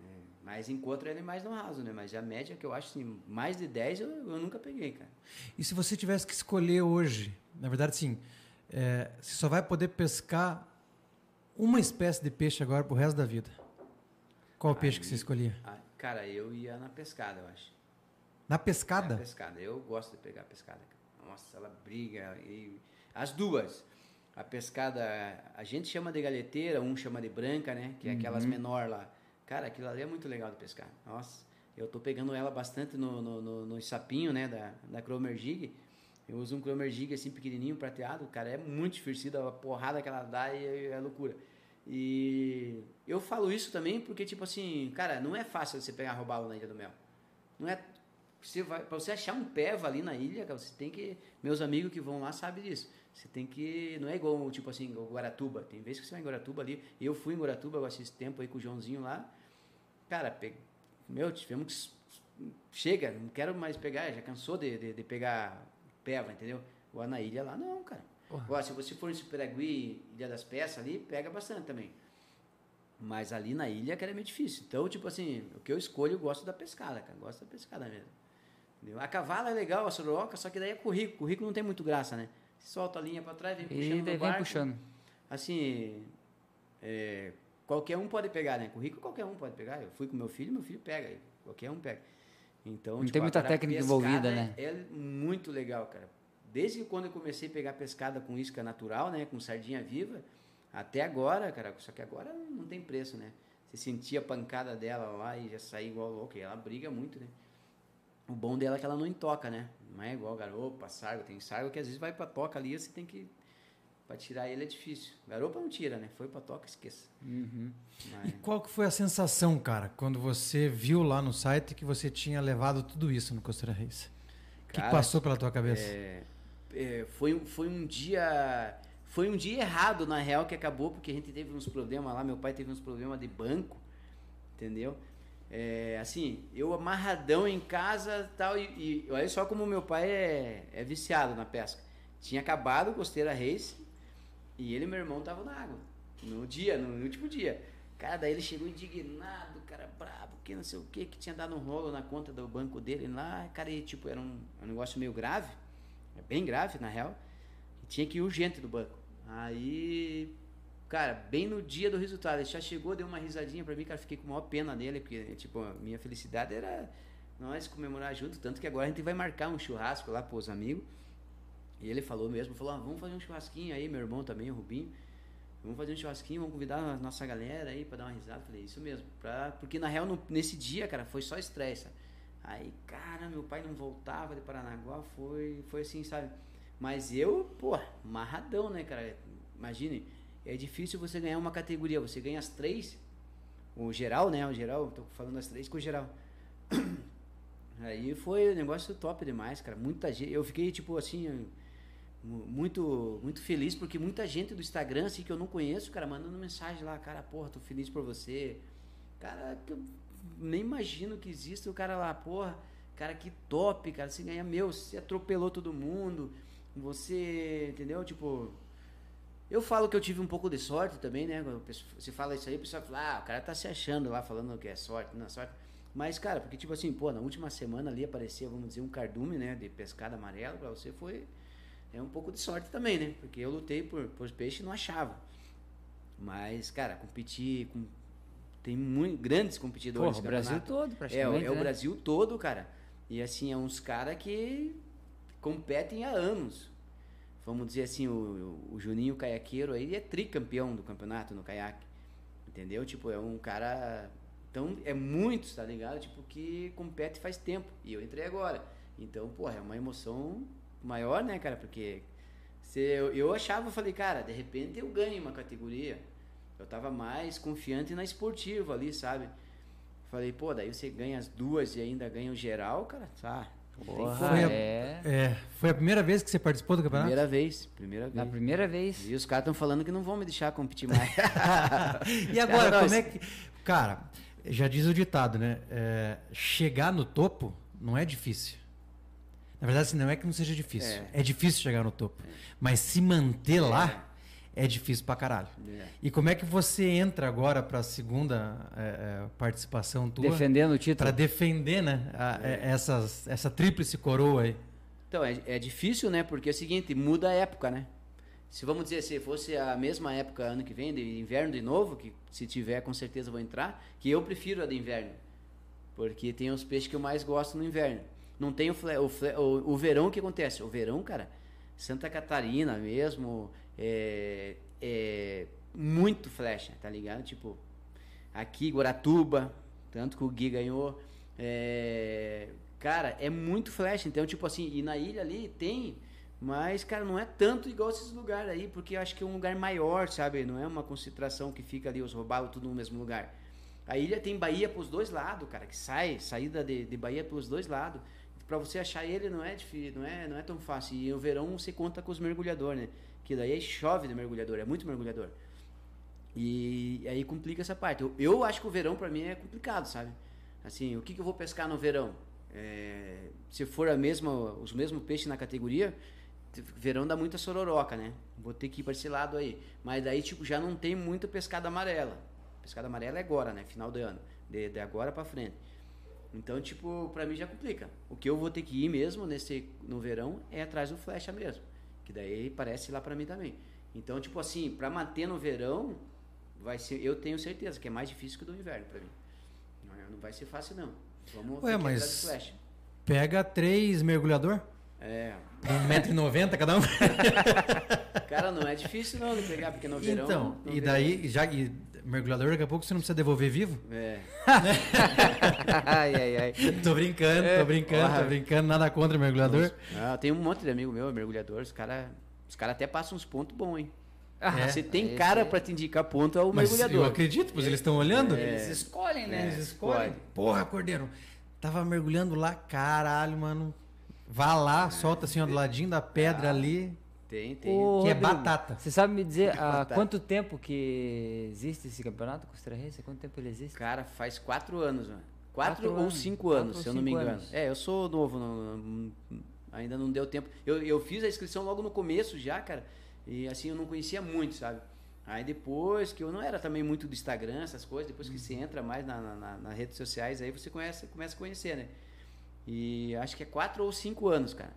É, mas encontro ele mais no raso, né? Mas a média que eu acho, assim, mais de 10 eu, eu nunca peguei, cara. E se você tivesse que escolher hoje, na verdade, sim, eh, você só vai poder pescar uma espécie de peixe agora pro resto da vida. Qual o peixe que você escolhia? Ah, cara, eu ia na pescada, eu acho. Na Na pescada? pescada. Eu gosto de pegar pescada. cara. Nossa, ela briga. E... As duas. a pescada, a gente chama de galheteira, um chama de branca, né? Que é aquelas menor lá. Cara, aquilo ali é muito legal de pescar. Nossa, eu tô pegando ela bastante no, no, no, no sapinho, né? Da, da Cromer Jig. Eu uso um Cromer Jig assim, pequenininho, prateado. Cara, é muito divertido. A porrada que ela dá e é, é loucura. E eu falo isso também porque, tipo assim, cara, não é fácil você pegar robalo na Ilha do Mel. Não é você vai para você achar um peva ali na ilha, cara, você tem que meus amigos que vão lá sabem disso. Você tem que não é igual tipo assim, o Guaratuba. Tem vezes que você vai em Guaratuba ali. Eu fui em Guaratuba eu esse tempo aí com o Joãozinho lá. Cara, pe... meu, tivemos que chega, não quero mais pegar, já cansou de, de, de pegar peva, entendeu? Ou na ilha lá não, cara. Agora, se você for em Superagui, Ilha das Peças ali, pega bastante também. Mas ali na ilha, cara, é meio difícil. Então, tipo assim, o que eu escolho, eu gosto da pescada, cara. Gosto da pescada mesmo. Entendeu? A cavala é legal, a soroca, só que daí é currículo. Currículo não tem muito graça, né? Você solta a linha pra trás, vem puxando E vem barco. puxando. Assim, é, qualquer um pode pegar, né? Currículo qualquer um pode pegar. Eu fui com meu filho, meu filho pega. Qualquer um pega. Então, Não tem muita técnica envolvida, né? É muito legal, cara. Desde quando eu comecei a pegar pescada com isca natural, né? Com sardinha viva, até agora, cara. Só que agora não tem preço, né? Você sentia a pancada dela lá e já saía igual louco. E ela briga muito, né? O bom dela é que ela não entoca, né? Não é igual garopa, sargo. Tem sargo que às vezes vai pra toca ali você tem que... Pra tirar ele é difícil. Garopa não tira, né? Foi pra toca, esqueça. Uhum. Mas- E qual que foi a sensação, cara, quando você viu lá no site que você tinha levado tudo isso no Costeira Reis? O que passou pela tua cabeça? É, é, foi, foi um dia. Foi um dia errado, na real, que acabou, porque a gente teve uns problemas lá, meu pai teve uns problemas de banco, entendeu? É, assim, eu amarradão em casa tal, e, e olha só como meu pai é, é viciado na pesca. Tinha acabado o Costeira Reis e ele e meu irmão estavam na água. No dia, no último dia. Cara, daí ele chegou indignado, cara brabo, que não sei o que, que tinha dado um rolo na conta do banco dele lá. Cara, e tipo, era um, um negócio meio grave, é bem grave na real. E tinha que ir urgente do banco. Aí, cara, bem no dia do resultado, ele já chegou, deu uma risadinha pra mim, cara, fiquei com maior pena dele, porque, tipo, a minha felicidade era nós comemorar junto, tanto que agora a gente vai marcar um churrasco lá pros amigos. E ele falou mesmo, falou, ah, vamos fazer um churrasquinho aí, meu irmão também, o Rubinho. Vamos fazer um churrasquinho, vamos convidar a nossa galera aí pra dar uma risada. Falei, isso mesmo. Pra, porque na real, no- nesse dia, cara, foi só estresse. Aí, cara, meu pai não voltava de Paranaguá, foi, foi assim, sabe? Mas eu, pô, amarradão, né, cara? Imagine, é difícil você ganhar uma categoria. Você ganha as três, o geral, né? O geral, tô falando as três com o geral. Aí foi um negócio top demais, cara. Muita gente. Eu fiquei, tipo, assim, mu- muito muito feliz, porque muita gente do Instagram, assim, que eu não conheço, cara, mandando mensagem lá, cara, porra, tô feliz por você. Cara, que eu nem imagino que exista o cara lá, porra, cara, que top, cara, você ganha, meu, você atropelou todo mundo, você, entendeu? Tipo, eu falo que eu tive um pouco de sorte também, né? O Você fala isso aí, o pessoal fala, ah, o cara tá se achando lá, falando que é sorte, não é sorte. Mas, cara, porque tipo assim, pô, na última semana ali aparecia, vamos dizer, um cardume, né, de pescada amarela, pra você foi é um pouco de sorte também, né? Porque eu lutei por, por peixe e não achava. Mas, cara, competir com. Tem muito, grandes competidores. Porra, o Brasil todo, É, o- praticamente. é o né? Brasil todo, cara. E assim, é uns caras que competem há anos. Vamos dizer assim, o, o Juninho Caiaqueiro aí é tricampeão do campeonato no caiaque. Entendeu? Tipo, é um cara. Então, é muitos, tá ligado? Tipo, que compete faz tempo. E eu entrei agora. Então, porra, é uma emoção maior, né, cara? Porque se eu, eu achava, eu falei, cara, de repente eu ganho uma categoria. Eu tava mais confiante na esportiva ali, sabe? Falei, pô, daí você ganha as duas e ainda ganha o geral, cara, tá? Porra. Foi a- é. É, foi a primeira vez que você participou do campeonato? Primeira vez, primeira Na vez. primeira vez. E os caras estão falando que não vão me deixar competir mais. E agora, Cara, como nós- é que. Cara, já diz o ditado, né? É, chegar no topo não é difícil. Na verdade, assim, não é que não seja difícil. É, É. difícil chegar no topo. Mas se manter lá é difícil pra caralho. É. E como é que você entra agora pra segunda é, é, participação tua? Defendendo o título. Pra defender, né? a- é, essas, essa tríplice coroa aí. Então, é, é difícil, né? Porque é o seguinte, muda a época, né? Se vamos dizer, se fosse a mesma época ano que vem, de inverno de novo, que se tiver com certeza vou entrar, que eu prefiro a de inverno. Porque tem os peixes que eu mais gosto no inverno. Não tem o, o, o, o verão, o que acontece? O verão, cara, Santa Catarina mesmo, é, é muito flecha, tá ligado? Tipo, aqui, Guaratuba, tanto que o Gui ganhou. É, cara, é muito flecha. Então, tipo assim, e na ilha ali tem, mas, cara, não é tanto igual esses lugares aí, porque eu acho que é um lugar maior, sabe? Não é uma concentração que fica ali, os roubados tudo no mesmo lugar. A ilha tem Bahia pros dois lados, cara, que sai, saída de, de Bahia pelos dois lados. Pra você achar ele não é difícil, não é, não é tão fácil. E no verão você conta com os mergulhadores, né? Que daí chove de mergulhador, é muito mergulhador. E aí complica essa parte. Eu, eu acho que o verão para mim é complicado, sabe? Assim, o que, que eu vou pescar no verão? É, se for a mesma, os mesmos peixes na categoria, verão dá muita sororoca, né? Vou ter que ir para esse lado aí. Mas daí, tipo, já não tem muita pescada amarela. Pescada amarela é agora, né? Final do ano. De, de agora para frente. Então, tipo, para mim já complica. O que eu vou ter que ir mesmo nesse no verão é atrás do flecha mesmo. Que daí parece lá para mim também. Então, tipo assim, para manter no verão, vai ser, eu tenho certeza que é mais difícil que do inverno para mim. Não, é, não vai ser fácil não. Vamos Ué, mas pega três mergulhador? É. 1,90m cada um? Cara, não é difícil não de pegar, porque no verão. Então, e verão- daí, já e mergulhador, daqui a pouco você não precisa devolver vivo? É. ai, ai, ai. Tô brincando, tô brincando, Porra. tô brincando, nada contra mergulhador. Ah, tem um monte de amigo meu, mergulhador, os caras os cara até passam uns pontos bons, hein? É. Você tem esse cara é- pra te indicar ponto é o Mas mergulhador. eu acredito, pois eles estão olhando. Eles escolhem, né? Eles escolhem. escolhe. Porra, Cordeiro, tava mergulhando lá, caralho, mano. Vá lá, solta assim, ó, do ladinho da pedra ali. Tem, tem. Ô, Que é Rodrigo, batata. Você sabe me dizer há batata. quanto tempo que existe esse campeonato? Há quanto tempo ele existe? Cara, faz quatro anos, mano. Quatro, Quatro ou anos. cinco Quatro anos, ou se eu não me engano. anos. É, eu sou novo, não- ainda não deu tempo. Eu, eu fiz a inscrição logo no começo já, cara. E assim, eu não conhecia muito, sabe? Aí depois que eu não era também muito do Instagram, essas coisas, depois que você entra mais na, na- na- nas redes sociais, aí você conhece, começa a conhecer, né? E acho que é quatro ou cinco anos, cara.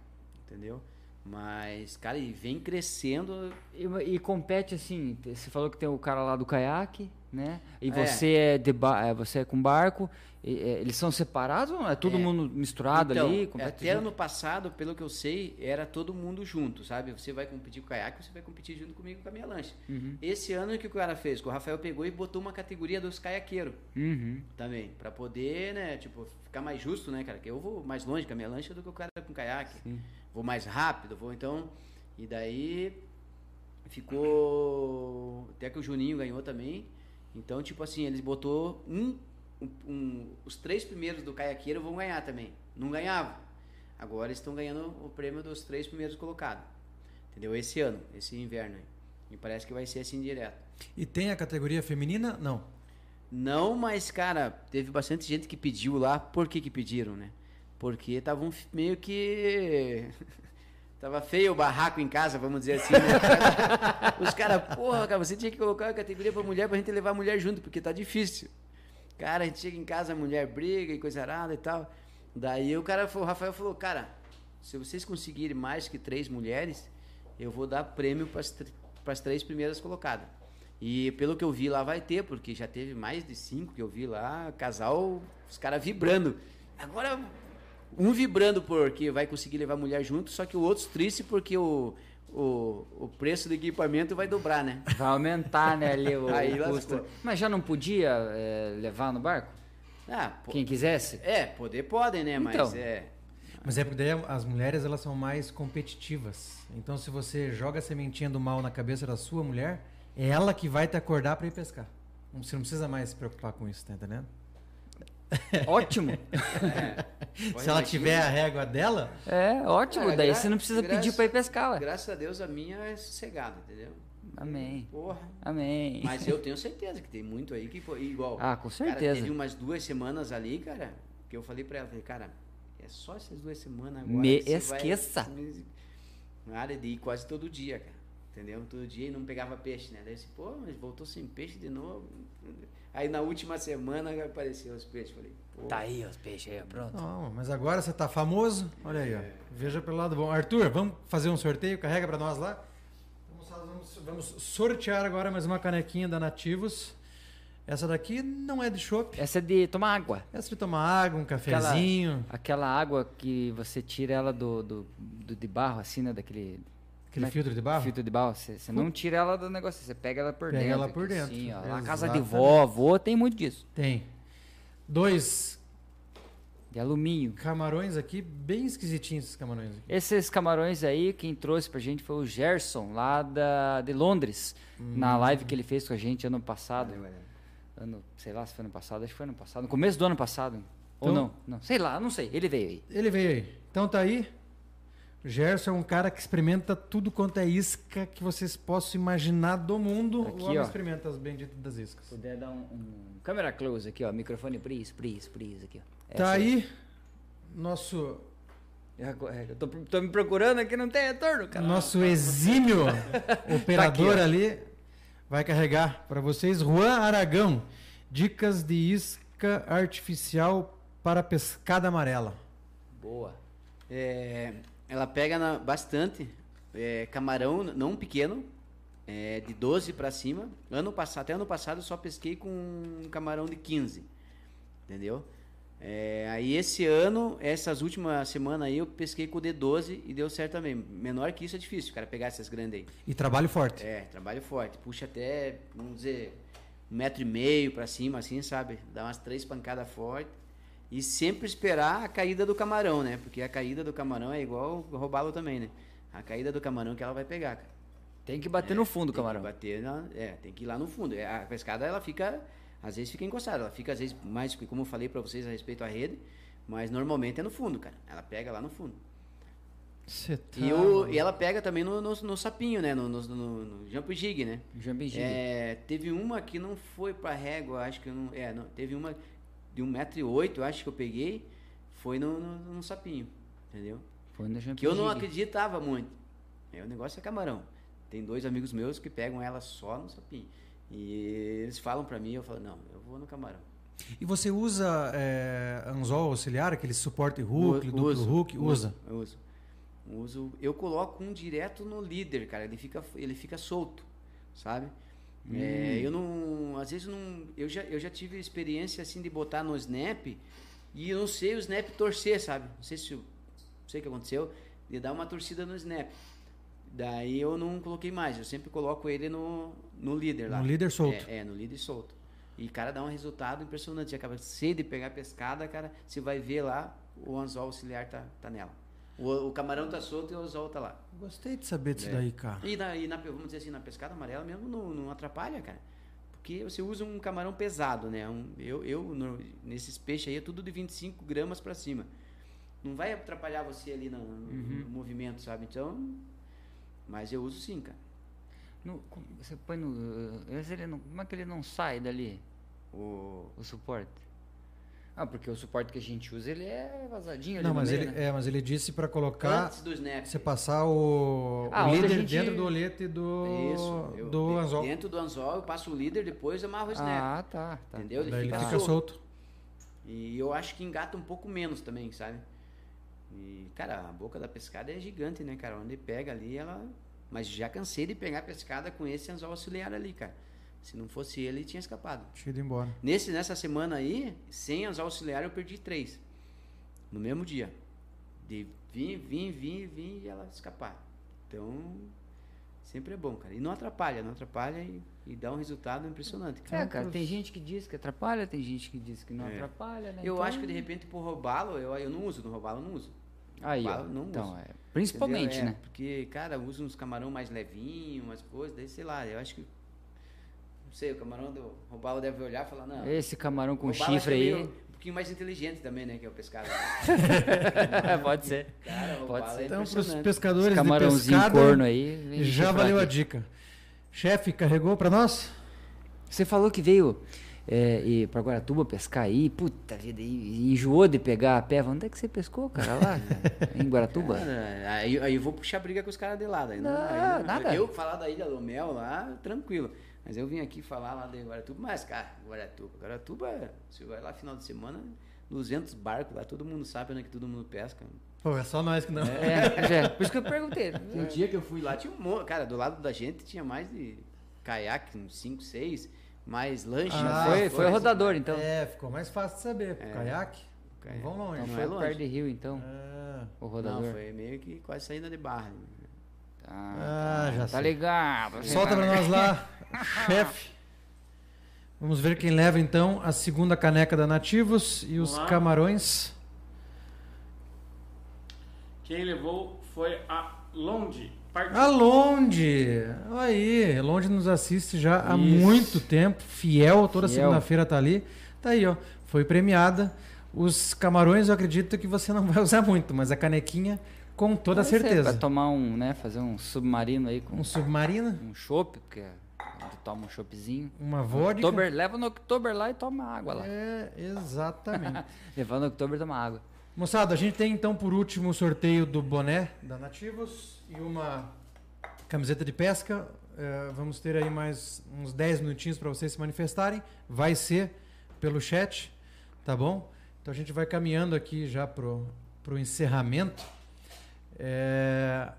Entendeu? Mas, cara, e vem crescendo. E, e compete assim, você falou que tem o cara lá do caiaque, né? E É. você é, de ba- é, você é com barco. e, é, eles são separados ou é todo É. mundo misturado Então, ali? até junto? ano passado, pelo que eu sei, era todo mundo junto, sabe? Você vai competir com o caiaque, você vai competir junto comigo com a minha lancha. Uhum. Esse ano, o que o cara fez? Que o Rafael pegou e botou uma categoria dos caiaqueiros Uhum. também, Pra poder, né, tipo, ficar mais justo, né, cara? Que eu vou mais longe com a minha lancha do que o cara com caiaque. Sim. Vou mais rápido, vou então. E daí ficou. Até que o Juninho ganhou também. Então, tipo assim, eles botou um, um- um- os três primeiros do caiaqueiro vão ganhar também. Não ganhavam. Agora estão ganhando o prêmio dos três primeiros colocados. Entendeu? Esse ano, esse inverno. aí. E parece que vai ser assim direto. E tem a categoria feminina? Não. Não, mas, cara, teve bastante gente que pediu lá. Por que que pediram, né? Porque estavam meio que... Tava feio o barraco em casa, vamos dizer assim, né? Os caras, porra, cara, você tinha que colocar a categoria pra mulher pra gente levar a mulher junto, porque tá difícil. Cara, a gente chega em casa, a mulher briga e coisa arada e tal. Daí o cara, falou- o Rafael falou, cara, se vocês conseguirem mais que três mulheres, eu vou dar prêmio para as três primeiras colocadas. E pelo que eu vi lá vai ter, porque já teve mais de cinco que eu vi lá, casal, os caras vibrando. Agora, um vibrando porque vai conseguir levar a mulher junto, só que o outro triste porque o, o, o preço do equipamento vai dobrar, né? Vai aumentar, né, ali o, Aí o custo. lascou. Mas já não podia é, levar no barco? Ah, po- Quem quisesse? É, poder podem, né? Mas Então. é. Mas é porque daí as mulheres elas são mais competitivas. Então se você joga a sementinha do mal na cabeça da sua mulher, é ela que vai te acordar para ir pescar. Você não precisa mais se preocupar com isso, tá entendendo? Ótimo. se ela tiver a régua dela, É, ótimo. Ah, Daí você não precisa pedir pra ir pescar, ué. Graças a Deus a minha é sossegada, entendeu? Amém. Porra. Amém. Mas eu tenho certeza que tem muito aí que foi igual. Ah, com Cara, certeza. teve umas duas semanas ali, cara, que eu falei pra ela, falei, cara, é só essas duas semanas agora. Me que você vai- esqueça. Na área de ir quase todo dia, cara. Entendeu? Todo dia e não pegava peixe, né? Daí eu disse, pô, mas voltou sem peixe de novo. Aí na última semana apareceu os peixes. Falei, pô. Tá aí os peixes aí, pronto. Não, mas agora você tá famoso. Olha aí, ó. Veja pelo lado bom. Arthur, vamos fazer um sorteio? Carrega para nós lá. Vamos, vamos- vamos sortear agora mais uma canequinha da Nativos. Essa daqui não é de chopp. Essa é de tomar água. Essa de tomar água, um cafezinho. Aquela água que você tira ela do, do, do- de barro, assim, né? Daquele. Aquele Mas- filtro de barro? Filtro de barro, você você não tira ela do negócio, você pega ela por Pega dentro. ela por aqui, dentro, Assim, ó. Na casa de vó, avô, tem muito disso. Tem. Dois De alumínio. camarões aqui, bem esquisitinhos esses camarões aqui. Esses camarões aí, quem trouxe pra gente foi o Gerson, lá da, de Londres, na live que ele fez com a gente ano passado. Ano, sei lá se foi ano passado, acho que foi ano passado, no começo do ano passado. Ou Então- não, não, sei lá, não sei, ele veio aí. Ele veio aí. Então tá aí. Gerson é um cara que experimenta tudo quanto é isca que vocês possam imaginar do mundo. Aqui, o homem ó. experimenta as benditas das iscas. Se puder dar um, um câmera close aqui, ó, microfone please, please, please aqui, ó. Tá Essa aí nosso, é é, Eu tô, tô me procurando aqui, não tem retorno, cara. nosso exímio operador Tá aqui, ali. Vai carregar para vocês. Juan Aragão. Dicas de isca artificial para pescada amarela. Boa. É, ela pega na- bastante é, camarão, não pequeno, é, de 12 para cima. Ano passado, até ano passado eu só pesquei com um camarão de 15, entendeu? É, aí esse ano, essas últimas semanas aí, eu pesquei com o de 12 e deu certo também. Menor que isso é difícil, o cara pegar essas grandes aí. E trabalho forte. É, trabalho forte. Puxa até, vamos dizer, um metro e meio pra cima, assim, sabe? Dá umas três pancadas fortes. E sempre esperar a caída do camarão, né? Porque a caída do camarão é igual roubá-lo também, né? A caída do camarão que ela vai pegar, cara. Tem que bater no fundo, Tem camarão. que bater na, é, tem que ir lá no fundo. É, A pescada, ela fica, às vezes fica encostada. Ela fica, às vezes, mais, como eu falei pra vocês a respeito à rede, mas normalmente é no fundo, cara. Ela pega lá no fundo. Tá E, o, e ela pega também no, no, no sapinho, né? No, no, jump jig, né? Jumping jig. É, teve uma que não foi pra régua, acho que não. É, não, teve uma de 1,8m, eu acho que eu peguei, foi no, no, no sapinho, entendeu? Foi no Que eu não acreditava muito. É, o negócio é camarão. Tem dois amigos meus que pegam ela só no sapinho. E eles falam pra mim, eu falo, não, eu vou no camarão. E você usa é, anzol auxiliar, aquele suporte hook, duplo uso, hook? Usa. Eu uso. uso. Eu coloco um direto no líder, cara. Ele fica, ele fica solto, sabe? É, eu não. Às vezes não. Eu já, eu já tive experiência assim de botar no snap e eu não sei o snap torcer, sabe? Não sei se. Não sei o que aconteceu. De dar uma torcida no snap. Daí eu não coloquei mais. Eu sempre coloco ele no, no líder lá. No líder solto. É, é, no líder solto. E, cara, dá um resultado impressionante. Acabei de pegar a pescada, cara. Você vai ver lá, o anzol auxiliar tá, tá nela. O, o camarão tá solto e o anzol tá lá. Gostei de saber disso É. daí, cara. E, na, e na, vamos dizer assim, na pescada amarela mesmo não, não atrapalha, cara. Porque você usa um camarão pesado, né? Um, eu, eu no- nesses peixes aí é tudo de 25 gramas pra cima. Não vai atrapalhar você ali no, no- no movimento, sabe? Então. Mas eu uso sim, cara. No- você põe no. esse ele não- como é que ele não sai dali, O, o suporte? Ah, porque o suporte que a gente usa, ele é vazadinho ali Não, no mas meio, ele, né? é, mas ele disse para colocar, antes do snap. você passar o, Ah, o líder gente- dentro do olete do, Isso. eu- do de- anzol. Dentro do anzol, eu passo o líder, depois eu amarro o snap. Ah, tá. tá. Entendeu? Ele Daí ele fica, fica solto. solto. E eu acho que engata um pouco menos também, sabe? E, cara, a boca da pescada é gigante, né, cara? Onde pega ali, ela. Mas já cansei de pegar pescada com esse anzol auxiliar ali, cara. Se não fosse ele, tinha escapado. Tinha ido embora. Nesse, nessa semana aí, sem anzol auxiliar, eu perdi três. No mesmo dia. De vir, vir, vir, vir e ela escapar. Então, sempre é bom, cara. E não atrapalha, não atrapalha e, e dá um resultado impressionante, cara. É, cara, tem gente que diz que atrapalha, tem gente que diz que não É. atrapalha, né? Eu Então- acho que de repente por roubá-lo, eu, eu não uso, no roubá-lo eu não uso. Aí, ó. não Então, uso. é. Principalmente? É, né? Porque, cara, eu uso uns camarão mais levinho, umas coisas, daí sei lá, eu acho que. Não sei, o camarão do roubá-lo deve olhar e falar, não. Esse camarão com chifre é aí. meio- um pouquinho mais inteligente também, né? Que é o pescado. Pode ser. Cara, Pode roubá-lo ser. é Então, para os pescadores Esse de camarãozinho pescada, corno aí. já valeu a dica. Chefe, carregou para nós? Você falou que veio é, e pra Guaratuba pescar aí, puta vida, e, e enjoou de pegar a peva. Onde é que você pescou, cara, lá? em Guaratuba? Cara, aí, aí eu vou puxar briga com os caras de lá. Daí não, Não, aí não- nada. Eu falar da Ilha do Mel lá, tranquilo. Mas eu vim aqui falar lá de Guaratuba. Mas, cara, Guaratuba. Guaratuba, você vai lá final de semana, 200 barcos lá, todo mundo sabe onde é que todo mundo pesca. Pô, é só nós que não. É, já, por isso que eu perguntei. Um dia que eu fui lá, tinha um monte. Cara, do lado da gente tinha mais de caiaque, uns 5, 6, mais lanche. Ah, mais foi, coisa, foi rodador, mais- então. É, ficou mais fácil de saber. É. Caiaque, Caiaque. vão longe. Então não foi é longe. perto de rio, então, É. o rodador. Não, foi meio que quase saída de barra. né? Ah, já Tá sei. ligado. Solta pra nós lá, chefe. Vamos ver quem leva então a segunda caneca da Nativos e os camarões. Quem levou foi a Londe. Partiu. A Londe. Aí, Londe nos assiste já há Isso. muito tempo, fiel, toda segunda-feira tá ali. Tá aí, ó. Foi premiada. Os camarões eu acredito que você não vai usar muito, mas a canequinha com toda Vai ser certeza. Pra tomar um, né? Fazer um submarino aí com Um submarina, um chopp, porque gente toma um choppzinho. uma vodka. Oktober, leva no Oktober lá e toma água lá. É, exatamente. Levando no Oktober toma água. Moçada, a gente tem então por último o sorteio do boné da Nativos e uma camiseta de pesca. É, vamos ter aí mais uns 10 minutinhos para vocês se manifestarem. Vai ser pelo chat, tá bom? Então a gente vai caminhando aqui já pro, pro encerramento. É,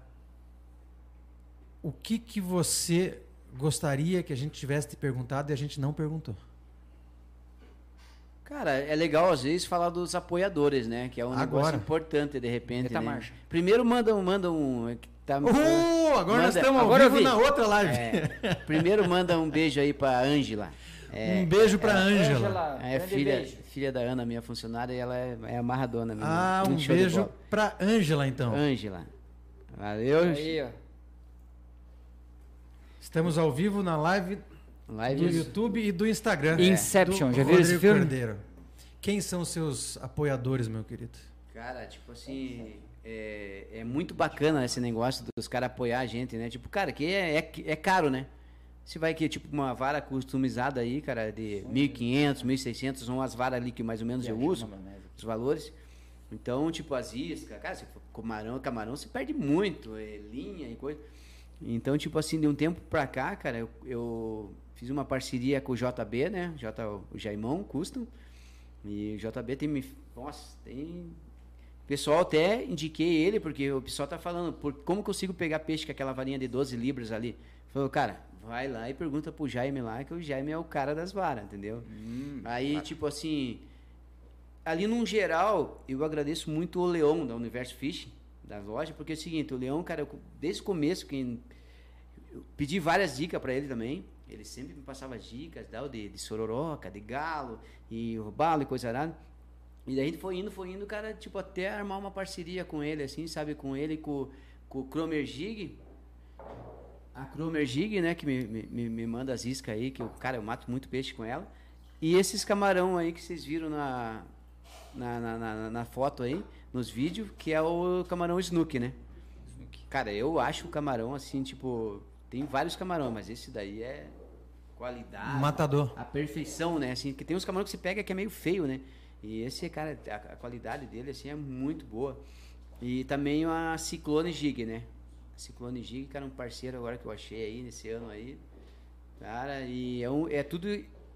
O que que você gostaria que a gente tivesse te perguntado e a gente não perguntou? Cara, é legal às vezes falar dos apoiadores, né? Que é um Agora. negócio importante de repente. Né? marcha. Primeiro manda um. Manda um que tá, Uh, agora nós Manda- estamos ao agora vivo vi. na outra live. É, primeiro manda um beijo aí pra Ângela. É, um beijo pra Ângela. é filha, filha da Ana, minha funcionária, e ela é, é amarradona mesmo. Ah, um beijo pra Ângela, então. Ângela. Valeu. Aí, ó. Estamos ao vivo na live do Live. YouTube e do Instagram. Inception, do já viu esse filme? Cordeiro. Quem são os seus apoiadores, meu querido? Cara, tipo assim, é, é muito bacana esse negócio dos caras apoiar a gente, né? Tipo, cara, que é, é, é caro, né? Você vai que tipo uma vara customizada aí, cara, de 1.500, 1.600, são umas varas ali que mais ou menos eu uso, os valores. Então, tipo, as iscas, cara, se for camarão, camarão, você perde muito, é, linha e coisa. Então, tipo assim, de um tempo pra cá, cara, eu, eu fiz uma parceria com o JB, né? J, o Jaimão Custom. E o JB tem me. Nossa, tem. O pessoal até indiquei ele, porque o pessoal tá falando, por, como consigo pegar peixe com aquela varinha de 12 libras ali? Falou, cara, vai lá e pergunta pro Jaime lá, que o Jaime é o cara das varas, entendeu? Aí, tipo assim, ali num geral, eu agradeço muito o Leon da Universo Fish, da loja, porque é o seguinte, o Leon, cara, eu- desde o começo, quem eu pedi várias dicas para ele também. Ele sempre me passava dicas, dava de, de sororoca, de galo, e robalo e coisa arada. E daí a gente foi indo, foi indo, cara, tipo, até armar uma parceria com ele, assim, sabe? Com ele, com, com o Cromer Jig. A Cromer Jig, né, que me, me- me manda as iscas aí, que eu, cara, eu mato muito peixe com ela. E esses camarão aí que vocês viram na, na, na, na- na foto aí, nos vídeos, que é o camarão Snook, né? Cara, eu acho o camarão assim, tipo, tem vários camarão, mas esse daí é qualidade. Matador. A perfeição, né? Assim, que tem uns camarão que você pega que é meio feio, né? E esse, cara, a, a qualidade dele assim é muito boa. E também a Ciclone Jig, né? A Ciclone Jig, cara, um parceiro agora que eu achei aí nesse ano aí. Cara, e é, um, é tudo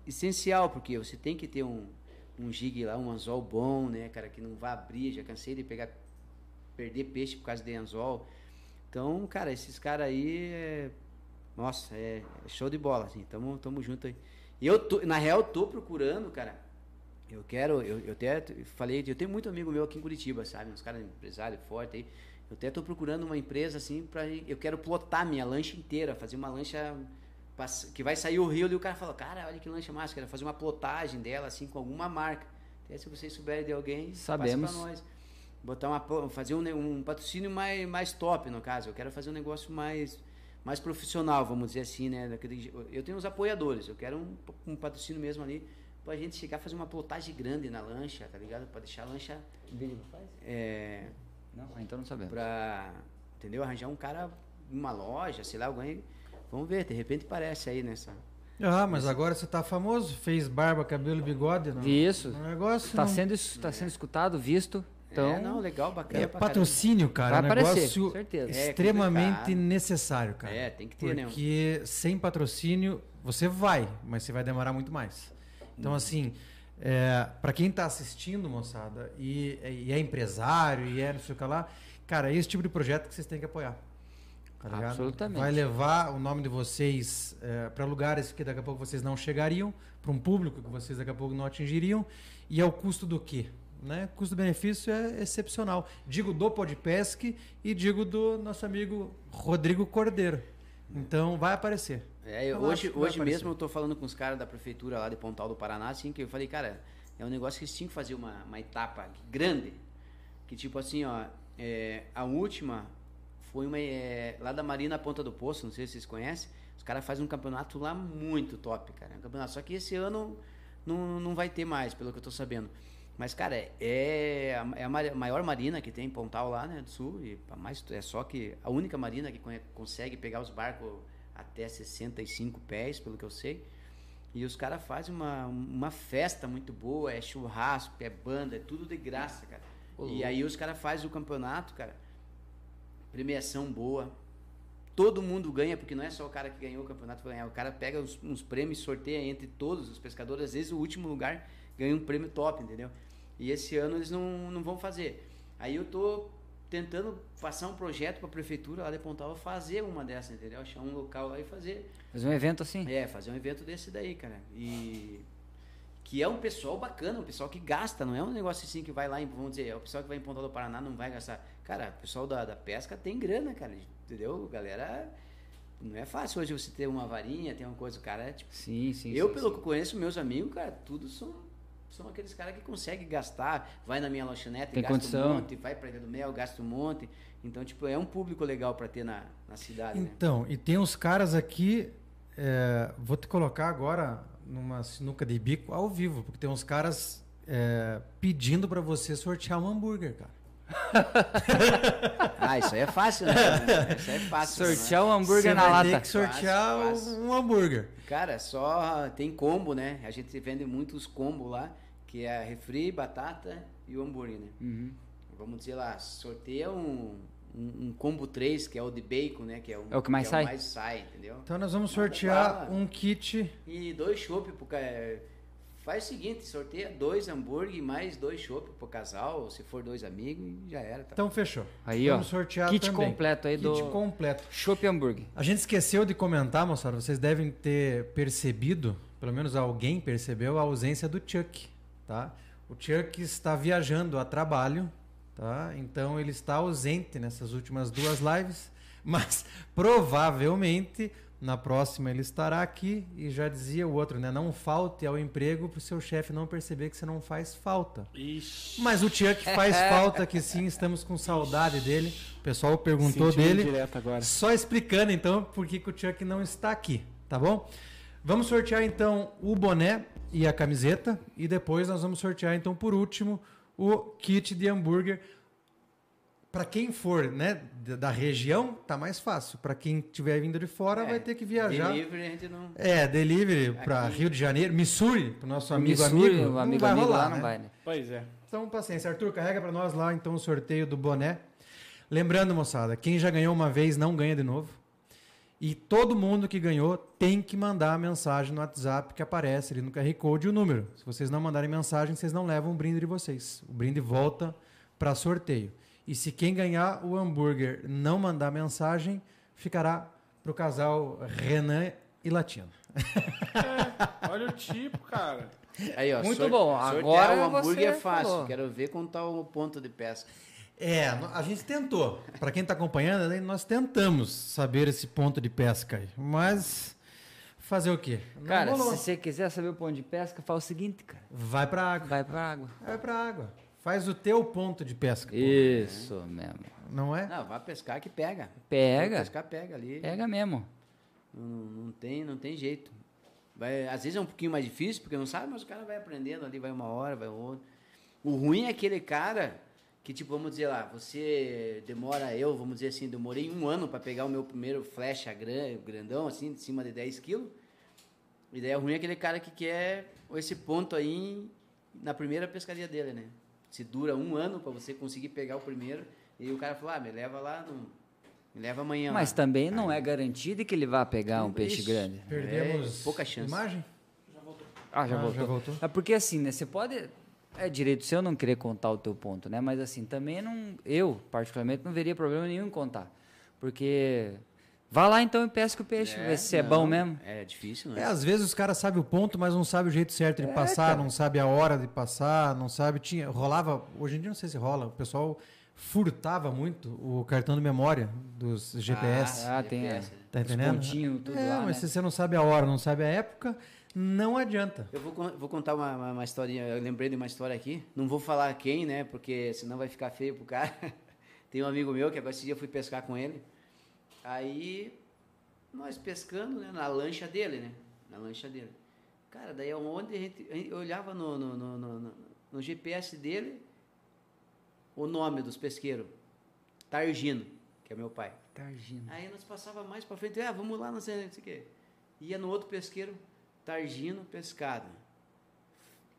essencial, porque você tem que ter um, um jig lá, um anzol bom, né, cara, que não vá abrir. Já cansei de pegar, perder peixe por causa de anzol. Então, cara, esses caras aí, é, nossa, é, é show de bola, assim, tamo, tamo junto aí. E eu, tô, na real, tô procurando, cara, eu quero, eu, eu até falei, eu tenho muito amigo meu aqui em Curitiba, sabe, uns caras empresários fortes aí. Eu até tô procurando uma empresa, assim, pra, eu quero plotar minha lancha inteira, fazer uma lancha que vai sair o rio e o cara fala, cara, olha que lancha massa, quero fazer uma plotagem dela, assim, com alguma marca. Até se vocês souberem de alguém, Sabemos. passa pra nós. Botar uma, fazer um, um patrocínio mais, mais top, no caso. Eu quero fazer um negócio mais, mais profissional, vamos dizer assim, né? Eu tenho os apoiadores, eu quero um, um patrocínio mesmo ali, pra gente chegar a fazer uma plotagem grande na lancha, tá ligado? Pra deixar a lancha, Vídeo não faz? é, Não, então não sabemos. pra, entendeu? Arranjar um cara, uma loja, sei lá, alguém... Vamos ver, de repente parece aí nessa... Ah, mas agora você tá famoso, fez barba, cabelo e bigode. Não, Isso. é negócio. Tá não- sendo, tá sendo escutado, visto. Então, é, não, legal, bacana É patrocínio, cara. Vai é um aparecer, negócio certeza. É extremamente complicado. necessário, cara. É, tem que ter, né? Porque sem patrocínio, você vai, mas você vai demorar muito mais. Então, assim, é, para quem tá assistindo, moçada, e, e é empresário, e é não sei o que lá, cara, é esse tipo de projeto que vocês têm que apoiar. Tá ligado? Absolutamente. Vai levar o nome de vocês para lugares que daqui a pouco vocês não chegariam, para um público que vocês daqui a pouco não atingiriam. E ao custo do quê? né? Custo-benefício é excepcional. Digo do Podpesc e digo do nosso amigo Rodrigo Cordeiro. Então vai aparecer. É, eu- hoje, hoje aparecer. mesmo eu tô falando com os caras da prefeitura lá de Pontal do Paraná, assim, que eu falei, cara, é um negócio que eles tinham que fazer uma, uma etapa grande. Que tipo assim, ó, é, a última foi uma é, lá da Marina Ponta do Poço, não sei se vocês conhecem. Os caras fazem um campeonato lá muito top, cara. Um campeonato, só que esse ano não, não vai ter mais, pelo que eu tô sabendo. Mas, cara, é a, é a ma- maior marina que tem em Pontal lá, né, do Sul. E mais, é só que a única marina que consegue pegar os barcos até 65 pés, pelo que eu sei. E os caras fazem uma, uma festa muito boa, é churrasco, é banda, é tudo de graça, cara. e aí os caras fazem o campeonato, cara. Premiação boa. Todo mundo ganha, porque não é só o cara que ganhou o campeonato ganhar. O cara pega uns, uns prêmios, sorteia entre todos os pescadores. Às vezes o último lugar ganha um prêmio top, entendeu? E esse ano eles não, não vão fazer. Aí eu tô tentando passar um projeto pra prefeitura lá de Pontal fazer uma dessas, entendeu? Achar um local lá e fazer. Fazer um evento assim. É, fazer um evento desse daí, cara. E que é um pessoal bacana, um pessoal que gasta, não é um negócio assim que vai lá em, vamos dizer, é o pessoal que vai em Pontal do Paraná não vai gastar. Cara, o pessoal da, da pesca tem grana, cara, entendeu? Galera, não é fácil hoje você ter uma varinha, ter uma coisa, o cara, é tipo, Sim, sim. eu sim, pelo sim. que conheço meus amigos, cara, tudo são são aqueles caras que conseguem gastar, vai na minha lanchonete, Tem gasta condição. um monte, vai pra Ilha do Mel, gasta um monte. Então, tipo, é um público legal pra ter na, na cidade, né? Então, e tem uns caras aqui, é, vou te colocar agora numa sinuca de bico ao vivo, porque tem uns caras é, pedindo pra você sortear um hambúrguer, cara. Ah, isso aí é fácil, né? Isso aí é fácil. né? Sortear um hambúrguer Você na lata. que sortear Fácil, fácil. um hambúrguer. Cara, só tem combo, né? A gente vende muitos combos lá, que é refri, batata e o hambúrguer, né? Uhum. Vamos dizer lá, sorteia um, um, um combo 3, que é o de bacon, né? Que é o, É o que mais sai? mais sai, entendeu? Então nós vamos sortear um kit. E dois chopp pro ca- Faz o seguinte, sorteia dois hambúrguer e mais dois chopp pro casal, se for dois amigos, já era. Tá? Então fechou. Aí, vamos ó, sortear kit também. completo aí kit do- completo. Chopp hambúrguer. A gente esqueceu de comentar, moçada. Vocês devem ter percebido, pelo menos alguém percebeu, a ausência do Chuck, tá? O Chuck está viajando a trabalho, tá? Então ele está ausente nessas últimas duas lives, mas provavelmente na próxima ele estará aqui e já dizia o outro, né? Não falte ao emprego para o seu chefe não perceber que você não faz falta. Ixi. Mas o Chuck faz falta que sim, estamos com saudade dele. O pessoal perguntou Senti uma dele. indireta agora. Só explicando então por que, que o Chuck não está aqui, tá bom? Vamos sortear então o boné e a camiseta e depois nós vamos sortear então por último o kit de hambúrguer. Para quem for, né, da região, tá mais fácil. Para quem tiver vindo de fora, É, vai ter que viajar. Delivery a gente não. É, delivery para. Rio de Janeiro, Missouri, pro nosso amigo Missouri, amigo. o não amigo vai amigo rolar, lá né? não vai, né? Pois é. Então, paciência. Arthur, carrega para nós lá então o sorteio do boné. Lembrando, moçada, quem já ganhou uma vez não ganha de novo. E todo mundo que ganhou tem que mandar a mensagem no WhatsApp que aparece ali no QR Code e o número. Se vocês não mandarem mensagem, vocês não levam o brinde de vocês. O brinde volta para sorteio. E se quem ganhar o hambúrguer não mandar mensagem, ficará para o casal Renan e Latino. Olha o tipo, cara. Aí, ó, Muito bom. Agora o hambúrguer é fácil. falou. Quero ver quanto tá o ponto de pesca. É, a gente tentou. Para quem está acompanhando, né, nós tentamos saber esse ponto de pesca aí. Mas fazer o quê? Não Cara, se você quiser saber o ponto de pesca, faz o seguinte, cara. Vai para água. Vai pra água. Vai para água. Faz o teu ponto de pesca. pô. Isso mesmo. Não é? Não, vai pescar que pega. Vai Pega. pescar, pega ali. Pega mesmo. Não, não tem, não tem jeito. Vai, às vezes é um pouquinho mais difícil, porque não sabe, mas o cara vai aprendendo ali, vai uma hora, vai outra. O ruim é aquele cara que, tipo, vamos dizer lá, você demora, eu, vamos dizer assim, demorei um ano para pegar o meu primeiro flecha gran- grandão, assim, de cima de 10 quilos. E daí é ruim aquele cara que quer esse ponto aí na primeira pescaria dele, né? Se dura um ano para você conseguir pegar o primeiro, e o cara fala, ah, me leva lá, no, me leva amanhã. Mas lá. também não é garantido que ele vá pegar um peixe grande. Perdemos É, pouca chance. imagem? Ah, já Ah, voltou. já voltou? É porque assim, né? Você pode. É direito seu não querer contar o teu ponto, né? Mas assim, também não. Eu, particularmente, não veria problema nenhum em contar. Porque Vá lá então e pesca o peixe, ver se é não, bom mesmo. É difícil, É, né? às vezes os caras sabem o ponto, mas não sabem o jeito certo É, de passar, não sabe a hora de passar, não sabe. Tinha, rolava, hoje em dia não sei se rola, o pessoal furtava muito o cartão de memória dos GPS. Ah, tem é, GPS, tá os entendendo? pontinhos, tudo é, lá, mas né? se você não sabe a hora, não sabe a época, não adianta. Eu vou, vou contar uma, uma, uma historinha. Eu lembrei de uma história aqui. Não vou falar quem, né? Porque senão vai ficar feio pro cara. Tem um amigo meu que agora esse dia eu fui pescar com ele. Aí, nós pescando, né? Na lancha dele, né? Na lancha dele. Cara, daí onde a gente, a gente olhava no, no, no, no- no- GPS dele o nome dos pesqueiros. Targino, que é meu pai. Targino. Aí nós passava mais pra frente, ah, vamos lá, não sei, não sei o quê. Ia no outro pesqueiro, Targino Pescado.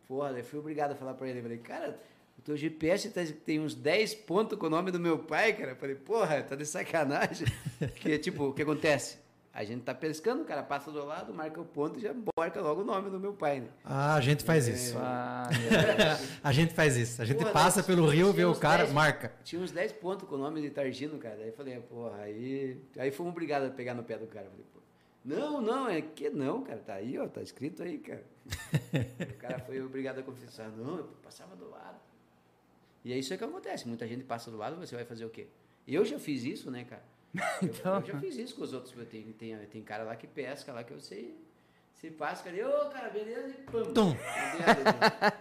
Porra, eu fui obrigado a falar pra ele. Falei, cara, teu GPS tá- tem uns 10 pontos com o nome do meu pai, cara. Eu falei, porra, tá de sacanagem. que tipo, o que acontece? A gente tá pescando, o cara passa do lado, marca o ponto e já marca logo o nome do meu pai, né? Ah, a gente faz isso. Ah, A gente faz isso. A gente Porra, passa nós pelo rio, vê o cara, 10 marca. Tinha uns 10 pontos com o nome de Targino, cara. Daí eu falei, porra, aí. Aí fomos obrigados a pegar no pé do cara. Falei, pô, não, não, é que não, cara. Tá aí, ó, tá escrito aí, cara. o cara foi obrigado a confessar. Não, eu passava do lado. E é isso que acontece. Muita gente passa do lado, você vai fazer o quê? Eu já fiz isso, né, cara? Eu, Então. eu já fiz isso com os outros. Tem, tem, tem cara lá que pesca lá que eu sei. Se passa, cara, ô, cara, beleza, e pam. Meu Deus,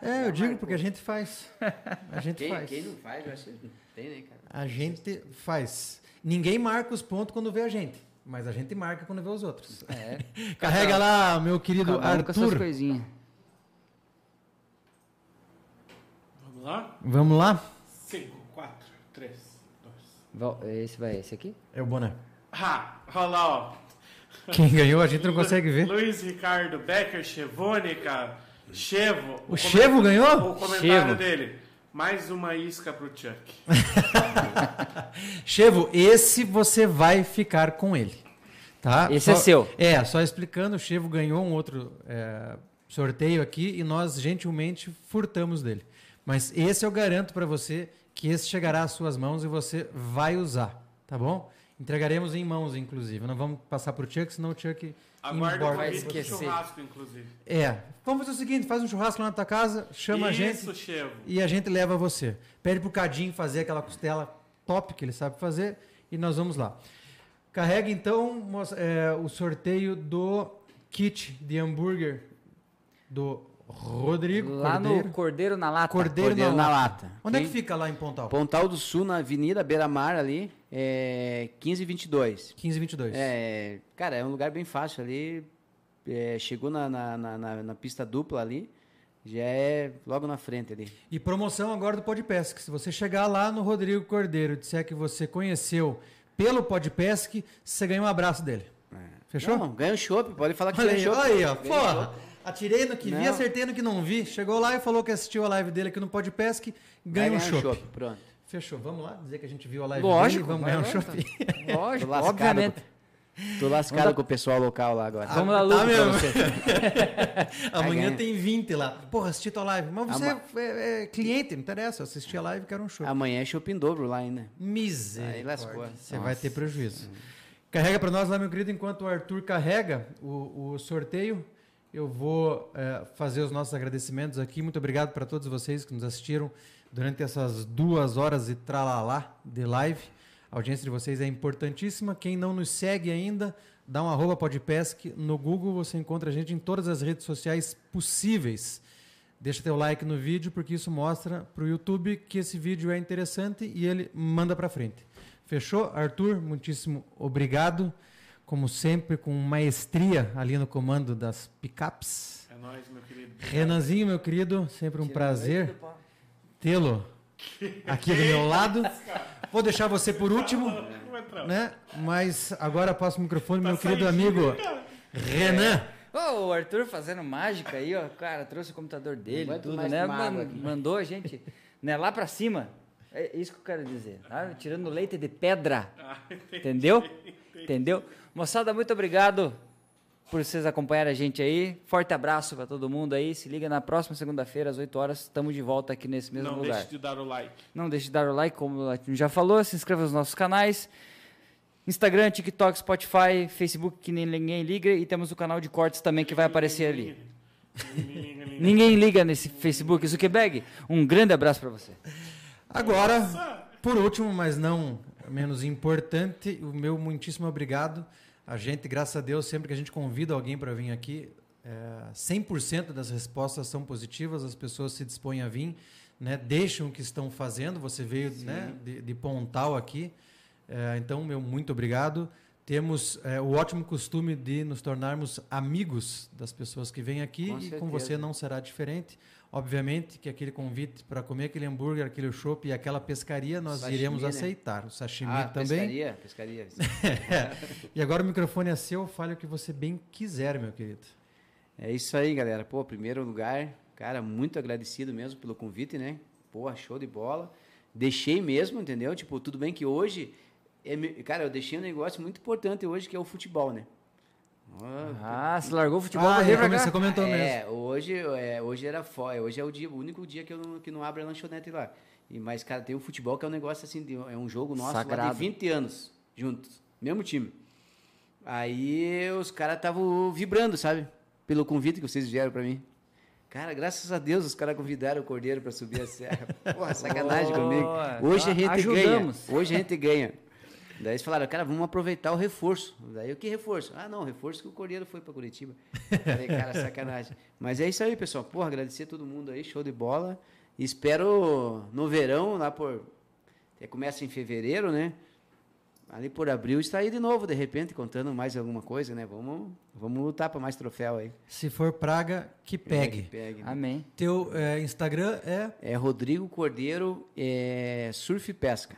É, eu digo porque a gente faz. A gente Quem, faz. quem não faz, eu acho que não tem, né, cara? A gente faz. Ninguém marca os pontos quando vê a gente, mas a gente marca quando vê os outros. é. Carrega lá, meu querido Cada um com essas Arthur. coisinhas. Vamos lá? Vamos lá? 5, 4, 3, 2. Val- Esse vai, esse aqui? É o boné. Ah, olha lá, ó. Quem ganhou a gente não consegue ver. Luiz Ricardo Becker, Chevônica, Chevo. O Chevo ganhou? O comentário Chevo. dele. Mais uma isca pro Chuck. Chevo, esse você vai ficar com ele. Tá? Esse é seu. É, só explicando, o Chevo ganhou um outro é, sorteio aqui e nós gentilmente furtamos dele. Mas esse eu garanto para você que esse chegará às suas mãos e você vai usar, tá bom? Entregaremos em mãos, inclusive. Não vamos passar pro Chuck, senão o Chuck o emborca vai esquecer. churrasco, inclusive. É, vamos fazer o seguinte, faz um churrasco lá na tua casa, chama a gente Isso, Chevo. e a gente leva você. Pede pro Cadinho fazer aquela costela top que ele sabe fazer e nós vamos lá. Carrega então é, o sorteio do kit de hambúrguer do Rodrigo Lá Cordeiro. no Cordeiro na Lata. Cordeiro, Cordeiro na, na lata. Lata. Onde é que Quem- fica lá em Pontal? Pontal do Sul, na Avenida Beira Mar ali, é 1522. 1522. É, cara, é um lugar bem fácil ali. é, chegou na, na, na, na- na pista dupla ali, já é logo na frente ali. E promoção agora do Podpesc. Se você chegar lá no Rodrigo Cordeiro e disser que você conheceu pelo Podpesc, você ganha um abraço dele. Fechou? Não, ganha o chopp, pode falar que Olha ganha aí, chopp. olha aí, ó. Porra. Atirei no que vi, Não. acertei no que não vi. Chegou lá e falou que assistiu a live dele aqui no Podpesc, Vai ganha um chopp. chopp, Pronto. Fechou. Vamos lá dizer que a gente viu a live Lógico. dele e vamos ganhar um chopp. tá. Lógico, Tô lascado, obviamente. Tô lascado com o pessoal local lá agora. Vamos lá, tá Lucas, pra mesmo. Amanhã tem 20 lá. Porra, assisti tua live. Mas você Ama- é, é cliente, não interessa. Eu assisti a live e quero um chopp. Amanhã é chopp em dobro lá ainda. Misericórdia. Aí lascou. Você vai ter prejuízo. Carrega para nós lá, meu querido, enquanto o Arthur carrega o, o sorteio. Eu vou eh, fazer os nossos agradecimentos aqui. Muito obrigado para todos vocês que nos assistiram durante essas duas horas e tralalá de live. A audiência de vocês é importantíssima. Quem não nos segue ainda, dá um arroba podpesc. No Google você encontra a gente em todas as redes sociais possíveis. Deixa teu like no vídeo, porque isso mostra para o YouTube que esse vídeo é interessante e ele manda para frente. Fechou? Arthur, muitíssimo obrigado. Como sempre, com maestria ali no comando das picapes. É nóis, meu querido. Renanzinho, meu querido, sempre um prazer tê-lo aqui do meu lado. Vou deixar você por último, né? Mas agora passo o microfone, meu querido amigo Renan. Ô, o Arthur fazendo mágica aí, ó. Cara, trouxe o computador dele, Muito tudo, né? que Man- aqui. mandou a gente né, lá pra cima. É isso que eu quero dizer, tá? Tirando leite de pedra. Ah, Entendeu? Entendeu? Moçada, muito obrigado por vocês acompanharem a gente aí. Forte abraço pra todo mundo aí. Se liga na próxima segunda-feira, às 8 horas. Estamos de volta aqui nesse mesmo Não lugar. deixe de dar o like. Não deixe de dar o like, como a gente já falou. Se inscreva nos nossos canais. Instagram, TikTok, Spotify, Facebook, que nem ninguém liga. E temos o canal de cortes também que vai aparecer ali. Ninguém liga nesse Facebook. Zuckerberg, um grande abraço para você. Agora, por último, mas não menos importante, o meu muitíssimo obrigado. A gente, graças a Deus, sempre que a gente convida alguém para vir aqui, é, 100% das respostas são positivas, as pessoas se dispõem a vir, né, deixam o que estão fazendo. Você veio né, de, de Pontal aqui, é, então, meu muito obrigado. Temos é, o ótimo costume de nos tornarmos amigos das pessoas que vêm aqui Com e com certeza. você não será diferente. Obviamente que aquele convite para comer aquele hambúrguer, aquele chopp e aquela pescaria nós Sashimi, iremos né? aceitar. O sashimi Ah, também. pescaria? Pescaria. E agora o microfone é seu, fale o que você bem quiser, meu querido. É isso aí, galera. Pô, primeiro lugar, cara, muito agradecido mesmo pelo convite, né? Pô, show de bola. Deixei mesmo, entendeu? Tipo, tudo bem que hoje, é cara, eu deixei um negócio muito importante hoje que é o futebol, né? Ah, você largou o futebol Ah, pra é, pra você comentou mesmo. É, hoje, é, hoje era fora, hoje é o dia, o único dia que, eu não, que não abre a lanchonete lá. E, mas, cara, tem o futebol que é um negócio assim, de- é um jogo nosso lá Sagrado. de 20 anos juntos, mesmo time. Aí os caras estavam vibrando, sabe? Pelo convite que vocês vieram pra mim. Cara, graças a Deus os caras convidaram o Cordeiro pra subir a serra. Porra, sacanagem comigo. Hoje a gente Ajudamos. ganha. Hoje a gente ganha. Daí eles falaram, cara, vamos aproveitar o reforço. Daí o que reforço? Ah, não, reforço que o Cordeiro foi pra Curitiba. Falei, cara, sacanagem. Mas é isso aí, pessoal. Porra, agradecer a todo mundo aí, show de bola. Espero no verão, lá por. é, Começa em fevereiro, né? Ali por abril está aí de novo, de repente, contando mais alguma coisa, né? Vamos, vamos lutar para mais troféu aí. Se for praga, que pegue. Pegue. Amém. Teu é, Instagram é. É Rodrigo Cordeiro, é, Surf e Pesca.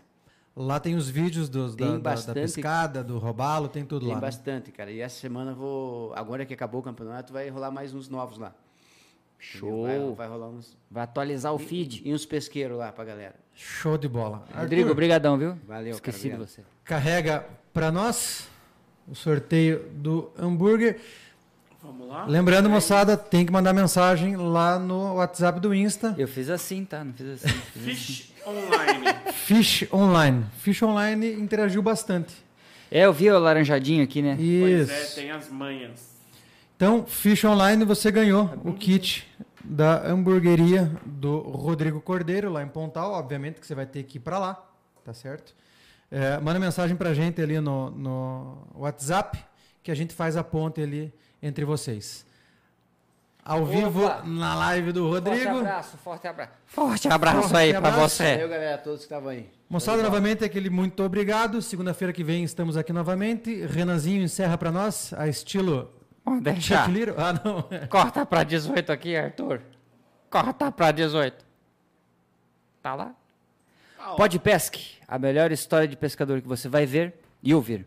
Lá tem os vídeos dos, da, Tem da- da bastante- pescada, do robalo, tem tudo Tem lá. né? bastante, cara. E essa semana eu vou. Agora que acabou o campeonato, vai rolar mais uns novos lá. Show. Vai, vai rolar uns. Vai atualizar o feed. E uns pesqueiros lá pra galera. Show de bola. Rodrigo, Arthur, obrigadão, viu? Valeu, Esqueci cara, de você. carrega para nós o sorteio do hambúrguer. Vamos lá? Lembrando, moçada, tem que mandar mensagem lá no WhatsApp do Insta. Eu fiz assim, tá? Não fiz assim. Fiz assim. Fish Online. Fish Online. Fish Online interagiu bastante. É, eu vi o laranjadinho aqui, né? pois é, Isso. tem as manhas. Então, Fish Online, você ganhou o kit da hamburgueria do Rodrigo Cordeiro, lá em Pontal. Obviamente que você vai ter que ir para lá, tá certo? É, manda mensagem pra gente ali no, no WhatsApp, que a gente faz a ponte ali entre vocês. Ao vivo, na live do Forte Rodrigo. abraço, forte abraço. Forte abraço aí pra abraço. você. Valeu, galera, todos que estavam aí. Moçada, novamente, aquele muito obrigado. Segunda-feira que vem estamos aqui novamente. Renanzinho encerra pra nós, a estilo Vamos deixar. Little. Ah, não. Corta pra 18 aqui, Arthur. Corta pra 18. Tá lá? Pode Pesque, a melhor história de pescador que você vai ver e ouvir.